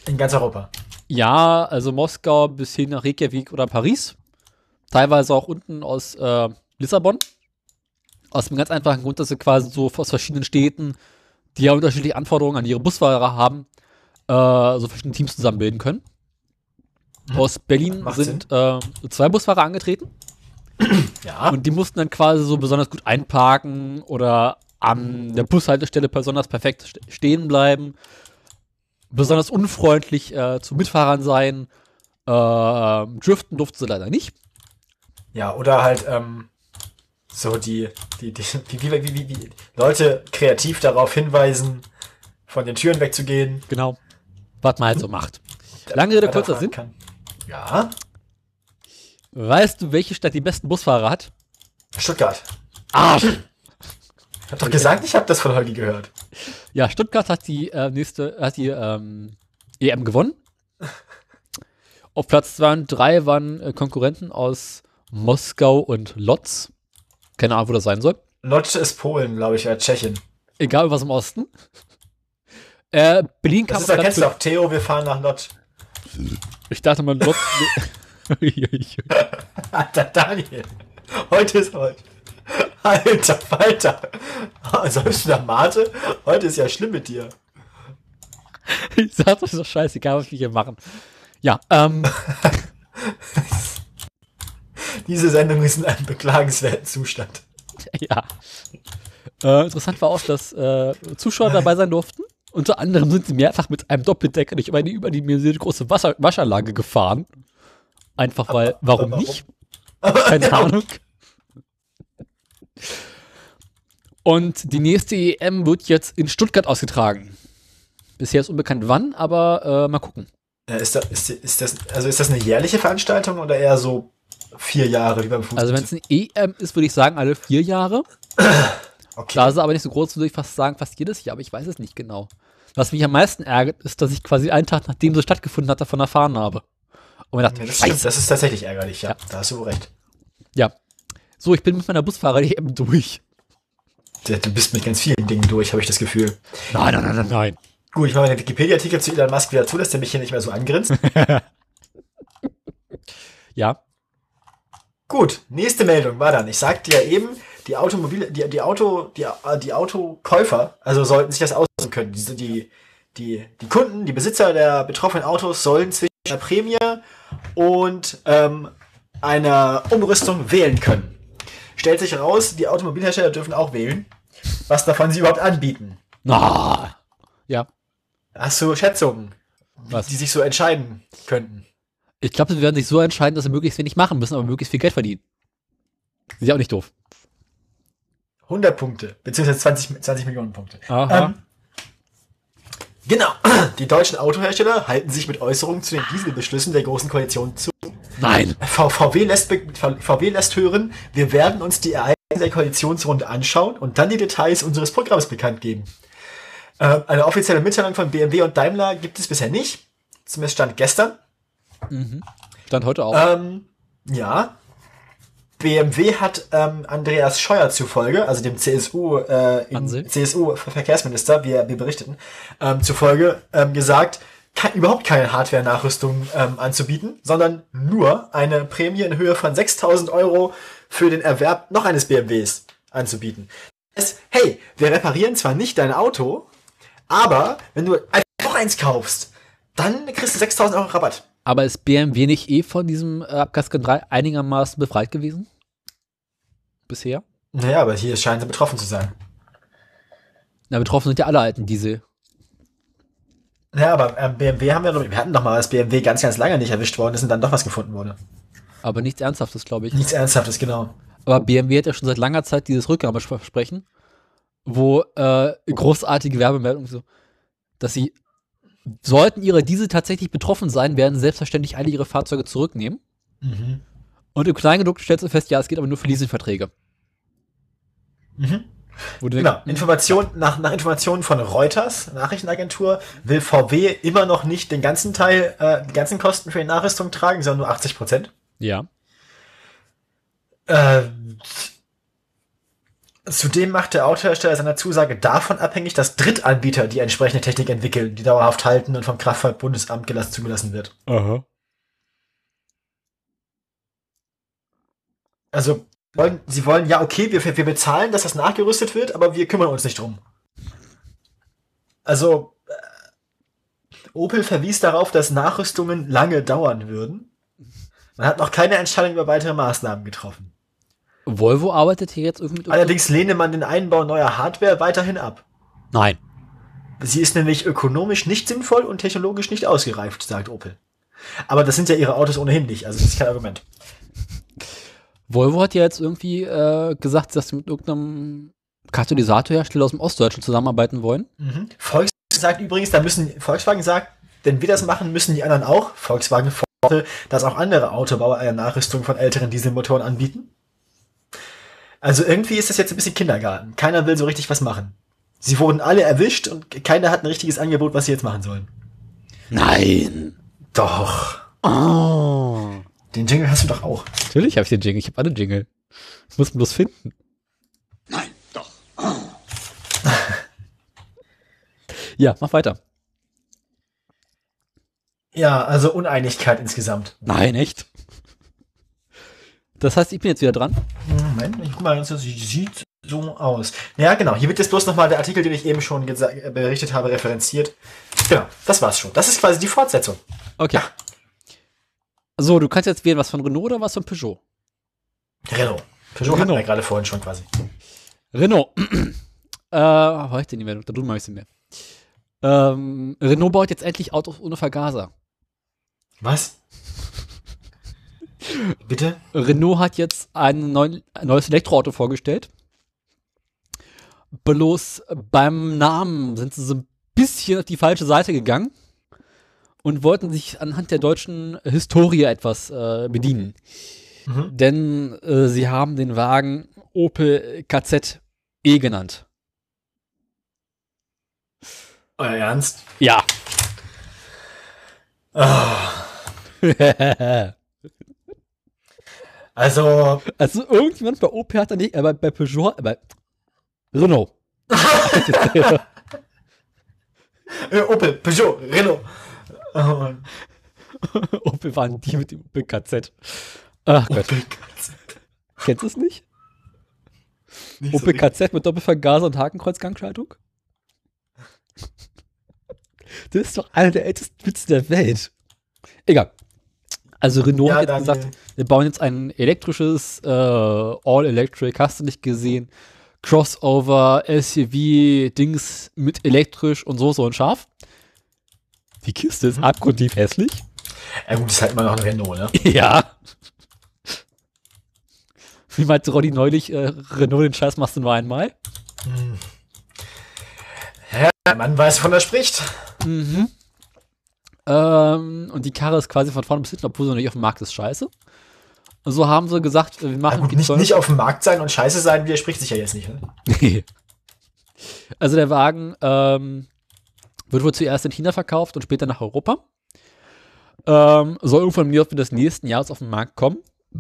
In ganz Europa. Ja, also Moskau bis hin nach Reykjavik oder Paris. Teilweise auch unten aus äh, Lissabon. Aus dem ganz einfachen Grund, dass sie quasi so aus verschiedenen Städten, die ja unterschiedliche Anforderungen an ihre Busfahrer haben, äh, so verschiedene Teams zusammenbilden können. Aus Berlin sind äh, zwei Busfahrer angetreten Ja. und die mussten dann quasi so besonders gut einparken oder an der Bushaltestelle besonders perfekt st- stehen bleiben, besonders unfreundlich äh, zu Mitfahrern sein. Äh, driften durften sie leider nicht. Ja, oder halt, ähm, so die, die, die, wie, wie, wie, wie Leute kreativ darauf hinweisen, von den Türen wegzugehen. Genau. Was man halt so macht. Lange Rede, kurzer Sinn. Kann. Ja. Weißt du, welche Stadt die besten Busfahrer hat? Stuttgart. Arsch! Ich hab doch gesagt, ich habe das von Holgi gehört. Ja, Stuttgart hat die äh, nächste, hat die ähm, EM gewonnen. Auf Platz 2 und 3 waren äh, Konkurrenten aus Moskau und Lodz. Keine Ahnung, wo das sein soll. Lodz ist Polen, glaube ich, ja, Tschechien. Egal was im Osten. Äh, Berlin kam Das ist, auf du auch Theo, wir fahren nach Lodz. Ich dachte mal, Lodz. Alter, Daniel. Heute ist heute. Alter, Alter. Sollst du nach Mate? Heute ist ja schlimm mit dir. ich sag, das ist doch scheißegal, was wir hier machen. Ja, ähm, Diese Sendung ist in einem beklagenswerten Zustand. ja. Äh, interessant war auch, dass äh, Zuschauer dabei sein durften. Unter anderem sind sie mehrfach mit einem Doppeldecker durch eine überdimensionierte große Wasser Waschanlage gefahren. Einfach weil, warum warum? nicht? Keine Ahnung. Und die nächste EM wird jetzt in Stuttgart ausgetragen. Bisher ist unbekannt wann, aber äh, mal gucken. Äh, Ist das, ist, ist das, also ist das eine jährliche Veranstaltung oder eher so vier Jahre wie beim Fußball. Also wenn es ein EM ist, würde ich sagen, alle vier Jahre. okay. Da ist er aber nicht so groß, würde ich fast sagen, fast jedes Jahr, aber ich weiß es nicht genau. Was mich am meisten ärgert, ist, dass ich quasi einen Tag, nachdem so stattgefunden hat, davon erfahren habe. Und mir dachte, Ja, das, scheiße. stimmt, das ist tatsächlich ärgerlich, ja. Ja. Da hast du recht. So, ich bin mit meiner Busfahrer-EM durch. Du bist mit ganz vielen Dingen durch, habe ich das Gefühl. Nein, nein, nein, nein, nein. Gut, ich mache den Wikipedia-Artikel zu Elon Musk wieder zu, dass der mich hier nicht mehr so angrinst. Ja. Gut, nächste Meldung war dann. Ich sagte ja eben, die Automobil, die, die Auto, die, äh, die Autokäufer, also sollten sich das aussuchen können. Die, die, die, die Kunden, die Besitzer der betroffenen Autos sollen zwischen einer Prämie und ähm, einer Umrüstung wählen können. Stellt sich heraus, die Automobilhersteller dürfen auch wählen, was davon sie überhaupt anbieten. Na. Ja. Hast du Schätzungen, Was? die sich so entscheiden könnten? Ich glaube, sie werden sich so entscheiden, dass sie möglichst wenig machen müssen, aber möglichst viel Geld verdienen. Ist ja auch nicht doof. 100 Punkte, beziehungsweise 20, 20 Millionen Punkte. Aha. Ähm, genau, die deutschen Autohersteller halten sich mit Äußerungen zu den Dieselbeschlüssen der Großen Koalition zu. Nein. VW lässt, VW lässt hören, wir werden uns die Ereignisse der Koalitionsrunde anschauen und dann die Details unseres Programms bekannt geben. Äh, eine offizielle Mitteilung von BMW und Daimler gibt es bisher nicht. Zumindest stand gestern. Stand heute auch. Ähm, ja. BMW hat ähm, Andreas Scheuer zufolge, also dem CSU, äh, Ansel. CSU-Verkehrsminister, wie wir berichteten, ähm, zufolge ähm, gesagt, ke überhaupt keine Hardware-Nachrüstung ähm, anzubieten, sondern nur eine Prämie in Höhe von 6000 Euro für den Erwerb noch eines BMWs anzubieten. Das heißt, hey, wir reparieren zwar nicht dein Auto, aber wenn du noch eins kaufst, dann kriegst du 6000 Euro Rabatt. aber ist BMW nicht eh von diesem äh, Abgasskandal 3 einigermaßen befreit gewesen? Bisher? Naja, aber hier scheinen sie betroffen zu sein. Na, betroffen sind ja alle alten Diesel. Ja, aber ähm, BMW haben wir, noch- wir hatten doch mal, dass BMW ganz, ganz lange nicht erwischt worden ist und dann doch was gefunden wurde. Aber nichts Ernsthaftes, glaube ich. Nichts Ernsthaftes, genau. Aber BMW hat ja schon seit langer Zeit dieses Rückgabeversprechen, wo äh, großartige Werbemeldungen so, dass sie sollten ihre Diesel tatsächlich betroffen sein, werden selbstverständlich alle ihre Fahrzeuge zurücknehmen. Mhm. Und im Kleingedruckten stellst du fest, ja, es geht aber nur für Leasingverträge. Mhm. Genau. denkst, Information, nach, nach Informationen von Reuters, Nachrichtenagentur, will VW immer noch nicht den ganzen Teil, äh, die ganzen Kosten für die Nachrüstung tragen, sondern nur 80 Prozent. ja. Äh, zudem macht der Autohersteller seiner Zusage davon abhängig, dass Drittanbieter die entsprechende Technik entwickeln, die dauerhaft halten und vom Kraftfahrtbundesamt gelassen, zugelassen wird. Aha. Also, wollen, sie wollen, ja, okay, wir, wir bezahlen, dass das nachgerüstet wird, aber wir kümmern uns nicht drum. Also, äh, Opel verwies darauf, dass Nachrüstungen lange dauern würden. Man hat noch keine Entscheidung über weitere Maßnahmen getroffen. Volvo arbeitet hier jetzt irgendwie mit. Allerdings lehne man den Einbau neuer Hardware weiterhin ab. Nein. Sie ist nämlich ökonomisch nicht sinnvoll und technologisch nicht ausgereift, sagt Opel. Aber das sind ja ihre Autos ohnehin nicht, also das ist kein Argument. Volvo hat ja jetzt irgendwie äh, gesagt, dass sie mit irgendeinem Katalysatorhersteller aus dem Ostdeutschen zusammenarbeiten wollen. Mhm. Volkswagen sagt übrigens, da müssen, Volkswagen sagt, wenn wir das machen, müssen die anderen auch. Volkswagen forderte, dass auch andere Autobauer eine Nachrüstung von älteren Dieselmotoren anbieten. Also irgendwie ist das jetzt ein bisschen Kindergarten. Keiner will so richtig was machen. Sie wurden alle erwischt und keiner hat ein richtiges Angebot, was sie jetzt machen sollen. Nein. Doch. Oh. Den Jingle hast du doch auch. Natürlich habe ich den Jingle. Ich habe alle Jingle. Ich muss ihn bloß finden. Nein, doch. Ja, mach weiter. Ja, also Uneinigkeit insgesamt. Nein, echt. Das heißt, ich bin jetzt wieder dran. Moment, ich guck mal, das sieht so aus. Ja, genau. Hier wird jetzt bloß nochmal der Artikel, den ich eben schon äh, berichtet habe, referenziert. Genau, das war's schon. Das ist quasi die Fortsetzung. Okay. So, du kannst jetzt wählen, was von Renault oder was von Peugeot? Renault. Peugeot hatten Renault. wir gerade vorhin schon quasi. Renault. äh, denn die Meldung? Da drüben habe ich sie mehr. Ähm, Renault baut jetzt endlich Autos ohne Vergaser. Was? Bitte? Renault hat jetzt ein, neuen, ein neues Elektroauto vorgestellt. Bloß beim Namen sind sie so ein bisschen auf die falsche Seite gegangen und wollten sich anhand der deutschen Historie etwas äh, bedienen. Mhm. Denn äh, sie haben den Wagen Opel KZ E genannt. Euer Ernst? Ja. Ah, also, Also irgendjemand bei Opel hat da nicht, aber bei Peugeot, äh, bei Renault. äh, Opel, Peugeot, Renault. Oh. Opel waren die mit dem Opel KZ. Ach Gott, Opel KZ. kennst du es nicht? Nicht so Opel richtig. KZ mit Doppelvergaser und Hakenkreuzgangschaltung? Das ist doch einer der ältesten Witze der Welt. Egal. Also Renault Ja, hat jetzt gesagt, wir bauen jetzt ein elektrisches, äh, All-Electric, hast du nicht gesehen, Crossover, SUV, Dings mit elektrisch und so, so und scharf. Die Kiste ist abgrundtief hässlich. Ja gut, ist halt immer noch ein Renault, ne? Ja. Wie meinte Roddy neulich, äh, Renault, den Scheiß machst du nur einmal. Ja, der Mann weiß, wovon er spricht. Mhm. Ähm, und die Karre ist quasi von vorne bis hinten, obwohl sie noch nicht auf dem Markt ist, scheiße. Und so haben sie gesagt, wir Ja, machen gut, die nicht, nicht auf dem Markt sein und scheiße sein, widerspricht sich ja jetzt nicht, ne? Nee. Also der Wagen ähm, wird wohl zuerst in China verkauft und später nach Europa. Ähm, soll irgendwann mir des nächsten Jahres auf den Markt kommen.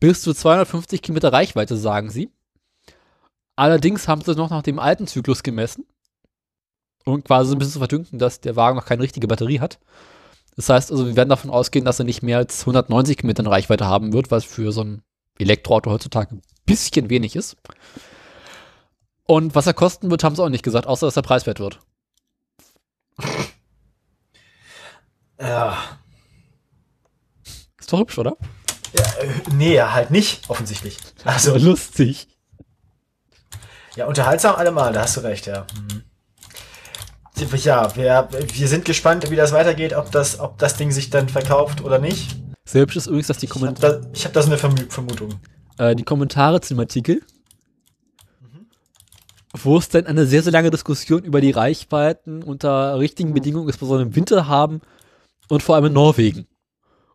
Bis zu 250 Kilometer Reichweite, sagen sie. Allerdings haben sie noch nach dem alten Zyklus gemessen. Und quasi ein bisschen zu verdünken, dass der Wagen noch keine richtige Batterie hat. Das heißt also, wir werden davon ausgehen, dass er nicht mehr als 190 Kilometer Reichweite haben wird, was für so ein Elektroauto heutzutage ein bisschen wenig ist. Und was er kosten wird, haben sie auch nicht gesagt, außer dass er preiswert wird. Ja, Ist doch hübsch, oder? ja äh, nee, halt nicht, offensichtlich. Also, lustig. ja, unterhaltsam allemal, da hast du recht, ja. Mhm. Ja, wir, wir sind gespannt, wie das weitergeht, ob das, ob das Ding sich dann verkauft oder nicht. Sehr hübsch ist übrigens, dass die, Ich habe da, ich hab da so eine Vermu Vermutung. äh, die Kommentare zu dem Artikel, wo es dann eine sehr, sehr lange Diskussion über die Reichweiten unter richtigen Bedingungen, insbesondere im Winter haben und vor allem in Norwegen.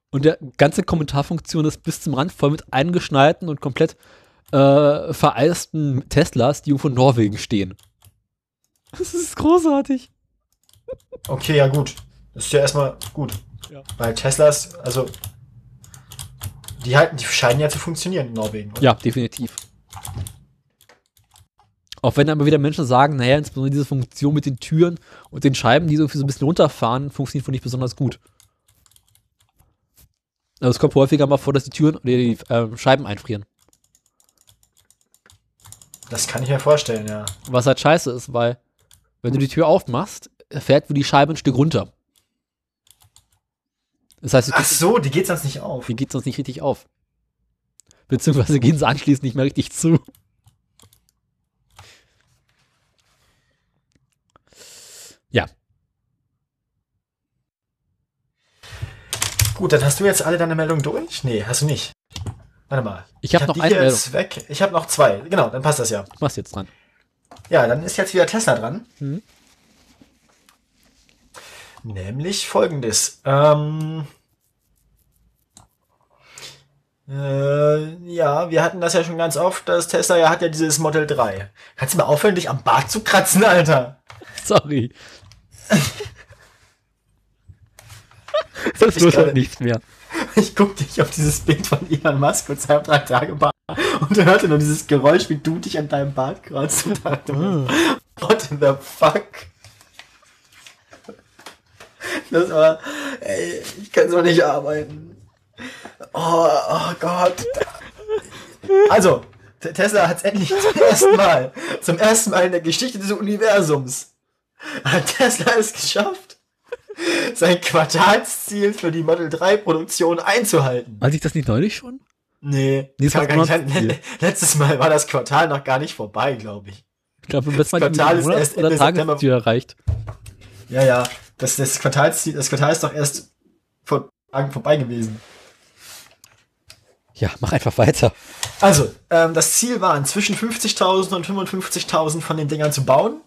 Und der ganze Kommentarfunktion ist bis zum Rand voll mit eingeschneiten und komplett äh, vereisten Teslas, die irgendwo in Norwegen stehen. Das ist großartig. Okay, ja gut. Das ist ja erstmal gut. Ja. Weil Teslas, also die halten, die scheinen ja zu funktionieren in Norwegen. oder? Ja, definitiv. Auch wenn dann immer wieder Menschen sagen, naja, insbesondere diese Funktion mit den Türen und den Scheiben, die so so ein bisschen runterfahren, funktioniert wohl nicht besonders gut. Also es kommt häufiger mal vor, dass die Türen oder die ähm, Scheiben einfrieren. Das kann ich mir vorstellen, ja. Was halt scheiße ist, weil wenn du die Tür aufmachst, fährt wohl die Scheibe ein Stück runter. Das heißt, Ach so, die geht sonst nicht auf. die geht sonst nicht richtig auf. Beziehungsweise gehen sie anschließend nicht mehr richtig zu. Ja, Gut, dann hast du jetzt alle deine Meldungen durch? Nee, hast du nicht. Warte mal. ich habe hab noch eine Meldung. weg. Ich habe noch zwei. Genau, dann passt das ja. Was jetzt dran? Ja, dann ist jetzt wieder Tesla dran. Mhm. Nämlich folgendes. Ähm, äh, ja, wir hatten das ja schon ganz oft, dass Tesla ja hat ja dieses Model 3. Kannst du mal aufhören, dich am Bart zu kratzen, Alter? Sorry. Das ich wird halt nichts mehr. Ich guck dich auf dieses Bild von Elon Musk und seinem drei Tage Bart und hörte nur dieses Geräusch, wie du dich an deinem Bart kratzt und dachte what in the fuck? Das war, ey, ich kann so nicht arbeiten. Oh, oh Gott. Also, Tesla hat es endlich zum ersten Mal, zum ersten Mal in der Geschichte des Universums, hat Tesla es geschafft, sein Quartalsziel für die Model 3 Produktion einzuhalten. Weiß ich das nicht neulich schon? Nee, Nee, war gar nicht letztes Mal war das Quartal noch gar nicht vorbei, glaube ich. Ich glaube, das Quartal ist erst Ende. Tagesziel erreicht. Ja, ja, das, das, Quartalsziel, das Quartal ist doch erst vor Tagen vorbei gewesen. Ja, mach einfach weiter. Also, ähm, das Ziel war, zwischen 50.000 und 55.000 von den Dingern zu bauen.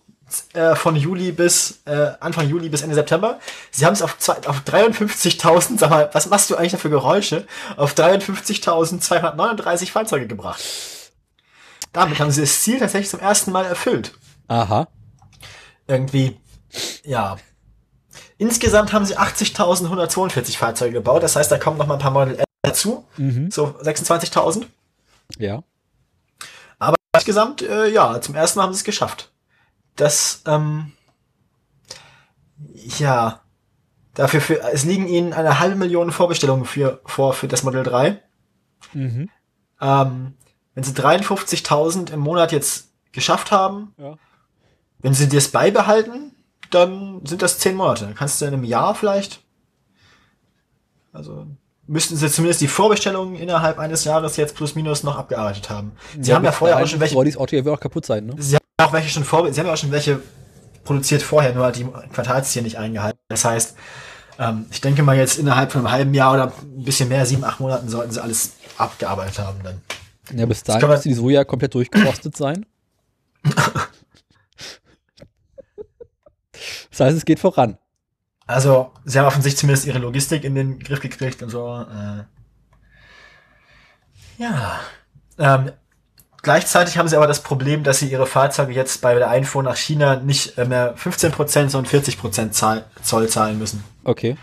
Äh, von Juli bis äh, Anfang Juli bis Ende September. Sie haben es auf, zwei- auf 53.000, sag mal, was machst du eigentlich da für Geräusche? Auf 53.239 Fahrzeuge gebracht. Damit haben sie das Ziel tatsächlich zum ersten Mal erfüllt. Aha. Irgendwie, ja. Insgesamt haben sie 80.142 Fahrzeuge gebaut. Das heißt, da kommen noch mal ein paar Model S dazu. Mhm. So 26.000. Ja. Aber insgesamt, äh, ja, zum ersten Mal haben sie es geschafft. Das, ähm, ja, dafür, für, es liegen ihnen eine halbe Million Vorbestellungen für, vor für das Model 3. Mhm. Ähm, wenn sie 53.000 im Monat jetzt geschafft haben, Ja. wenn sie das beibehalten, dann sind das 10 Monate. Dann kannst du in einem Jahr vielleicht, also müssten sie zumindest die Vorbestellungen innerhalb eines Jahres jetzt plus minus noch abgearbeitet haben. Sie haben ja vorher auch schon welche Auto ja auch kaputt sein, ne? Sie auch welche schon vor, Sie haben ja auch schon welche produziert vorher, nur hat die Quartalsziele nicht eingehalten. Das heißt, ähm, ich denke mal jetzt innerhalb von einem halben Jahr oder ein bisschen mehr, sieben, acht Monaten sollten sie alles abgearbeitet haben dann. Ja, bis dahin müsste die Soja komplett durchgerostet sein. das heißt, es geht voran. Also, sie haben offensichtlich zumindest ihre Logistik in den Griff gekriegt und so. Äh. Ja. Ähm, gleichzeitig haben sie aber das Problem, dass sie ihre Fahrzeuge jetzt bei der Einfuhr nach China nicht äh, mehr 15%, sondern 40% Zahl Zoll zahlen müssen. Okay.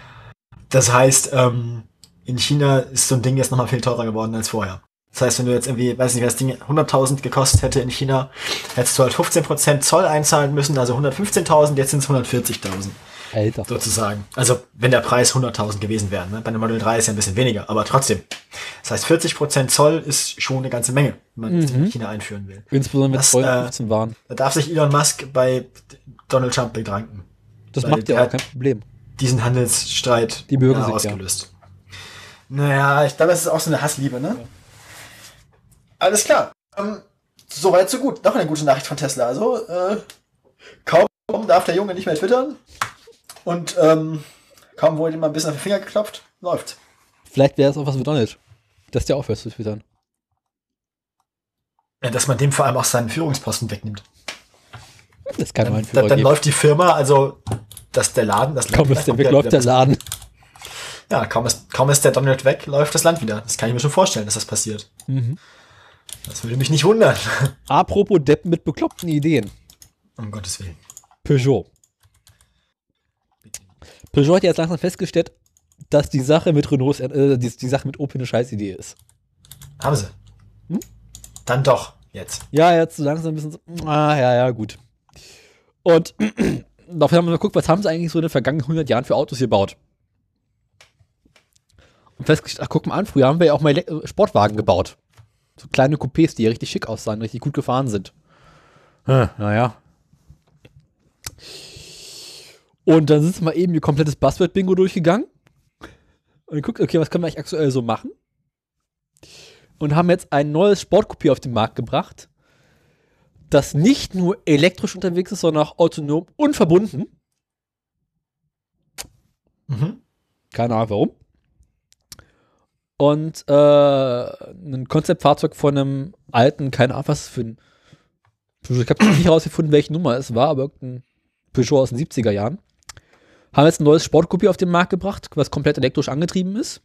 Das heißt, ähm, in China ist so ein Ding jetzt nochmal viel teurer geworden als vorher. Das heißt, wenn du jetzt irgendwie, weiß nicht, wenn das Ding 100.000 gekostet hätte in China, hättest du halt 15% Zoll einzahlen müssen, also 115.000, jetzt sind es 140.000 Alter. sozusagen. Also wenn der Preis 100.000 gewesen wäre. Ne? Bei einem Model 3 ist ja ein bisschen weniger, aber trotzdem. Das heißt, 40% Zoll ist schon eine ganze Menge, wenn man das in China einführen will. Insbesondere wenn es Zoll äh, 15 waren. Da darf sich Elon Musk bei Donald Trump bedanken. Das macht ja auch kein Problem. diesen Handelsstreit Die mögen ja, ja. ausgelöst. Naja, ich glaube, das ist auch so eine Hassliebe, ne? Alles klar. Ähm, Soweit, so gut. Noch eine gute Nachricht von Tesla. Also, äh, kaum darf der Junge nicht mehr twittern. Und ähm, kaum wurde ihm mal ein bisschen auf den Finger geklopft. Läuft. Vielleicht wäre es auch was für Donald. Dass der aufhört zu twittern. Ja, dass man dem vor allem auch seinen Führungsposten wegnimmt. Das kann man dann, dann läuft die Firma, also dass der Laden, das Kaum ist der weg, läuft der Laden. Ja, kaum ist, kaum ist der Donald weg, läuft das Land wieder. Das kann ich mir schon vorstellen, dass das passiert. Mhm. Das würde mich nicht wundern. Apropos Deppen mit bekloppten Ideen. um Gottes Willen. Peugeot. Peugeot hat jetzt langsam festgestellt, dass die Sache mit Renault, äh, die, die Sache mit Opel eine Scheißidee ist. Haben sie. Hm? Dann doch, jetzt. Ja, jetzt so langsam ein bisschen so, ah, ja, ja, gut. Und dafür haben wir mal geguckt, was haben sie eigentlich so in den vergangenen 100 Jahren für Autos gebaut. Und festgestellt, ach, guck mal an, früher haben wir ja auch mal Ele- Sportwagen gebaut. So kleine Coupés, die ja richtig schick aussahen, richtig gut gefahren sind. Hm, naja. Und dann sind wir mal eben ihr komplettes Buzzword-Bingo durchgegangen. Und geguckt, okay, was können wir eigentlich aktuell so machen? Und haben jetzt ein neues Sportcoupé auf den Markt gebracht, das nicht nur elektrisch unterwegs ist, sondern auch autonom und verbunden. Mhm. Keine Ahnung warum. Und äh, ein Konzeptfahrzeug von einem alten, keine Ahnung was für ein. Ich habe nicht herausgefunden, welche Nummer es war, aber irgendein Peugeot aus den 70er Jahren. Haben jetzt ein neues Sportcoupé auf den Markt gebracht, was komplett elektrisch angetrieben ist.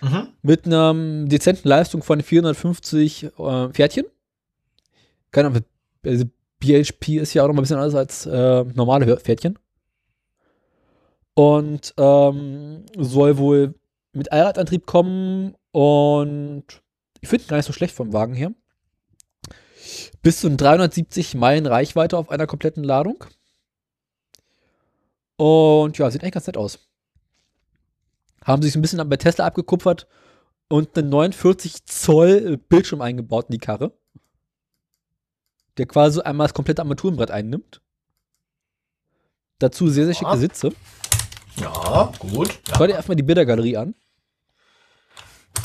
Mhm. Mit einer dezenten Leistung von 450 äh, Pferdchen. Keine Ahnung, also BHP ist ja auch noch mal ein bisschen anders als äh, normale Pferdchen. Und ähm, soll wohl mit Allradantrieb kommen und ich finde ihn gar nicht so schlecht vom Wagen her. Bis zu 370 Meilen Reichweite auf einer kompletten Ladung. Und ja, sieht eigentlich ganz nett aus haben sich ein bisschen bei Tesla abgekupfert und einen 49 Zoll Bildschirm eingebaut in die Karre. Der quasi einmal das komplette Armaturenbrett einnimmt. Dazu sehr, sehr schicke Ja. Sitze. Ja, gut. Schau dir erstmal die Bildergalerie an.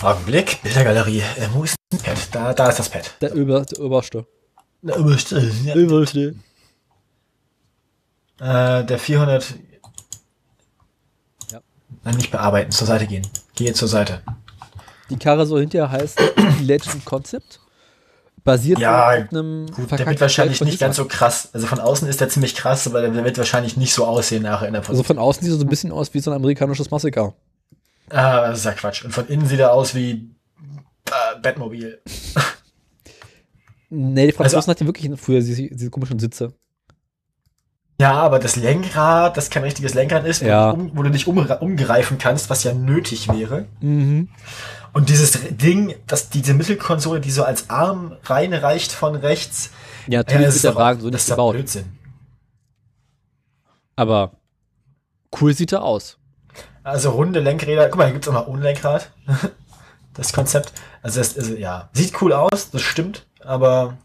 Augenblick, Bildergalerie. Äh, wo ist das Pad? Da, da ist das Pad. Der, Über, der Oberste. Na, überste- ja. Oberste. Äh, der 400. Ja. Nein, nicht bearbeiten, zur Seite gehen. Gehe zur Seite. Die Karre soll hinterher heißen Legend Concept. basiert Ja, auf einem Gut, der wird wahrscheinlich nicht ganz so krass. Also von außen ist der ziemlich krass, aber der wird wahrscheinlich nicht so aussehen nachher in der Also von außen sieht er so ein bisschen aus wie so ein amerikanisches Massaker. Ah, das ist ja Quatsch. Und von innen sieht er aus wie äh, Batmobil. Nee, die Franzosen Also- hatten wirklich früher diese, diese komischen Sitze. Ja, aber das Lenkrad, das kein richtiges Lenkrad ist, Ja. wo, du um, wo du dich um, umgreifen kannst, was ja nötig wäre. Mhm. Und dieses Ding, dass diese Mittelkonsole, die so als Arm reinreicht von rechts, Ja, natürlich das ist der Wagen so das nicht ist doch gebaut. Blödsinn. Aber cool sieht er aus. Also runde Lenkräder, guck mal, hier gibt's auch noch ohne Lenkrad. das Konzept. Also, das, also ja, sieht cool aus, das stimmt, aber.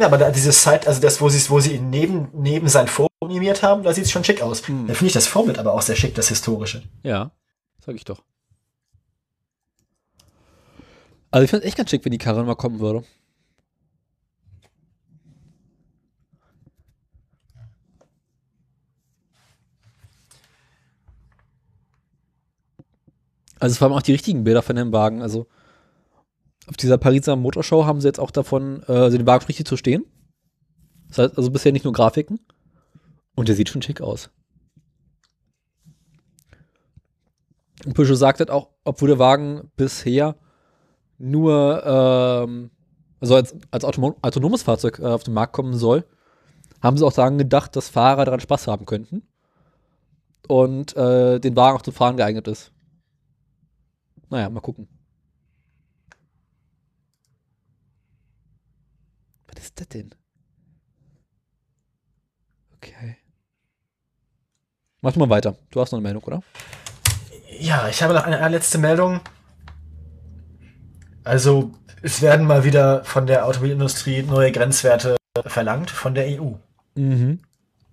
Ja, aber da dieses Side, also das, wo sie wo sie ihn neben, neben sein Forum animiert haben, da sieht's schon schick aus. Hm. Da finde ich das Vorbild aber auch sehr schick, das historische. Ja, sag ich doch. Also ich finde echt ganz schick, wenn die Karre mal kommen würde. Also vor allem auch die richtigen Bilder von dem Wagen. Also auf dieser Pariser Motorshow haben sie jetzt auch davon, äh, also den Wagen richtig zu stehen. Das heißt also bisher nicht nur Grafiken. Und der sieht schon schick aus. Und Peugeot sagt halt auch, obwohl der Wagen bisher nur ähm, also als, als autonom, autonomes Fahrzeug äh, auf den Markt kommen soll, haben sie auch daran gedacht, dass Fahrer daran Spaß haben könnten. Und äh, den Wagen auch zum Fahren geeignet ist. Naja, mal gucken. Was ist das denn? Okay. Mach mal weiter. Du hast noch eine Meldung, oder? Ja, ich habe noch eine letzte Meldung. Also, es werden mal wieder von der Automobilindustrie neue Grenzwerte verlangt von der EU. Mhm.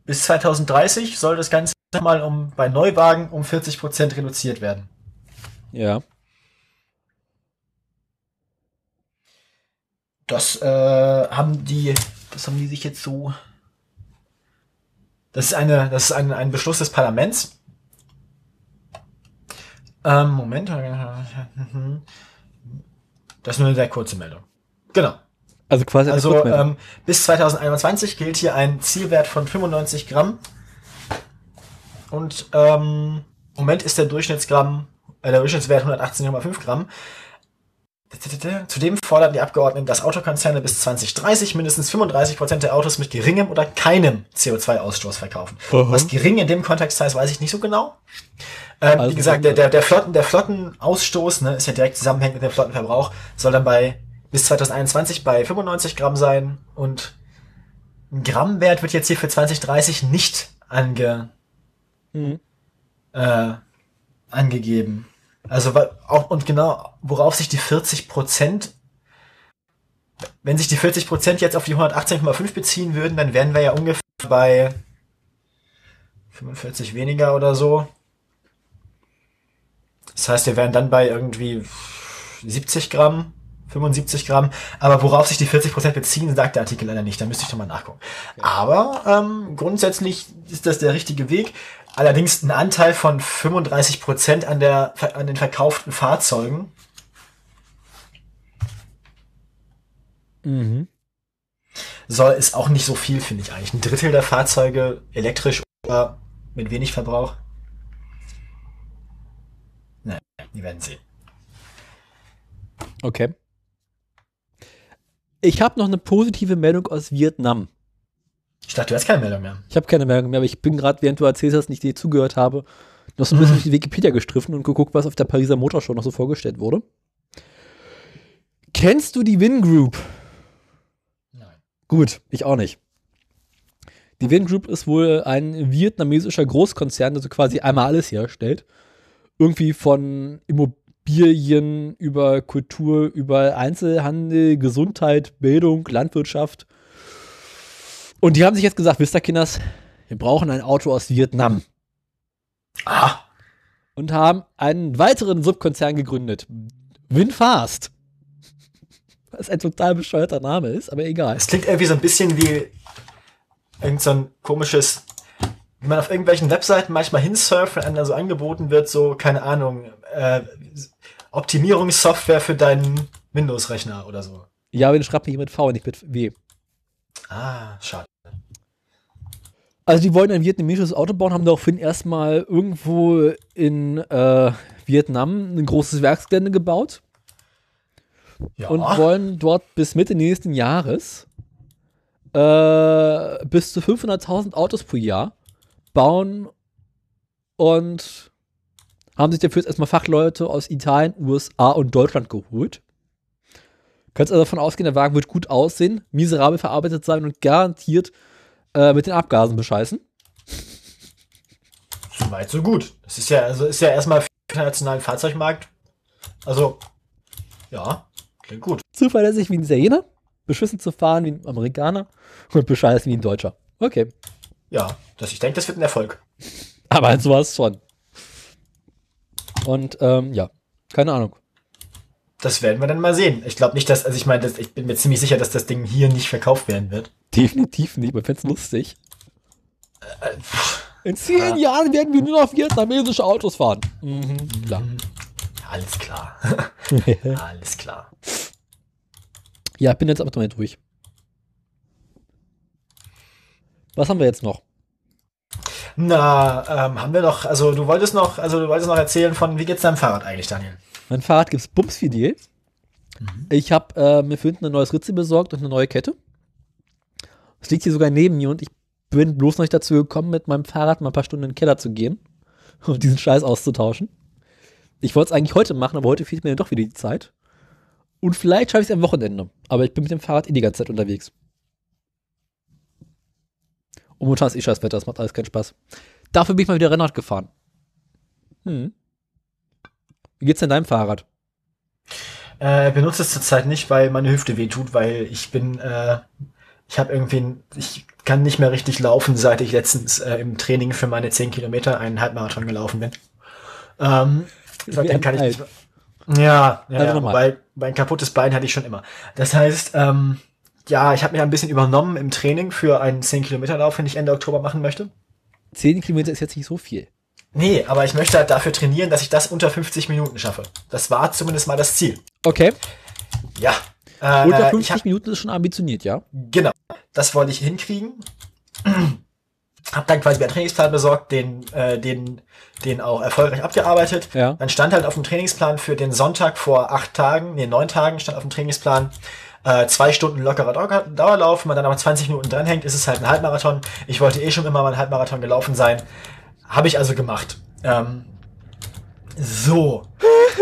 Bis 2030 soll das Ganze mal um, bei Neuwagen um 40% reduziert werden. Ja. Das äh, haben die, das haben die sich jetzt so. Das ist eine, das ist ein, ein Beschluss des Parlaments. Ähm, Moment. Das ist nur eine sehr kurze Meldung. Genau. Also quasi Also ähm, bis 2021 gilt hier ein Zielwert von 95 Gramm. Und ähm, im Moment ist der Durchschnittsgramm, äh, der Durchschnittswert 118,5 Gramm. Zudem fordern die Abgeordneten, dass Autokonzerne bis 2030 mindestens 35% der Autos mit geringem oder keinem CO2-Ausstoß verkaufen. Aha. Was gering in dem Kontext heißt, weiß ich nicht so genau. Ähm, Also wie gesagt, der, der, der, Flotten, der Flottenausstoß ne, ist ja direkt zusammenhängend mit dem Flottenverbrauch, soll dann bei bis 2021 bei 95 Gramm sein und ein Grammwert wird jetzt hier für 2030 nicht ange, Mhm. äh, angegeben. Also wa- auch und genau, worauf sich die 40 Prozent, wenn sich die 40 Prozent jetzt auf die 118,5 beziehen würden, dann wären wir ja ungefähr bei 45 weniger oder so. Das heißt, wir wären dann bei irgendwie 70 Gramm, 75 Gramm. Aber worauf sich die 40 Prozent beziehen, sagt der Artikel leider nicht. Da müsste ich doch mal nachgucken. Aber ähm, grundsätzlich ist das der richtige Weg. Allerdings ein Anteil von 35 Prozent an, der, an den verkauften Fahrzeugen. Mhm. soll, ist auch nicht so viel, finde ich eigentlich. Ein Drittel der Fahrzeuge elektrisch oder mit wenig Verbrauch. Naja, wir werden sehen. Okay. Ich habe noch eine positive Meldung aus Vietnam. Ich dachte, du hast keine Meldung mehr. Ich habe keine Meldung mehr, aber ich bin gerade, während du erzählt hast, nicht dir zugehört habe, noch so ein bisschen durch die Wikipedia gestriffen und geguckt, was auf der Pariser Motorshow noch so vorgestellt wurde. Kennst du die Win Group? Nein. Gut, ich auch nicht. Die Win Group ist wohl ein vietnamesischer Großkonzern, der so quasi einmal alles herstellt. Irgendwie von Immobilien über Kultur, über Einzelhandel, Gesundheit, Bildung, Landwirtschaft. Und die haben sich jetzt gesagt, wisst ihr, Kinders, wir brauchen ein Auto aus Vietnam. Ah, Und haben einen weiteren Subkonzern gegründet. WinFast. Was ein total bescheuerter Name ist, aber egal. es klingt irgendwie so ein bisschen wie irgend so ein komisches, wie man auf irgendwelchen Webseiten manchmal hinsurft, wenn einem da so angeboten wird, so, keine Ahnung, äh, Optimierungssoftware für deinen Windows-Rechner oder so. Ja, aber den schreibt nicht mit V, nicht mit W. Ah, schade. Also die wollten ein vietnamesisches Auto bauen, haben daraufhin erstmal irgendwo in äh, Vietnam ein großes Werksgelände gebaut Ja. und wollen dort bis Mitte nächsten Jahres äh, bis zu 500.000 Autos pro Jahr bauen und haben sich dafür jetzt erstmal Fachleute aus Italien, USA und Deutschland geholt. Kannst also davon ausgehen, der Wagen wird gut aussehen, miserabel verarbeitet sein und garantiert äh, mit den Abgasen bescheißen. so weit, so gut. Das ist ja, also ist ja erstmal für den internationalen Fahrzeugmarkt. Also, ja, klingt gut. Zuverlässig wie ein Italiener, beschissen zu fahren wie ein Amerikaner und bescheißen wie ein Deutscher. Okay. Ja, das, ich denke, das wird ein Erfolg. Aber halt sowas schon. Und ähm, ja, keine Ahnung. Das werden wir dann mal sehen. Ich glaube nicht, dass, also ich meine, ich bin mir ziemlich sicher, dass das Ding hier nicht verkauft werden wird. Definitiv nicht, man fände es lustig. In zehn Jahren werden wir nur noch vietnamesische Autos fahren. Mhm, klar. Alles klar. Alles klar. Ja, ich bin jetzt aber damit durch. Was haben wir jetzt noch? Na, ähm, haben wir noch, also du wolltest noch, also du wolltest noch erzählen von, wie geht's deinem Fahrrad eigentlich, Daniel? Mein Fahrrad gibt's bumsfidel. Ich habe äh, mir für hinten ein neues Ritzel besorgt und eine neue Kette. Es liegt hier sogar neben mir und ich bin bloß noch nicht dazu gekommen, mit meinem Fahrrad mal ein paar Stunden in den Keller zu gehen und diesen Scheiß auszutauschen. Ich wollte es eigentlich heute machen, aber heute fehlt mir dann doch wieder die Zeit. Und vielleicht schaffe ich es am Wochenende. Aber ich bin mit dem Fahrrad eh die ganze Zeit unterwegs. Und momentan ist eh scheiß Wetter, das macht alles keinen Spaß. Dafür bin ich mal wieder Rennrad gefahren. Hm. Wie geht's denn deinem Fahrrad? Äh, benutze es zurzeit nicht, weil meine Hüfte wehtut, weil ich bin, äh, ich habe irgendwie, ich kann nicht mehr richtig laufen, seit ich letztens äh, im Training für meine 10 Kilometer einen Halbmarathon gelaufen bin. Ähm, seitdem kann ich nicht. Ja, ja, Also ja weil mein kaputtes Bein hatte ich schon immer. Das heißt, ähm, ja, ich habe mir ein bisschen übernommen im Training für einen 10 Kilometer Lauf, den ich Ende Oktober machen möchte. 10 Kilometer ist jetzt nicht so viel. Nee, aber ich möchte halt dafür trainieren, dass ich das unter 50 Minuten schaffe. Das war zumindest mal das Ziel. Okay. Ja. Äh, Unter ich 50 hab, Minuten ist schon ambitioniert, ja? Genau, das wollte ich hinkriegen. Hab dann quasi einen Trainingsplan besorgt, den, äh, den, den auch erfolgreich abgearbeitet. Ja. Dann stand halt auf dem Trainingsplan für den Sonntag vor acht Tagen, nee, neun Tagen stand auf dem Trainingsplan, äh, zwei Stunden lockerer Dauer- Dauerlauf. Wenn man dann aber 20 Minuten dranhängt, ist es halt ein Halbmarathon. Ich wollte eh schon immer mal einen Halbmarathon gelaufen sein. Habe ich also gemacht. Ähm, so.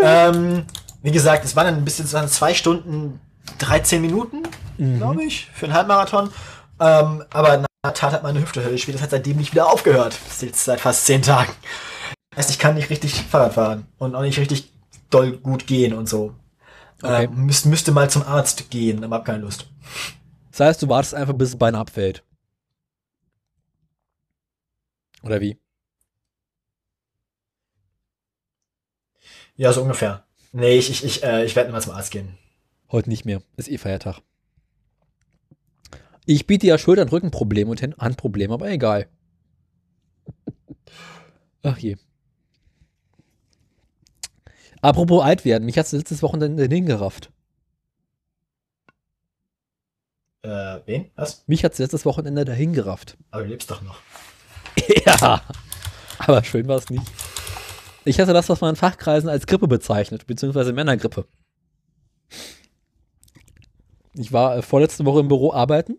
ähm, wie gesagt, es waren dann ein bisschen, es waren zwei Stunden, 13 Minuten, glaube ich, für einen Halbmarathon. Ähm, aber in der Tat hat meine Hüfte höllisch weh. Das hat seitdem nicht wieder aufgehört. Das ist jetzt seit fast zehn Tagen. Das heißt, ich kann nicht richtig Fahrrad fahren und auch nicht richtig doll gut gehen und so. Okay. Ähm, müsste, müsste mal zum Arzt gehen, aber hab keine Lust. Das heißt, du wartest einfach, bis das Bein abfällt. Oder wie? Ja, so ungefähr. Nee, ich, ich, ich, äh, ich werde mal zum Arzt gehen. Heute nicht mehr. Ist eh Feiertag. Ich biete ja Schulter- und Rückenprobleme und Hand- Handprobleme, aber egal. Ach je. Apropos alt werden, mich hat letztes Wochenende hingerafft. Äh, wen? Was? Mich hat letztes Wochenende dahin gerafft. Aber du lebst doch noch. Ja. Aber schön war es nicht. Ich hatte das, was man in Fachkreisen als Grippe bezeichnet, beziehungsweise Männergrippe. Ich war äh, vorletzte Woche im Büro arbeiten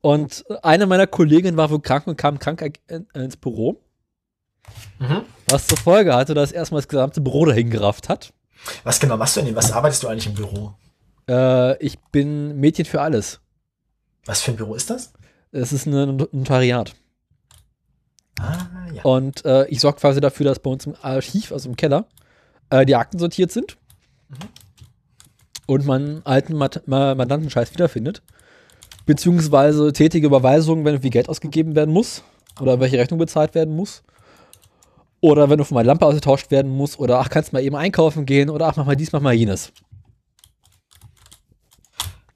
und eine meiner Kolleginnen war wohl krank und kam krank äh, ins Büro, Mhm. was zur Folge hatte, dass erstmal das gesamte Büro dahin gerafft hat. Was genau machst du denn? Was arbeitest du eigentlich im Büro? Äh, ich bin Mädchen für alles. Was für ein Büro ist das? Es ist ein Notariat. Ah, ja. Und äh, ich sorge quasi dafür, dass bei uns im Archiv, also im Keller, äh, die Akten sortiert sind. Und man alten Mat Ma Mandantenscheiß wiederfindet. Beziehungsweise tätige Überweisungen, wenn irgendwie Geld ausgegeben werden muss. Oder welche Rechnung bezahlt werden muss. Oder wenn auf mal Lampe ausgetauscht werden muss. Oder ach, kannst mal eben einkaufen gehen. Oder ach, mach mal dies, mach mal jenes.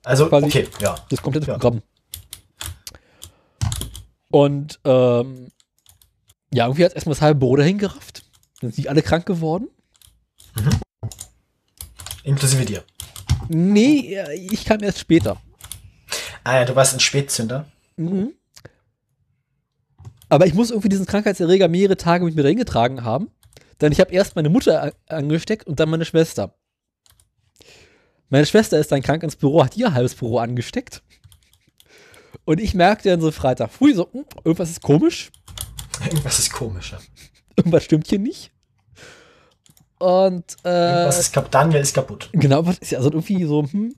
Also, quasi- okay, ja. Das komplette Ja. Programm. Und ähm, ja, irgendwie hat erstmal das halbe Büro dahin gerafft. Dann sind die alle krank geworden. Inklusive dir. Nee, ich kam erst später. Ah ja, du warst ein Spätzünder. Mhm. Aber ich muss irgendwie diesen Krankheitserreger mehrere Tage mit mir dahin getragen haben. Denn ich habe erst meine Mutter angesteckt und dann meine Schwester. Meine Schwester ist dann krank ins Büro, hat ihr halbes Büro angesteckt. Und ich merkte dann so Freitag früh so, hm, irgendwas ist komisch, Irgendwas ist komisch. ja. irgendwas stimmt hier nicht. Und äh, Irgendwas ist kaputt. Daniel ist kaputt. Genau, ist also irgendwie so, hm,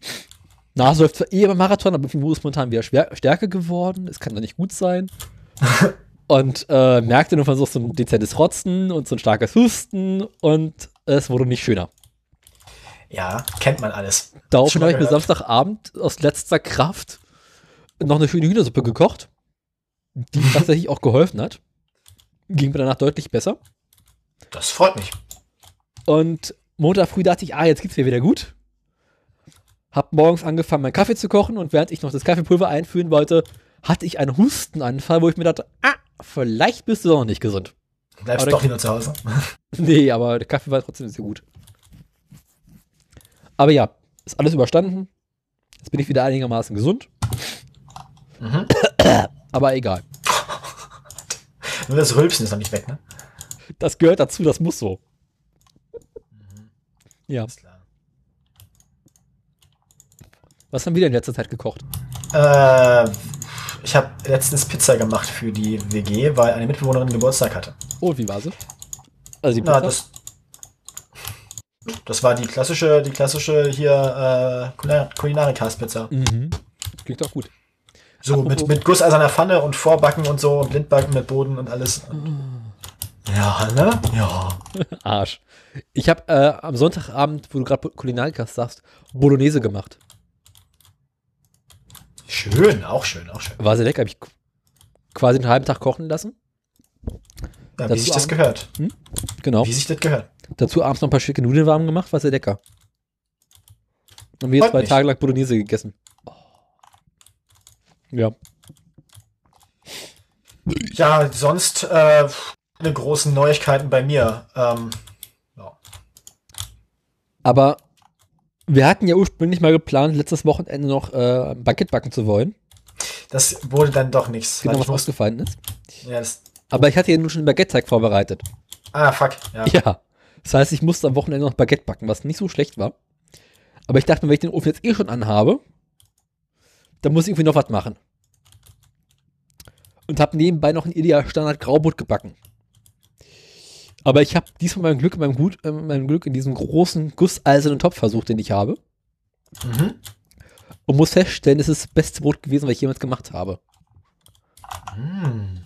Nase läuft zwar eh beim Marathon, aber irgendwie ist momentan wieder schwer, stärker geworden. Es kann doch nicht gut sein. und äh, merkte nur so ein dezentes Rotzen und so ein starkes Husten und es wurde nicht schöner. Ja, kennt man alles. Daraufhin habe ich mir. Samstagabend aus letzter Kraft noch eine schöne Hühnersuppe gekocht, die tatsächlich auch geholfen hat. Ging mir danach deutlich besser. Das freut mich. Und Montag früh dachte ich, ah, jetzt geht's mir wieder gut. Hab morgens angefangen, meinen Kaffee zu kochen und während ich noch das Kaffeepulver einführen wollte, hatte ich einen Hustenanfall, wo ich mir dachte, ah, vielleicht bist du doch noch nicht gesund. Bleibst Aber doch lieber zu Hause. Nee, aber der Kaffee war trotzdem sehr gut. Aber ja, ist alles überstanden. Jetzt bin ich wieder einigermaßen gesund. Mhm. Aber egal. Nur das Rülpsen ist noch nicht weg, ne? Das gehört dazu, das muss so. Ja. Ist klar. Was haben wir denn in letzter Zeit gekocht? Äh, ich habe letztens Pizza gemacht für die WG, weil eine Mitbewohnerin Geburtstag hatte. Oh, wie war sie? Also die Na, Pizza? das, das war die klassische, die klassische hier äh, Kulinar- Kulinarikas-Pizza. Mhm. Klingt doch gut. So mit, Apropos- mit gusseiserner Pfanne und Vorbacken und so und Blindbacken mit Boden und alles. Ja, ne? Ja. Arsch. Ich habe äh, am Sonntagabend, wo du gerade Kulinarikas sagst, Bolognese gemacht. Schön, auch schön, auch schön. War sehr lecker. Hab ich quasi einen halben Tag kochen lassen. Ja, wie Dazu sich das gehört. Genau. Wie sich das gehört. Dazu abends noch ein paar schicke Nudeln warm gemacht. War sehr lecker. Haben wir jetzt zwei. Tage lang Bolognese gegessen. Ja. Ja, sonst äh, keine großen Neuigkeiten bei mir. Ähm, ja. Aber wir hatten ja ursprünglich mal geplant, letztes Wochenende noch äh, ein Baguette backen zu wollen. Das wurde dann doch nichts. Genau, was musste, ausgefallen ist. ja, Aber ich hatte ja nun schon Baguette-Teig vorbereitet. ah, fuck. Ja. Ja. Das heißt, ich musste am Wochenende noch Baguette backen, was nicht so schlecht war. Aber ich dachte mir, wenn ich den Ofen jetzt eh schon anhabe, dann muss ich irgendwie noch was machen. Und habe nebenbei noch ein ideal Standard Graubrot gebacken. Aber ich habe diesmal mein Glück, mein, Gut, äh, mein Glück in diesem großen gusseisernen Topf versucht, den ich habe. Mhm. Und muss feststellen, es ist das beste Brot gewesen, was ich jemals gemacht habe. Hm.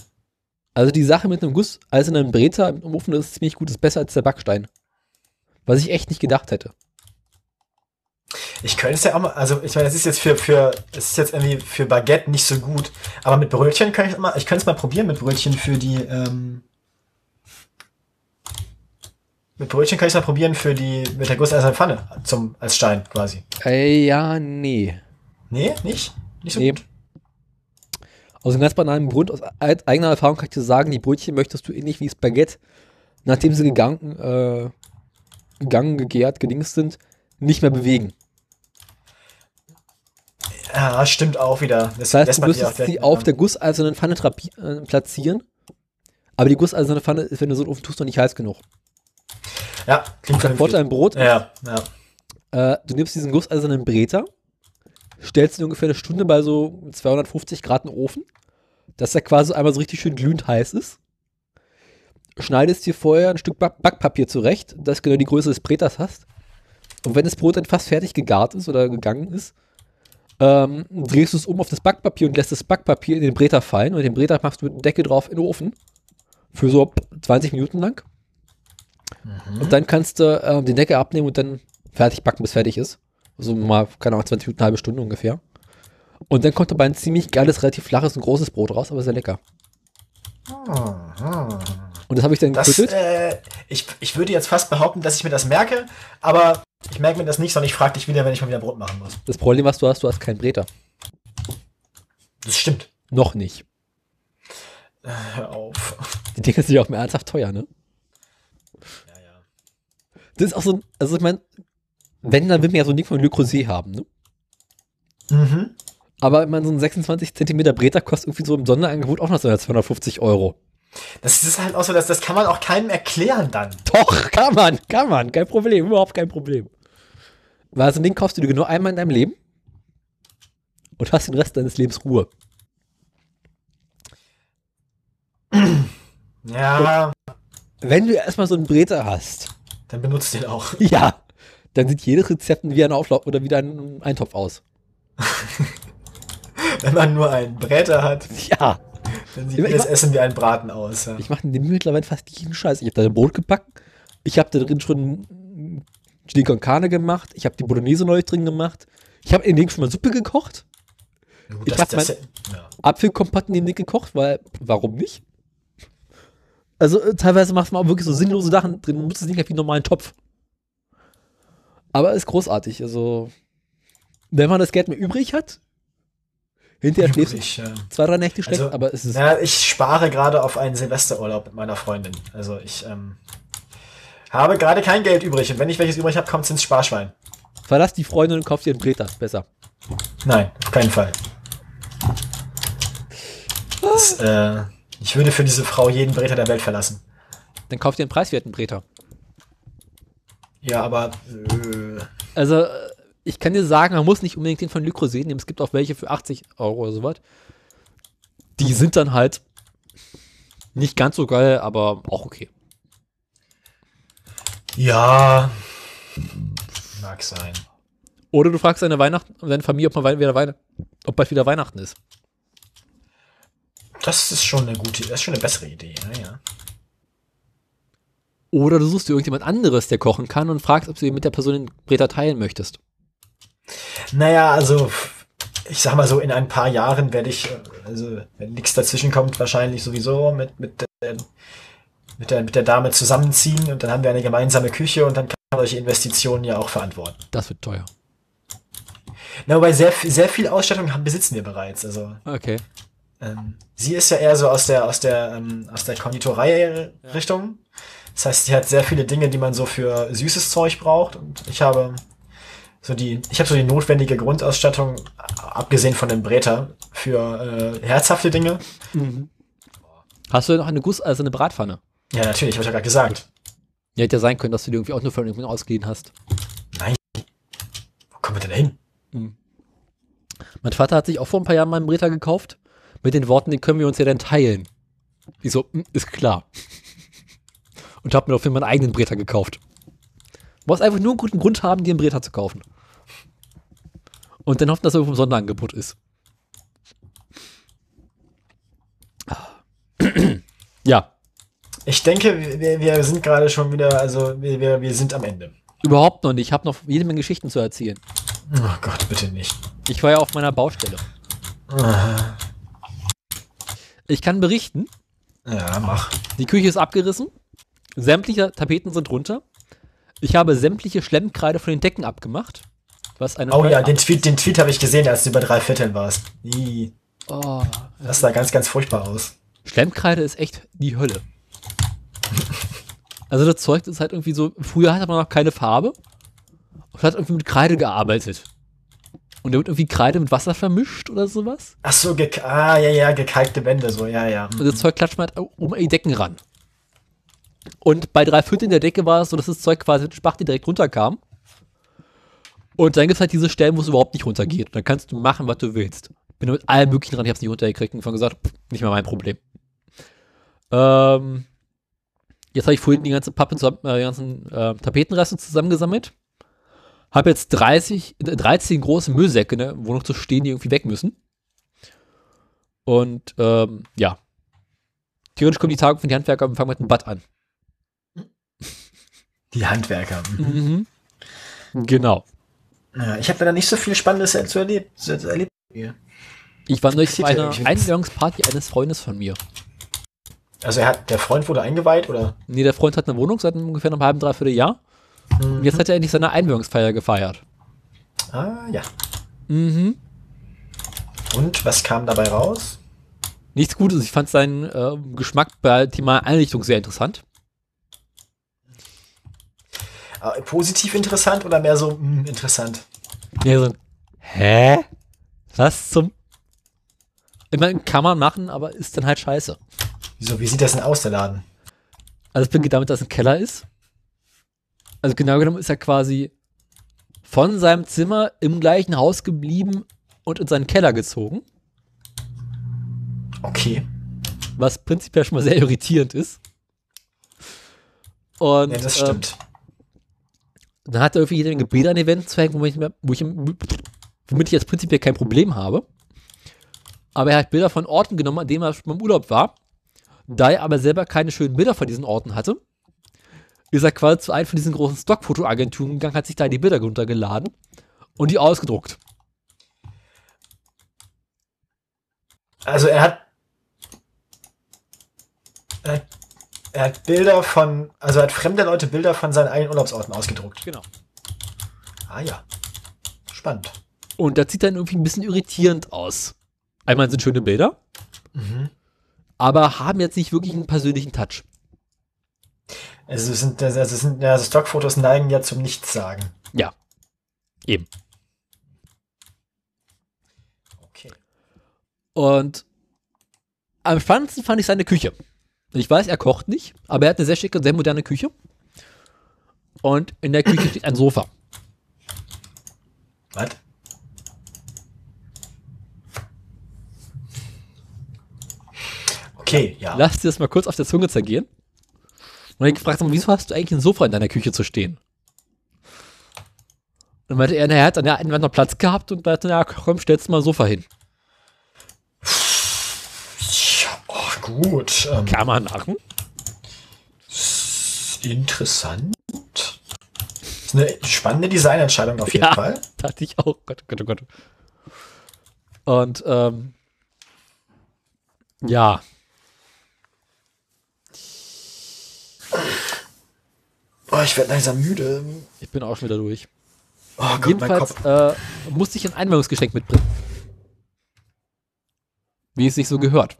Also die Sache mit einem gusseisernen Breter im Ofen das ist ziemlich gut, ist besser als der Backstein. Was ich echt nicht gedacht hätte. Ich könnte es ja auch mal, also ich meine, es ist jetzt für, für, es ist jetzt irgendwie für Baguette nicht so gut, aber mit Brötchen kann ich mal, ich könnte es mal probieren mit Brötchen für die, ähm, mit Brötchen kann ich es mal probieren für die, mit der gusseisernen Pfanne zum, als Stein quasi. Äh, ja, nee. Nee, nicht? Nicht so Nee. gut? Aus einem ganz banalen Grund, aus eigener Erfahrung kann ich dir sagen, die Brötchen möchtest du ähnlich wie Spaghetti, nachdem sie gegangen, äh, gegangen, gegärt, gedingst sind, nicht mehr bewegen. Ja, stimmt auch wieder. Das, heißt, du müsstest sie auf der gusseisernen Pfanne äh, platzieren. Aber die gusseiserne Pfanne ist, wenn du so einen Ofen tust, noch nicht heiß genug. Ja, klingt Der Vorteil im Brot, Ja, ja. äh, du nimmst diesen gusseisernen Breter, stellst ihn ungefähr eine Stunde bei so 250 Grad in den Ofen, dass er quasi einmal so richtig schön glühend heiß ist. Schneidest dir vorher ein Stück Back Backpapier zurecht, das genau die Größe des Breters hast. Und wenn das Brot dann fast fertig gegart ist oder gegangen ist, ähm, drehst du es um auf das Backpapier und lässt das Backpapier in den Breter fallen und den Breter machst du mit dem Deckel drauf in den Ofen. Für so 20 Minuten lang. Und dann kannst du äh, den Deckel abnehmen und dann fertig backen, bis fertig ist. Also mal, keine Ahnung, 20 Minuten, eine halbe Stunde ungefähr. Und dann kommt dabei ein ziemlich geiles, relativ flaches und großes Brot raus, aber sehr lecker. Und das habe ich dann Das, äh, ich, ich würde jetzt fast behaupten, dass ich mir das merke, aber ich merke mir das nicht, sondern ich frage dich wieder, wenn ich mal wieder Brot machen muss. Das Problem, was du hast, du hast keinen Breter. Das stimmt. Noch nicht. Hör auf. Die Dinge sind ja auch mehr ernsthaft teuer, ne? Ja, ja. Das ist auch so ein, also ich meine, Wenn, dann will man ja so ein Ding von Le Creuset haben, ne? Mhm. Aber ich meine, so ein 26 Zentimeter Breter kostet irgendwie so im Sonderangebot auch noch so 250 Euro. Das ist halt auch so, dass das kann man auch keinem erklären dann. Doch, kann man, kann man, kein Problem, überhaupt kein Problem. Weil so ein Ding kaufst du dir nur einmal in deinem Leben und hast den Rest deines Lebens Ruhe. Ja, Wenn du erstmal so einen Breter hast, dann benutzt den auch. ja, dann sieht jedes Rezept wie ein Auflauf oder wie ein Eintopf aus. Wenn man nur einen Bräter hat, Ja, dann sieht mach- Essen wie ein Braten aus. Ja. ich mache in dem mittlerweile fast jeden Scheiß. Ich habe da ein Brot gebacken, ich habe da drin schon Chili con Carne gemacht, ich habe die Bolognese neu drin gemacht, ich habe in dem schon mal Suppe gekocht, Gut, ich das, hab das, mein- ja. Apfelkompott in dem Ding gekocht, weil, warum nicht? Also äh, teilweise macht man auch wirklich so sinnlose Sachen drin, man nutzt das Ding halt wie einen normalen Topf. Aber ist großartig, also wenn man das Geld mehr übrig hat, hinterher schläfst du ja. zwei, drei Nächte schlecht, Also, aber es ist Ja, ich spare gerade auf einen Silvesterurlaub mit meiner Freundin. Also ich ähm, habe gerade kein Geld übrig. Und wenn ich welches übrig habe, kommt es ins Sparschwein. verlass die Freundin und kauf dir einen Breter, besser. Nein, auf keinen Fall. Das, äh, ich würde für diese Frau jeden Breter der Welt verlassen. Dann kauf dir einen preiswerten Breter. Ja, aber äh, Also, ich kann dir sagen, man muss nicht unbedingt den von Creuset nehmen. Es gibt auch welche für 80 Euro oder sowas. Die sind dann halt nicht ganz so geil, aber auch okay. ja, mag sein. Oder du fragst deine Weihnachten, deine Familie, ob, man wieder ob bald wieder Weihnachten ist. Das ist schon eine gute, das ist schon eine bessere Idee. Ja, ja. Oder du suchst dir irgendjemand anderes, der kochen kann und fragst, ob du mit der Person den Breter teilen möchtest. Naja, also ich sag mal so, in ein paar Jahren werde ich, äh, also wenn nichts dazwischen kommt, wahrscheinlich sowieso mit, mit, der, mit, der, mit der Dame zusammenziehen und dann haben wir eine gemeinsame Küche und dann kann man solche Investitionen ja auch verantworten. Das wird teuer. Na, wobei sehr, viel- sehr viel Ausstattung haben, besitzen wir bereits. Also Okay. ähm, sie ist ja eher so aus der aus der ähm, aus der Konditorei-Richtung. Das heißt, sie hat sehr viele Dinge, die man so für süßes Zeug braucht. Und ich habe so die, ich habe so die notwendige Grundausstattung, abgesehen von dem Breter, für äh, herzhafte Dinge. Hast du noch eine Guss, also eine Bratpfanne? Ja, natürlich, habe ich ja gerade gesagt. Ja, hätte ja sein können, dass du die irgendwie auch nur von irgendjemandem ausgeliehen hast. Wo kommen wir denn da hin? Mein Vater hat sich auch vor ein paar Jahren mal einen Breter gekauft. Mit den Worten, den können wir uns ja dann teilen. Ich so, "Mm, ist klar. Und hab mir dafür meinen eigenen Breter gekauft. Du brauchst einfach nur einen guten Grund haben, dir einen Breter zu kaufen. Und dann hoffen, dass er irgendwo im Sonderangebot ist. Ja, Ich denke, wir, wir sind gerade schon wieder, also wir, wir, wir sind am Ende. überhaupt noch nicht. Ich habe noch jede Menge Geschichten zu erzählen. Oh Gott, bitte nicht. Ich war ja auf meiner Baustelle. Ich kann berichten, Ja, mach. Die Küche ist abgerissen. Sämtliche Tapeten sind runter. Ich habe sämtliche Schlemmkreide von den Decken abgemacht. Was eine Oh ja, den Tweet, den Tweet habe ich gesehen, als du bei drei Vierteln warst. Oh, Das sah ganz, ganz furchtbar aus. Schlemmkreide ist echt die Hölle. Also das Zeug ist halt irgendwie so, früher hatte man noch keine Farbe und hat irgendwie mit Kreide gearbeitet. Und da wird irgendwie Kreide mit Wasser vermischt oder sowas. Ach so, ah, ja, ja, gekalkte Wände, so, ja, ja. Und das Zeug klatscht man halt um die Decken ran. Und bei drei Vierteln der Decke war es so, dass das Zeug quasi mit Spachtel direkt runterkam. Und dann gibt es halt diese Stellen, wo es überhaupt nicht runtergeht. Und dann kannst du machen, was du willst. Bin mit allem möglichen dran, ich hab's nicht runtergekriegt und von gesagt, pff, nicht mehr mein Problem. Ähm, jetzt habe ich vorhin die ganze Pappe zusammen, äh, die ganzen äh, Tapetenreste zusammengesammelt. Habe jetzt 30, äh, 13 große Müllsäcke, ne, wo noch zu stehen, die irgendwie weg müssen. Und ähm, ja. Theoretisch kommen die Tage von den Handwerker und fangen mit einem Bad an. Die Handwerker. Mhm. Genau. Ja, ich habe leider nicht so viel Spannendes zu erlebt. Zu erlebt. Ich war neulich bei einer Einweihungsparty eines Freundes von mir. Also er hat, der Freund wurde eingeweiht, oder? Nee, der Freund hat eine Wohnung seit ungefähr einem halben, dreiviertel Jahr. Und jetzt hat er endlich seine Einweihungsfeier gefeiert. Ah, ja. Mhm. Und was kam dabei raus? Nichts Gutes. Ich fand seinen äh, Geschmack bei Thema Einrichtung sehr interessant. Äh, Positiv interessant oder mehr so hm, interessant? Ja, so, hä? Was zum? Ich meine, kann man machen, aber ist dann halt scheiße. Wieso, wie sieht das denn aus, der Laden? Also es beginnt damit, dass es ein Keller ist. Also genau genommen ist er quasi von seinem Zimmer im gleichen Haus geblieben und in seinen Keller gezogen, Okay. was prinzipiell schon mal sehr irritierend ist. Und Ja, das ähm, dann hat er irgendwie jede Menge Bilder an zu hängen, wo ich, wo ich, womit ich jetzt prinzipiell kein Problem habe. Aber er hat Bilder von Orten genommen, an denen er schon im Urlaub war. Da er aber selber keine schönen Bilder von diesen Orten hatte, ist er quasi zu einem von diesen großen Stockfotoagenturen gegangen, hat sich da die Bilder runtergeladen und die ausgedruckt. Also er hat, er hat, er hat Bilder von, also er hat fremde Leute Bilder von seinen eigenen Urlaubsorten ausgedruckt. Genau. Ah ja. Spannend. Und das sieht dann irgendwie ein bisschen irritierend aus. Einmal sind schöne Bilder, aber haben jetzt nicht wirklich einen persönlichen Touch. Also es sind, also sind, ja, also Stockfotos neigen ja zum Nichtsagen. Ja. Eben. Okay. Und am spannendsten fand ich seine Küche. Ich weiß, er kocht nicht, aber er hat eine sehr schicke, sehr moderne Küche. Und in der Küche steht ein Sofa. Was? Okay, ja. Lass dir das mal kurz auf der Zunge zergehen. Und ich gefragt, wieso hast du eigentlich ein Sofa in deiner Küche zu stehen? Und meinte er, na, er hat an der einen Wand noch Platz gehabt und meinte, na komm, stellst du mal ein Sofa hin. ja oh, gut. Ähm, Kann man machen. interessant. Ist eine spannende Designentscheidung auf jeden Ja. Fall. Dachte ich auch. Gott, Gott, oh Gott. Und, ähm, ja. Oh, ich werde langsam müde. Ich bin auch schon wieder durch. Oh Gott, mein Jedenfalls Kopf. äh, musste ich ein Einweihungsgeschenk mitbringen. Wie es sich so gehört.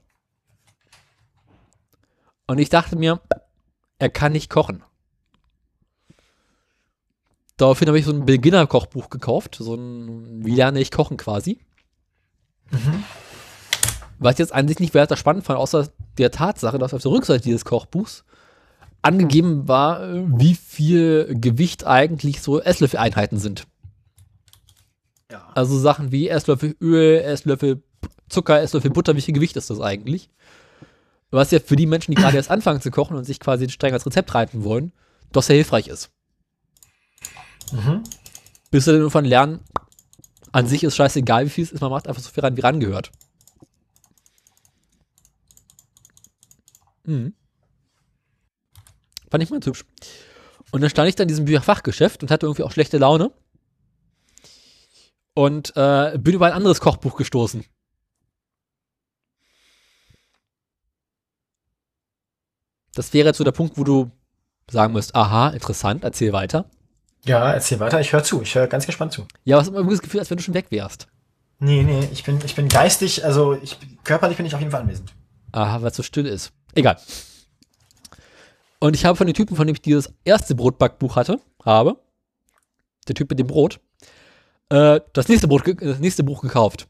Und ich dachte mir, er kann nicht kochen. Daraufhin habe ich so ein Beginner-Kochbuch gekauft, so ein Wie lerne ich kochen quasi. Was ich jetzt an sich nicht weiter spannend fand, außer der Tatsache, dass auf der Rückseite dieses Kochbuchs angegeben war, wie viel Gewicht eigentlich so Esslöffel-Einheiten sind. Ja. Also Sachen wie Esslöffel Öl, Esslöffel Zucker, Esslöffel Butter, wie viel Gewicht ist das eigentlich? Was ja für die Menschen, die gerade erst anfangen zu kochen und sich quasi streng als Rezept reiten wollen, doch sehr hilfreich ist. Mhm. Bis sie dann irgendwann lernen, an sich ist scheißegal, wie viel es ist, man macht einfach so viel ran, wie rangehört. Mhm. Fand ich mal ganz hübsch. Und dann stand ich dann in diesem Bücherfachgeschäft und hatte irgendwie auch schlechte Laune. Und äh, bin über ein anderes Kochbuch gestoßen. Das wäre jetzt so der Punkt, wo du sagen musst, aha, interessant, erzähl weiter. Ja, erzähl weiter. Ich höre zu. Ich höre ganz gespannt zu. Ja, was immer irgendwie das Gefühl, als wenn du schon weg wärst. Nee, nee, ich bin, ich bin geistig, also ich, körperlich bin ich auf jeden Fall anwesend. Aha, weil es so still ist. Egal. Und ich habe von den Typen, von dem ich dieses erste Brotbackbuch hatte, habe, der Typ mit dem Brot, äh, das, nächste Brot, das nächste Buch gekauft.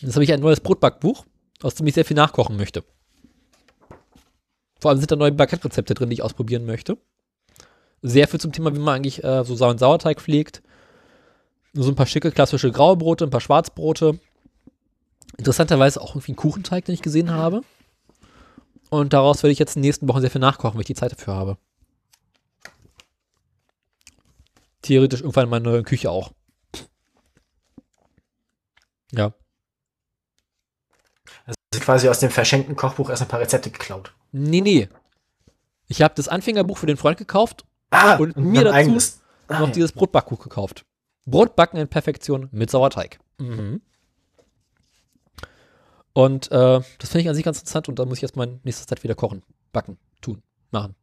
Jetzt habe ich ein neues Brotbackbuch, aus dem ich sehr viel nachkochen möchte. Vor allem sind da neue Baguette-Rezepte drin, die ich ausprobieren möchte. Sehr viel zum Thema, wie man eigentlich äh, so Sau- und Sauerteig pflegt. So ein paar schicke, klassische graue Brote, ein paar Schwarzbrote. Interessanterweise auch irgendwie einen Kuchenteig, den ich gesehen habe. Und daraus werde ich jetzt in den nächsten Wochen sehr viel nachkochen, weil ich die Zeit dafür habe. Theoretisch irgendwann in meiner neuen Küche auch. Ja. Quasi aus dem verschenkten Kochbuch erst ein paar Rezepte geklaut. Nee, nee. Ich habe das Anfängerbuch für den Freund gekauft Ah, Und mir ein dazu eigenes. und Ah, noch ja. dieses Brotbackbuch gekauft. Brotbacken in Perfektion mit Sauerteig. Mhm. Und äh, das finde ich an sich ganz interessant und da muss ich erst mal nächste Zeit wieder kochen, backen, tun, machen.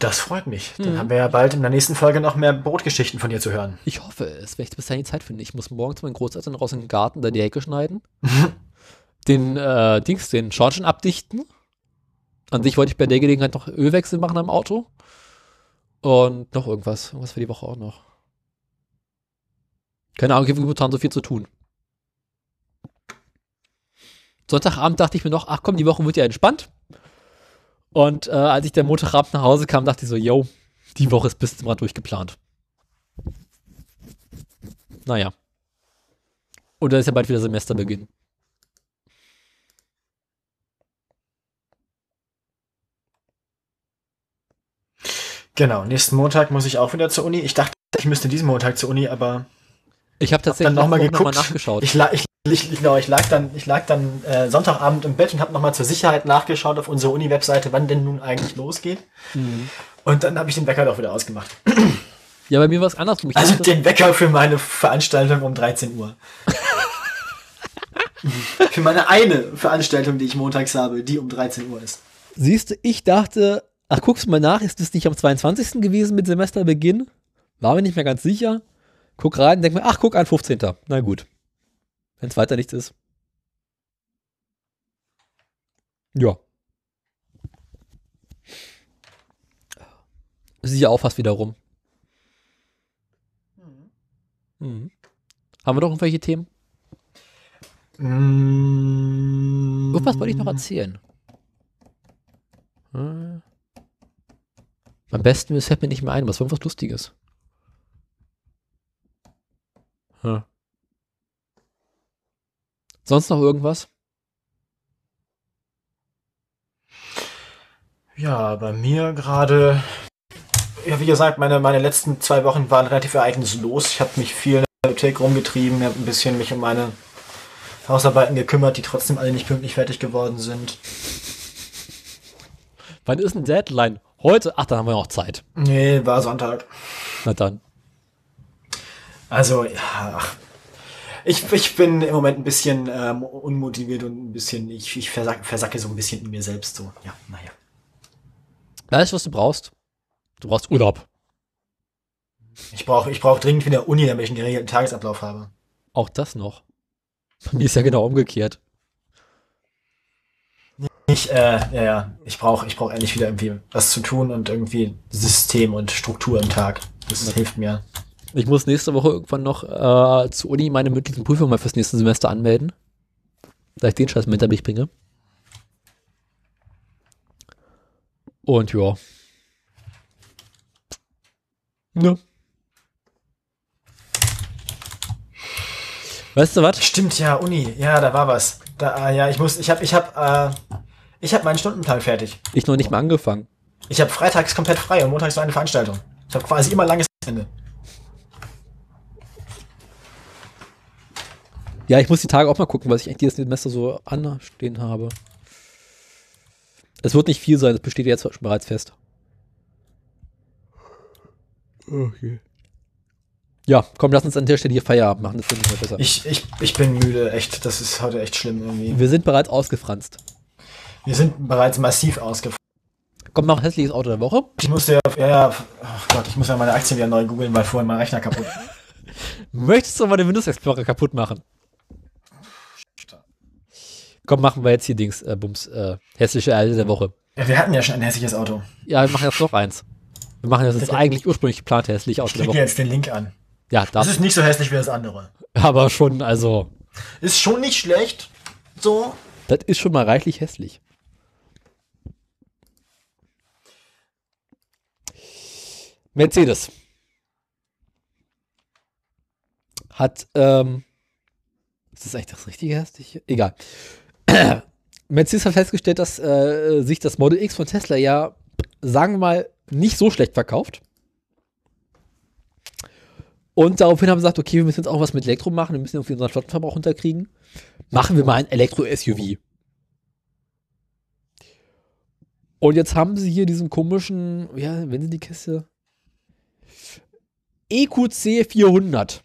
Das freut mich. Dann Mhm. haben wir ja bald in der nächsten Folge noch mehr Brotgeschichten von dir zu hören. Ich hoffe es, wenn ich bis dahin die Zeit finde. Ich muss morgen zu meinen Großeltern raus in den Garten, da die Hecke schneiden. den äh, Dings, den Schornstein abdichten An sich wollte ich bei der Gelegenheit noch Ölwechsel machen am Auto. Und noch irgendwas. Irgendwas für die Woche auch noch. Keine Ahnung, ich habe momentan so viel zu tun. Sonntagabend dachte ich mir noch, ach komm, die Woche wird ja entspannt. Und äh, als ich dann Montagabend nach Hause kam, dachte ich so, yo, die Woche ist bis zum Rad durchgeplant. Naja. Und dann ist ja bald wieder Semesterbeginn. Genau, nächsten Montag muss ich auch wieder zur Uni. Ich dachte, ich müsste diesen Montag zur Uni, aber Ich habe tatsächlich dann noch mal letzte Woche geguckt. nachgeschaut. ich, ich, ich, genau, ich lag dann, ich lag dann äh, Sonntagabend im Bett und habe nochmal zur Sicherheit nachgeschaut auf unserer Uni-Webseite, wann denn nun eigentlich losgeht. Mhm. Und dann habe ich den Wecker doch wieder ausgemacht. Ja, bei mir war es andersrum. Ich Also den Wecker für meine Veranstaltung um 13 Uhr. für meine eine Veranstaltung, die ich montags habe, die um 13 Uhr ist. siehst du, ich dachte, ach, guckst du mal nach, ist das nicht am 22. gewesen mit Semesterbeginn? War mir nicht mehr ganz sicher. Guck rein, denk mir, ach, guck, ein 15. Na gut. Wenn es weiter nichts ist. Ja. Ist ja auch fast wieder rum. Mhm. Haben wir noch irgendwelche Themen? Mm, Irgendwas wollte ich noch erzählen. Hm. Am besten es fällt mir nicht mehr ein, was war irgendwas Lustiges. Hm. Sonst noch irgendwas? Ja, bei mir gerade. Ja, wie gesagt, meine, meine letzten zwei Wochen waren relativ ereignislos. Ich habe mich viel in der Bibliothek rumgetrieben, habe ein bisschen mich um meine Hausarbeiten gekümmert, die trotzdem alle nicht pünktlich fertig geworden sind. Wann ist ein Deadline? Heute? Ach, dann haben wir noch Zeit. Nee, war Sonntag. Na dann. Also, ja. Ich, ich bin im Moment ein bisschen ähm, unmotiviert und ein bisschen, ich, ich versacke, versacke so ein bisschen in mir selbst so. Ja, naja. Weißt du, was du brauchst? Du brauchst Urlaub. Ich brauche ich brauch dringend wieder Uni, damit ich einen geregelten Tagesablauf habe. Auch das noch. Bei mir ist ja genau umgekehrt. Ich, äh, ja, ja, ich brauche ich brauch endlich wieder irgendwie was zu tun und irgendwie System und Struktur im Tag. Das hilft mir. Ich muss nächste Woche irgendwann noch äh, zur Uni meine mündlichen Prüfungen mal fürs nächste Semester anmelden. Da ich den Scheiß mit mich bringe. Und ja. Ja. Weißt du was? Stimmt, ja, Uni. Ja, da war was. Da, ah, ja, ich muss, ich habe, ich habe, äh, ich habe meinen Stundenplan fertig. Ich noch nicht mal angefangen. Ich habe freitags komplett frei und montags so eine Veranstaltung. Ich habe quasi immer langes Ende. Ja, ich muss die Tage auch mal gucken, was ich eigentlich dieses Semester so anstehen habe. Es wird nicht viel sein, das besteht jetzt schon bereits fest. Okay. Ja, komm, lass uns an der Stelle hier Feierabend machen, das finde ich mal besser. Ich, ich, ich bin müde, echt. Das ist heute echt schlimm irgendwie. Wir sind bereits ausgefranst. Wir sind bereits massiv ausgefallen. Kommt noch ein hässliches Auto der Woche. Ich musste ja, ja, ja, oh Gott, ich muss ja meine Aktien wieder neu googeln, weil vorhin mein Rechner kaputt. Möchtest du mal den Windows Explorer kaputt machen? Komm, machen wir jetzt hier Dings, äh, Bums, äh, hässliche Alte der Woche. Ja, wir hatten ja schon ein hässliches Auto. Ja, wir machen jetzt noch eins. Wir machen jetzt das eigentlich ursprünglich geplante hässliche Auto Ich der Woche. jetzt den Link an. Ja, Das das ist nicht so hässlich wie das andere. aber schon, also, Ist schon nicht schlecht. So. das ist schon mal reichlich hässlich. Mercedes hat, ähm, ist das eigentlich das richtige hässliche? Egal. Mercedes hat festgestellt, dass äh, sich das Model X von Tesla ja, sagen wir mal, nicht so schlecht verkauft. Und daraufhin haben sie gesagt, okay, wir müssen jetzt auch was mit Elektro machen, wir müssen irgendwie unseren Flottenverbrauch runterkriegen. Machen wir mal ein Elektro-SUV. Und jetzt haben sie hier diesen komischen, ja, wenn sie die Kiste. EQC 400.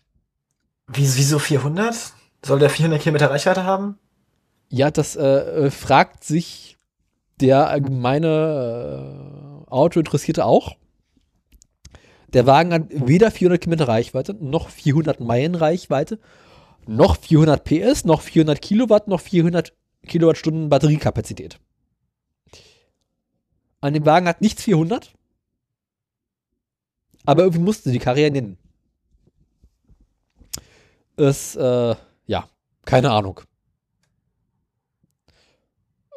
Wie, wieso 400? Soll der 400 Kilometer Reichweite haben? Ja, das äh, äh, fragt sich der allgemeine äh, Autointeressierte auch. Der Wagen hat weder 400 Kilometer Reichweite, noch 400 Meilen Reichweite, noch 400 PS, noch 400 Kilowatt, noch 400 Kilowattstunden Batteriekapazität. An dem Wagen hat nichts 400. Aber irgendwie musste die Karriere nennen. Es, äh, ja, keine Ahnung.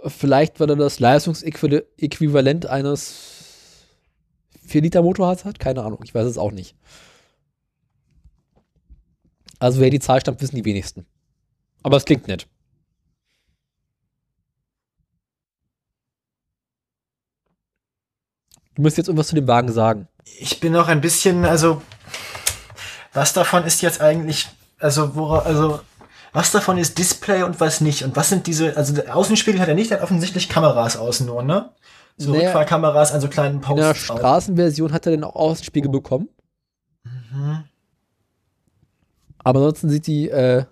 Vielleicht, weil er das Leistungsäquivalent eines 4-Liter-Motorrads hat? Keine Ahnung, ich weiß es auch nicht. Also, wer die Zahl stammt, wissen die wenigsten. Aber es klingt nett. Du musst jetzt irgendwas zu dem Wagen sagen. Ich bin noch ein bisschen, also, was davon ist jetzt eigentlich, also, wora, also, was davon ist Display und was nicht? Und was sind diese, also, der Außenspiegel hat er nicht, der hat offensichtlich Kameras außen nur, ne? So Naja. Rückfahrkameras an so kleinen In der Posts. Straßenversion hat er den auch Außenspiegel bekommen. Mhm. Aber ansonsten sieht die äh,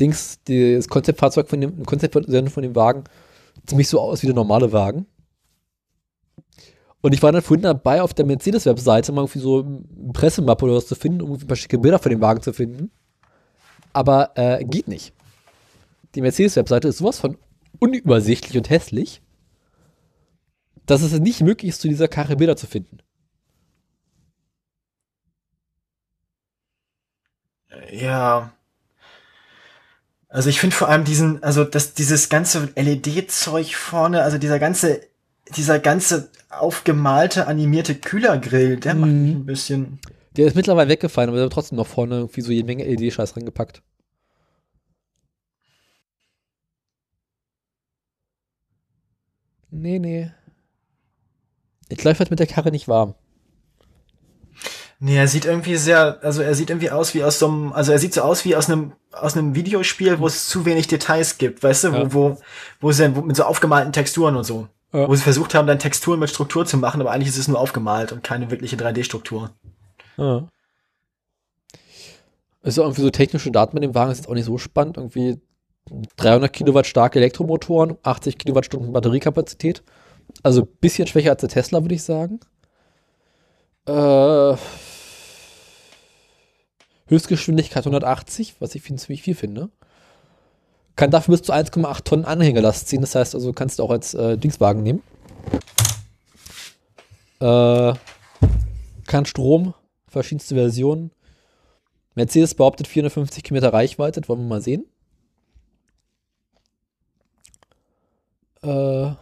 Dings, die- das Konzeptfahrzeug von dem Konzeptversion von dem Wagen ziemlich so aus wie der normale Wagen. Und ich war dann vorhin dabei, auf der Mercedes-Webseite mal irgendwie so eine Pressemappe oder was zu finden, um ein paar schicke Bilder von dem Wagen zu finden. Aber äh, geht nicht. Die Mercedes-Webseite ist sowas von unübersichtlich und hässlich, dass es nicht möglich ist, zu dieser Karre Bilder zu finden. Ja. Also ich finde vor allem diesen, also das, dieses ganze LED-Zeug vorne, also dieser ganze, dieser ganze aufgemalte, animierte Kühlergrill, der macht mich Mhm. ein bisschen. Der ist mittlerweile weggefallen, aber der hat trotzdem noch vorne irgendwie so jede Menge LED-Scheiß reingepackt. Nee, nee. Ich glaube, wird mit der Karre nicht warm. Nee, er sieht irgendwie sehr, also er sieht irgendwie aus wie aus so einem, also er sieht so aus wie aus einem, aus einem Videospiel, wo es zu wenig Details gibt, weißt du, Ja. wo, wo, wo sie dann mit so aufgemalten Texturen und so. Ja. Wo sie versucht haben, dann Texturen mit Struktur zu machen, aber eigentlich ist es nur aufgemalt und keine wirkliche 3D-Struktur. Ja. Auch irgendwie so technische Daten mit dem Wagen, ist jetzt auch nicht so spannend. Irgendwie 300 Kilowatt starke Elektromotoren, 80 Kilowattstunden Batteriekapazität. Also ein bisschen schwächer als der Tesla, würde ich sagen. Äh, Höchstgeschwindigkeit 180, was ich viel- ziemlich viel finde. Kann dafür bis zu 1,8 Tonnen Anhängelast ziehen. Das heißt also, kannst du auch als äh, Dingswagen nehmen. Äh, kann Strom, verschiedenste Versionen. Mercedes behauptet 450 Kilometer Reichweite, das wollen wir mal sehen. Äh,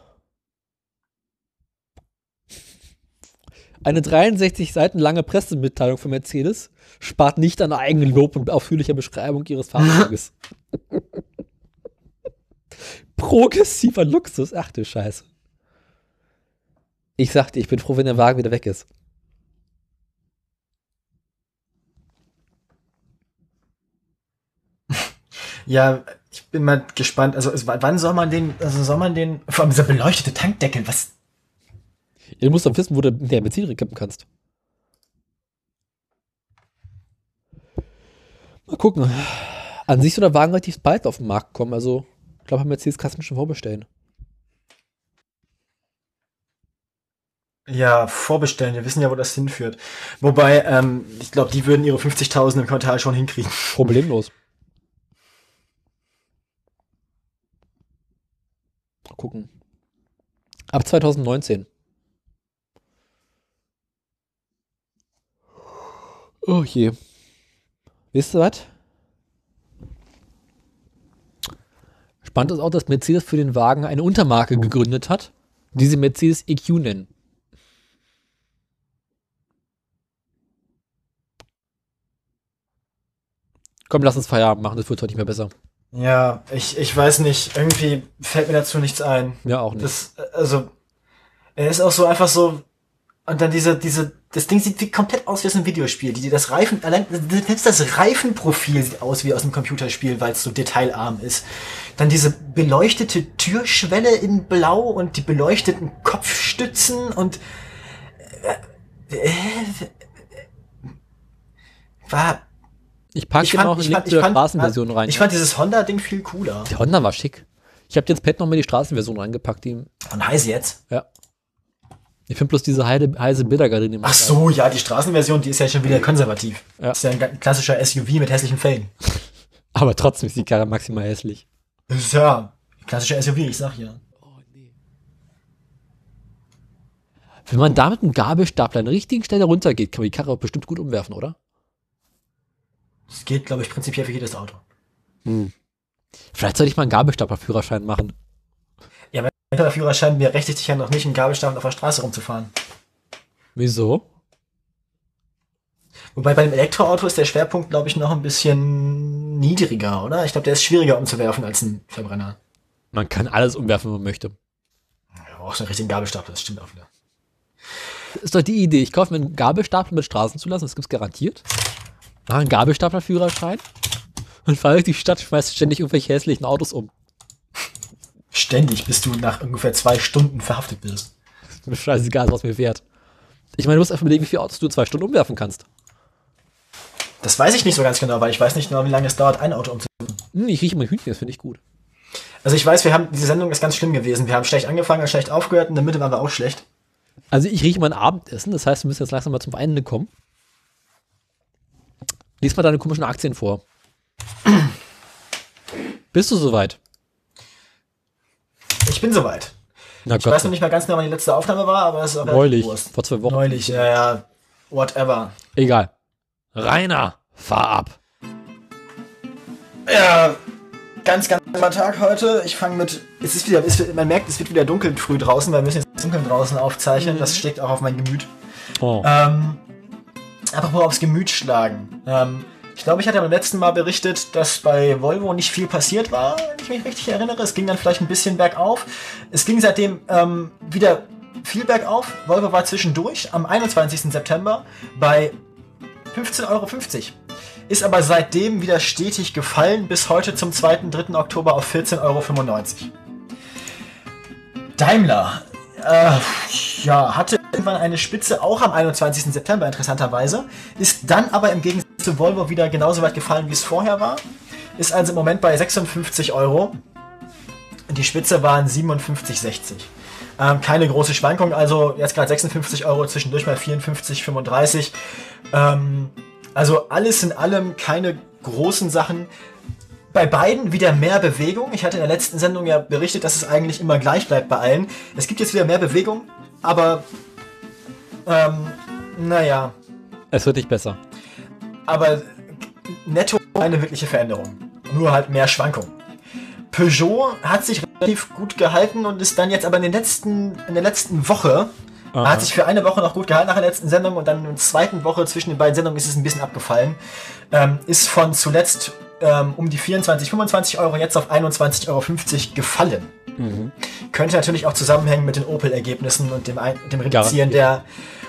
eine 63 Seiten lange Pressemitteilung von Mercedes spart nicht an eigenen Lob und ausführlicher Beschreibung ihres Fahrzeuges. Progressiver Luxus, ach du Scheiße. Ich sagte, ich bin froh, wenn der Wagen wieder weg ist. Ja, ich bin mal gespannt. Also wann soll man den, also soll man den, vor allem dieser beleuchtete Tankdeckel, was? Du musst doch wissen, wo du der Benzin rekippen kannst. Mal gucken. An sich soll der Wagen relativ bald auf den Markt kommen. Also, ich glaube, Mercedes kannst du schon vorbestellen. Ja, vorbestellen. Wir wissen ja, wo das hinführt. Wobei, ähm, ich glaube, die würden ihre 50.000 im Quartal schon hinkriegen. Problemlos. Gucken. Ab 2019. Oh je. Wisst ihr was? Spannend ist auch, dass Mercedes für den Wagen eine Untermarke gegründet hat, die sie Mercedes EQ nennen. Komm, lass uns Feierabend machen, das wird heute nicht mehr besser. Ja, ich, ich weiß nicht. Irgendwie fällt mir dazu nichts ein. Ja, auch nicht. Das, also, er ist auch so einfach so, und dann diese, diese, das Ding sieht wie komplett aus wie aus einem Videospiel. Die, die das Reifen, allein, selbst das Reifenprofil sieht aus wie aus einem Computerspiel, weil es so detailarm ist. Dann diese beleuchtete Türschwelle in Blau und die beleuchteten Kopfstützen und, äh, äh, war, Ich packe ich fand, noch einen Link fand, zu ich der fand, Straßenversion rein. ich fand dieses Honda-Ding viel cooler. die Honda war schick. Ich habe jetzt Pet noch mal die Straßenversion reingepackt. Die, Von Heise jetzt? ja. Ich finde bloß diese heide, heiße Bildergardine. Ach so, ja, die Straßenversion, die ist ja schon wieder konservativ. Ja. Das ist ja ein klassischer SUV mit hässlichen Fällen. Aber trotzdem ist die Karre maximal hässlich. Ist ja klassischer SUV, ich sag ja. Oh nee. Wenn man da mit einem Gabelstapler an der richtigen Stelle runtergeht, kann man die Karre auch bestimmt gut umwerfen, oder? Das geht, glaube ich, prinzipiell für jedes Auto. Vielleicht sollte ich mal einen Gabelstaplerführerschein machen. Der Führerschein berechtigt dich ja noch nicht, einen Gabelstapler auf der Straße rumzufahren. Wieso? Wobei bei dem Elektroauto ist der Schwerpunkt, glaube ich, noch ein bisschen niedriger, oder? Ich glaube, der ist schwieriger umzuwerfen als ein Verbrenner. Man kann alles umwerfen, wenn man möchte. Ja, auch so einen richtigen Gabelstapler, das stimmt auch wieder. Das ist doch die Idee. Ich kaufe mir einen Gabelstapler mit Straßenzulassen, das gibt's garantiert. Mache einen Gabelstaplerführerschein und fahre durch die Stadt, schmeiß ständig irgendwelche hässlichen Autos um. Ständig, bis du nach ungefähr zwei Stunden verhaftet mir scheißegal, was mir wert. Ich meine, du musst einfach überlegen, wie viele Autos du in zwei Stunden umwerfen kannst. Das weiß ich nicht so ganz genau, weil ich weiß nicht genau, wie lange es dauert, ein Auto umzuwerfen. Hm, ich rieche immer Hühnchen, das finde ich gut. Also ich weiß, wir haben, diese Sendung ist ganz schlimm gewesen. Wir haben schlecht angefangen, schlecht aufgehört, in der Mitte waren wir auch schlecht. Also ich rieche mein Abendessen, das heißt, wir müssen jetzt langsam mal zum Ende kommen. Lies mal deine komischen Aktien vor. Bist du soweit? Ich bin soweit. Na Ich weiß noch nicht mal ganz genau, wann die letzte Aufnahme war, aber es ist auch Neulich, vor zwei Wochen. Neulich, ja, ja. Whatever. Egal. Rainer, fahr ab. Ja, ganz, ganz schlimmer Tag heute. Ich fange mit. Es ist wieder, es man merkt, es wird wieder dunkel früh draußen, weil wir müssen jetzt dunkel draußen aufzeichnen. Das schlägt auch auf mein Gemüt. Oh. Ähm, apropos aufs Gemüt schlagen. Ähm, ich glaube, ich hatte beim letzten Mal berichtet, dass bei Volvo nicht viel passiert war, wenn ich mich richtig erinnere. Es ging dann vielleicht ein bisschen bergauf. Es ging seitdem ähm, wieder viel bergauf. Volvo war zwischendurch am 21. September bei 15,50 Euro. Ist aber seitdem wieder stetig gefallen, bis heute zum 2. 3. Oktober auf 14,95 Euro. Daimler äh, ja, hatte irgendwann eine Spitze auch am 21. September interessanterweise, ist dann aber im Gegensatz zu Volvo wieder genauso weit gefallen, wie es vorher war. Ist also im Moment bei 56 Euro. Die Spitze waren 57,60. Ähm, keine große Schwankung, also jetzt gerade 56 Euro, zwischendurch mal 54,35. Ähm, also alles in allem keine großen Sachen. Bei beiden wieder mehr Bewegung. Ich hatte in der letzten Sendung ja berichtet, dass es eigentlich immer gleich bleibt bei allen. Es gibt jetzt wieder mehr Bewegung, aber ähm, naja, Es wird nicht besser. aber netto keine wirkliche Veränderung. Nur halt mehr Schwankung. Peugeot hat sich relativ gut gehalten und ist dann jetzt aber in, den letzten, in der letzten Woche, Aha. hat sich für eine Woche noch gut gehalten nach der letzten Sendung und dann in der zweiten Woche zwischen den beiden Sendungen ist es ein bisschen abgefallen. Ähm, ist von zuletzt ähm, um die 24, 25 Euro jetzt auf 21,50 Euro gefallen. Könnte natürlich auch zusammenhängen mit den Opel-Ergebnissen und dem, Ein dem Reduzieren der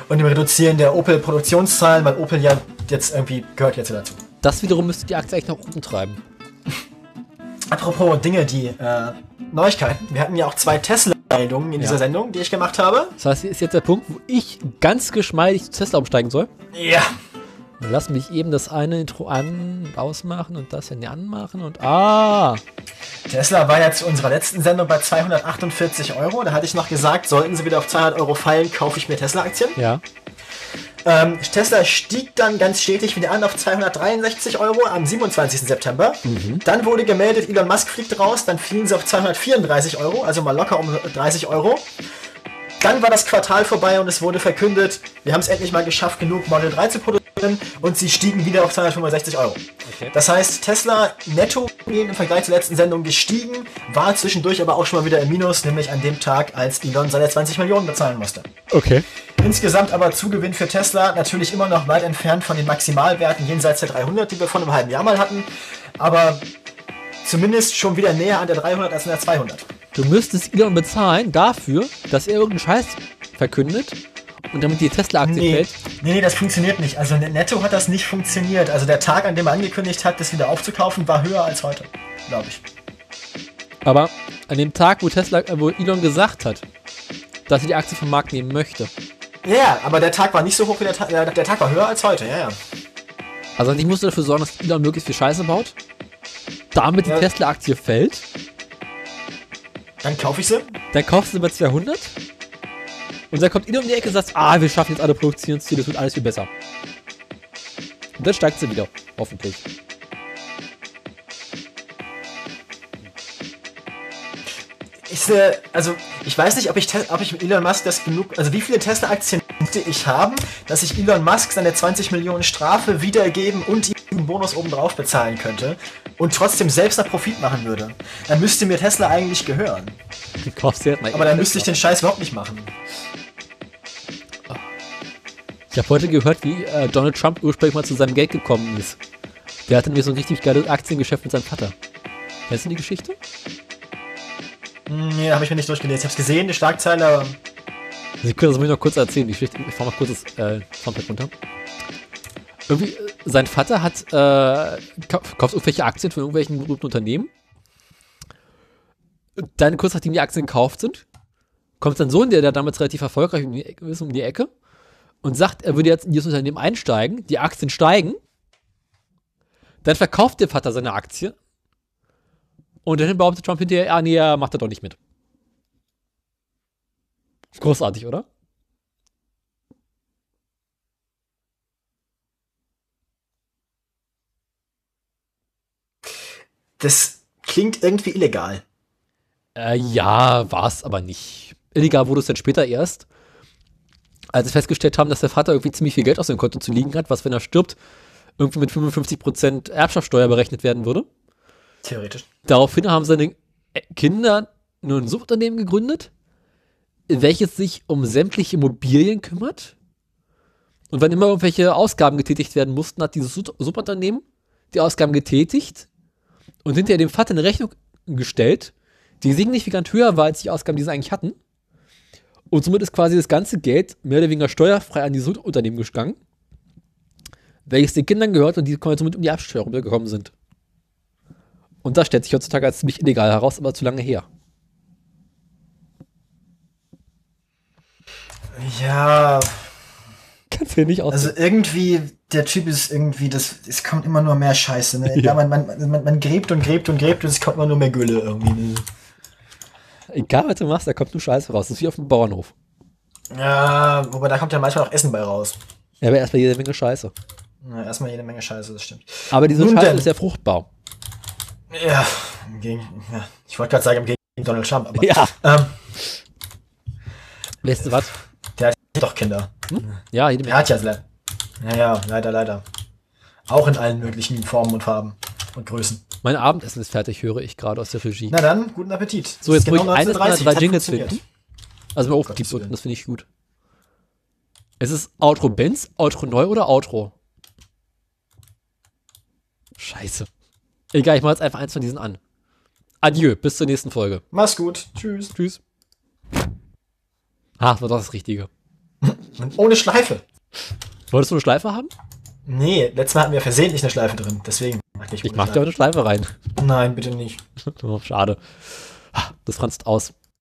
und dem Reduzieren der Opel-Produktionszahlen, weil Opel ja jetzt irgendwie gehört jetzt dazu. Das wiederum müsste die Aktie eigentlich nach oben treiben. Apropos Dinge, die äh, Neuigkeiten. Wir hatten ja auch zwei Tesla-Meldungen in Ja. dieser Sendung, die ich gemacht habe. Das heißt, hier ist jetzt der Punkt, wo ich ganz geschmeidig zu Tesla umsteigen soll. Ja. Lass mich eben das eine Intro an, ausmachen und das hier anmachen und ah, Tesla war ja zu unserer letzten Sendung bei 248 Euro. Da hatte ich noch gesagt, sollten sie wieder auf 200 Euro fallen, kaufe ich mir Tesla-Aktien. ja. Ähm, Tesla stieg dann ganz stetig wieder an auf 263 Euro am 27. September. Dann wurde gemeldet, Elon Musk fliegt raus, dann fielen sie auf 234 Euro, also mal locker um 30 Euro. Dann war das Quartal vorbei und es wurde verkündet, wir haben es endlich mal geschafft, genug Model 3 zu produzieren und sie stiegen wieder auf 265 Euro. Okay. Das heißt, Tesla netto im Vergleich zur letzten Sendung gestiegen, war zwischendurch aber auch schon mal wieder im Minus, nämlich an dem Tag, als Elon seine 20 Millionen bezahlen musste. Okay. Insgesamt aber Zugewinn für Tesla natürlich immer noch weit entfernt von den Maximalwerten jenseits der 300, die wir vor einem halben Jahr mal hatten, aber zumindest schon wieder näher an der 300 als an der 200. Du müsstest Elon bezahlen dafür, dass er irgendeinen Scheiß verkündet und damit die Tesla-Aktie Nee, fällt. nee, nee, das funktioniert nicht. Also netto hat das nicht funktioniert. Also der Tag, an dem er angekündigt hat, das wieder aufzukaufen, war höher als heute, glaube ich. Aber an dem Tag, wo Tesla, äh, wo Elon gesagt hat, dass er die Aktie vom Markt nehmen möchte, Ja, ja, aber der Tag war nicht so hoch wie der Tag. Der, der Tag war höher als heute, ja, ja. also ich musste dafür sorgen, dass Elon möglichst viel Scheiße baut, damit Ja. die Tesla-Aktie fällt, Dann kaufe ich sie. dann kaufst du bei 200 und dann kommt Elon um die Ecke und sagt, ah, wir schaffen jetzt alle Produktionsziele, es wird alles viel besser. Und dann steigt sie wieder, hoffentlich. Ich, Diese, also ich weiß nicht, ob ich, ob ich mit Elon Musk das genug, also wie viele Tesla-Aktien müsste ich haben, dass ich Elon Musk seine 20 Millionen Strafe wiedergeben und ihm einen Bonus obendrauf bezahlen könnte und trotzdem selbst noch Profit machen würde. Dann müsste mir Tesla eigentlich gehören. Halt Aber dann müsste ich den Scheiß überhaupt nicht machen. Ich habe heute gehört, wie äh, Donald Trump ursprünglich mal zu seinem Geld gekommen ist. Der hatte nämlich so ein richtig geiles Aktiengeschäft mit seinem Vater. Kennst du die Geschichte? Hm, Nee, habe ich mir nicht durchgelesen. Ich habe es gesehen, die Schlagzeile, aber Sekunde, das ich noch kurz erzählen. Die Geschichte, ich fahr mal kurz das äh, Soundpad runter. Irgendwie, äh, sein Vater hat, äh, kau- kauft irgendwelche Aktien von irgendwelchen berühmten Unternehmen. Dann, kurz nachdem die Aktien gekauft sind, kommt sein Sohn, der da damals relativ erfolgreich ist, um die Ecke und sagt, er würde jetzt in dieses Unternehmen einsteigen, die Aktien steigen. Dann verkauft der Vater seine Aktie. Und dann behauptet Trump hinterher, ah nee, er macht er doch nicht mit. Großartig, oder? Das klingt irgendwie illegal. Äh, ja, war es aber nicht. Illegal wurde es dann später erst, als sie festgestellt haben, dass der Vater irgendwie ziemlich viel Geld auf seinem Konto zu liegen hat, was, wenn er stirbt, irgendwie mit 55% Erbschaftssteuer berechnet werden würde. Theoretisch. Daraufhin haben seine äh, Kinder nur ein Subunternehmen gegründet, welches sich um sämtliche Immobilien kümmert. Und wenn immer irgendwelche Ausgaben getätigt werden mussten, hat dieses Sub- Subunternehmen die Ausgaben getätigt und hinterher dem Vater eine Rechnung gestellt, die signifikant höher war als die Ausgaben, die sie eigentlich hatten. Und somit ist quasi das ganze Geld mehr oder weniger steuerfrei an dieses Unternehmen gegangen, welches den Kindern gehört und die somit um die Erbsteuer gekommen sind. Und das stellt sich heutzutage als ziemlich illegal heraus, aber zu lange her. Ja, Kannst du dir nicht aus. also irgendwie, der Typ ist irgendwie, das, es kommt immer nur mehr Scheiße. Ne? Ja. Man, man, man, man gräbt und gräbt und gräbt und es kommt immer nur mehr Gülle irgendwie. Ne? Egal, was du machst, da kommt nur Scheiße raus. Das ist wie auf dem Bauernhof. Ja, wobei da kommt ja manchmal auch Essen bei raus. Ja, aber erstmal jede Menge Scheiße. Ja, erstmal jede Menge Scheiße, das stimmt. Aber diese Nun Scheiße denn. ist ja fruchtbar. Ja, Gegen, ja. ich wollte gerade sagen, im Gegensatz zu Donald Trump, aber Ja. ähm, Weißt du was? der hat doch Kinder. Ja, jede Menge. hat ja le Ja, ja, leider, leider. Auch in allen möglichen Formen und Farben und Größen. Mein Abendessen ist fertig, höre ich gerade aus der Regie. Na dann, guten Appetit. so, jetzt muss ich eines meiner 19:30, drei Jingles finden. Also mir aufgekippt Gottes unten, das finde ich gut. Es ist Outro Benz, Outro neu oder Outro? Scheiße. Egal, ich mache jetzt einfach eins von diesen an. Adieu, bis zur nächsten Folge. Mach's gut. Tschüss. Tschüss. Ach, war doch das Richtige. Ohne Schleife. Wolltest du eine Schleife haben? Nee, letztes Mal hatten wir versehentlich eine Schleife drin. Deswegen mach ich Ich mach dir auch eine Schleife rein. Nein, bitte nicht. schade. Das franzt aus.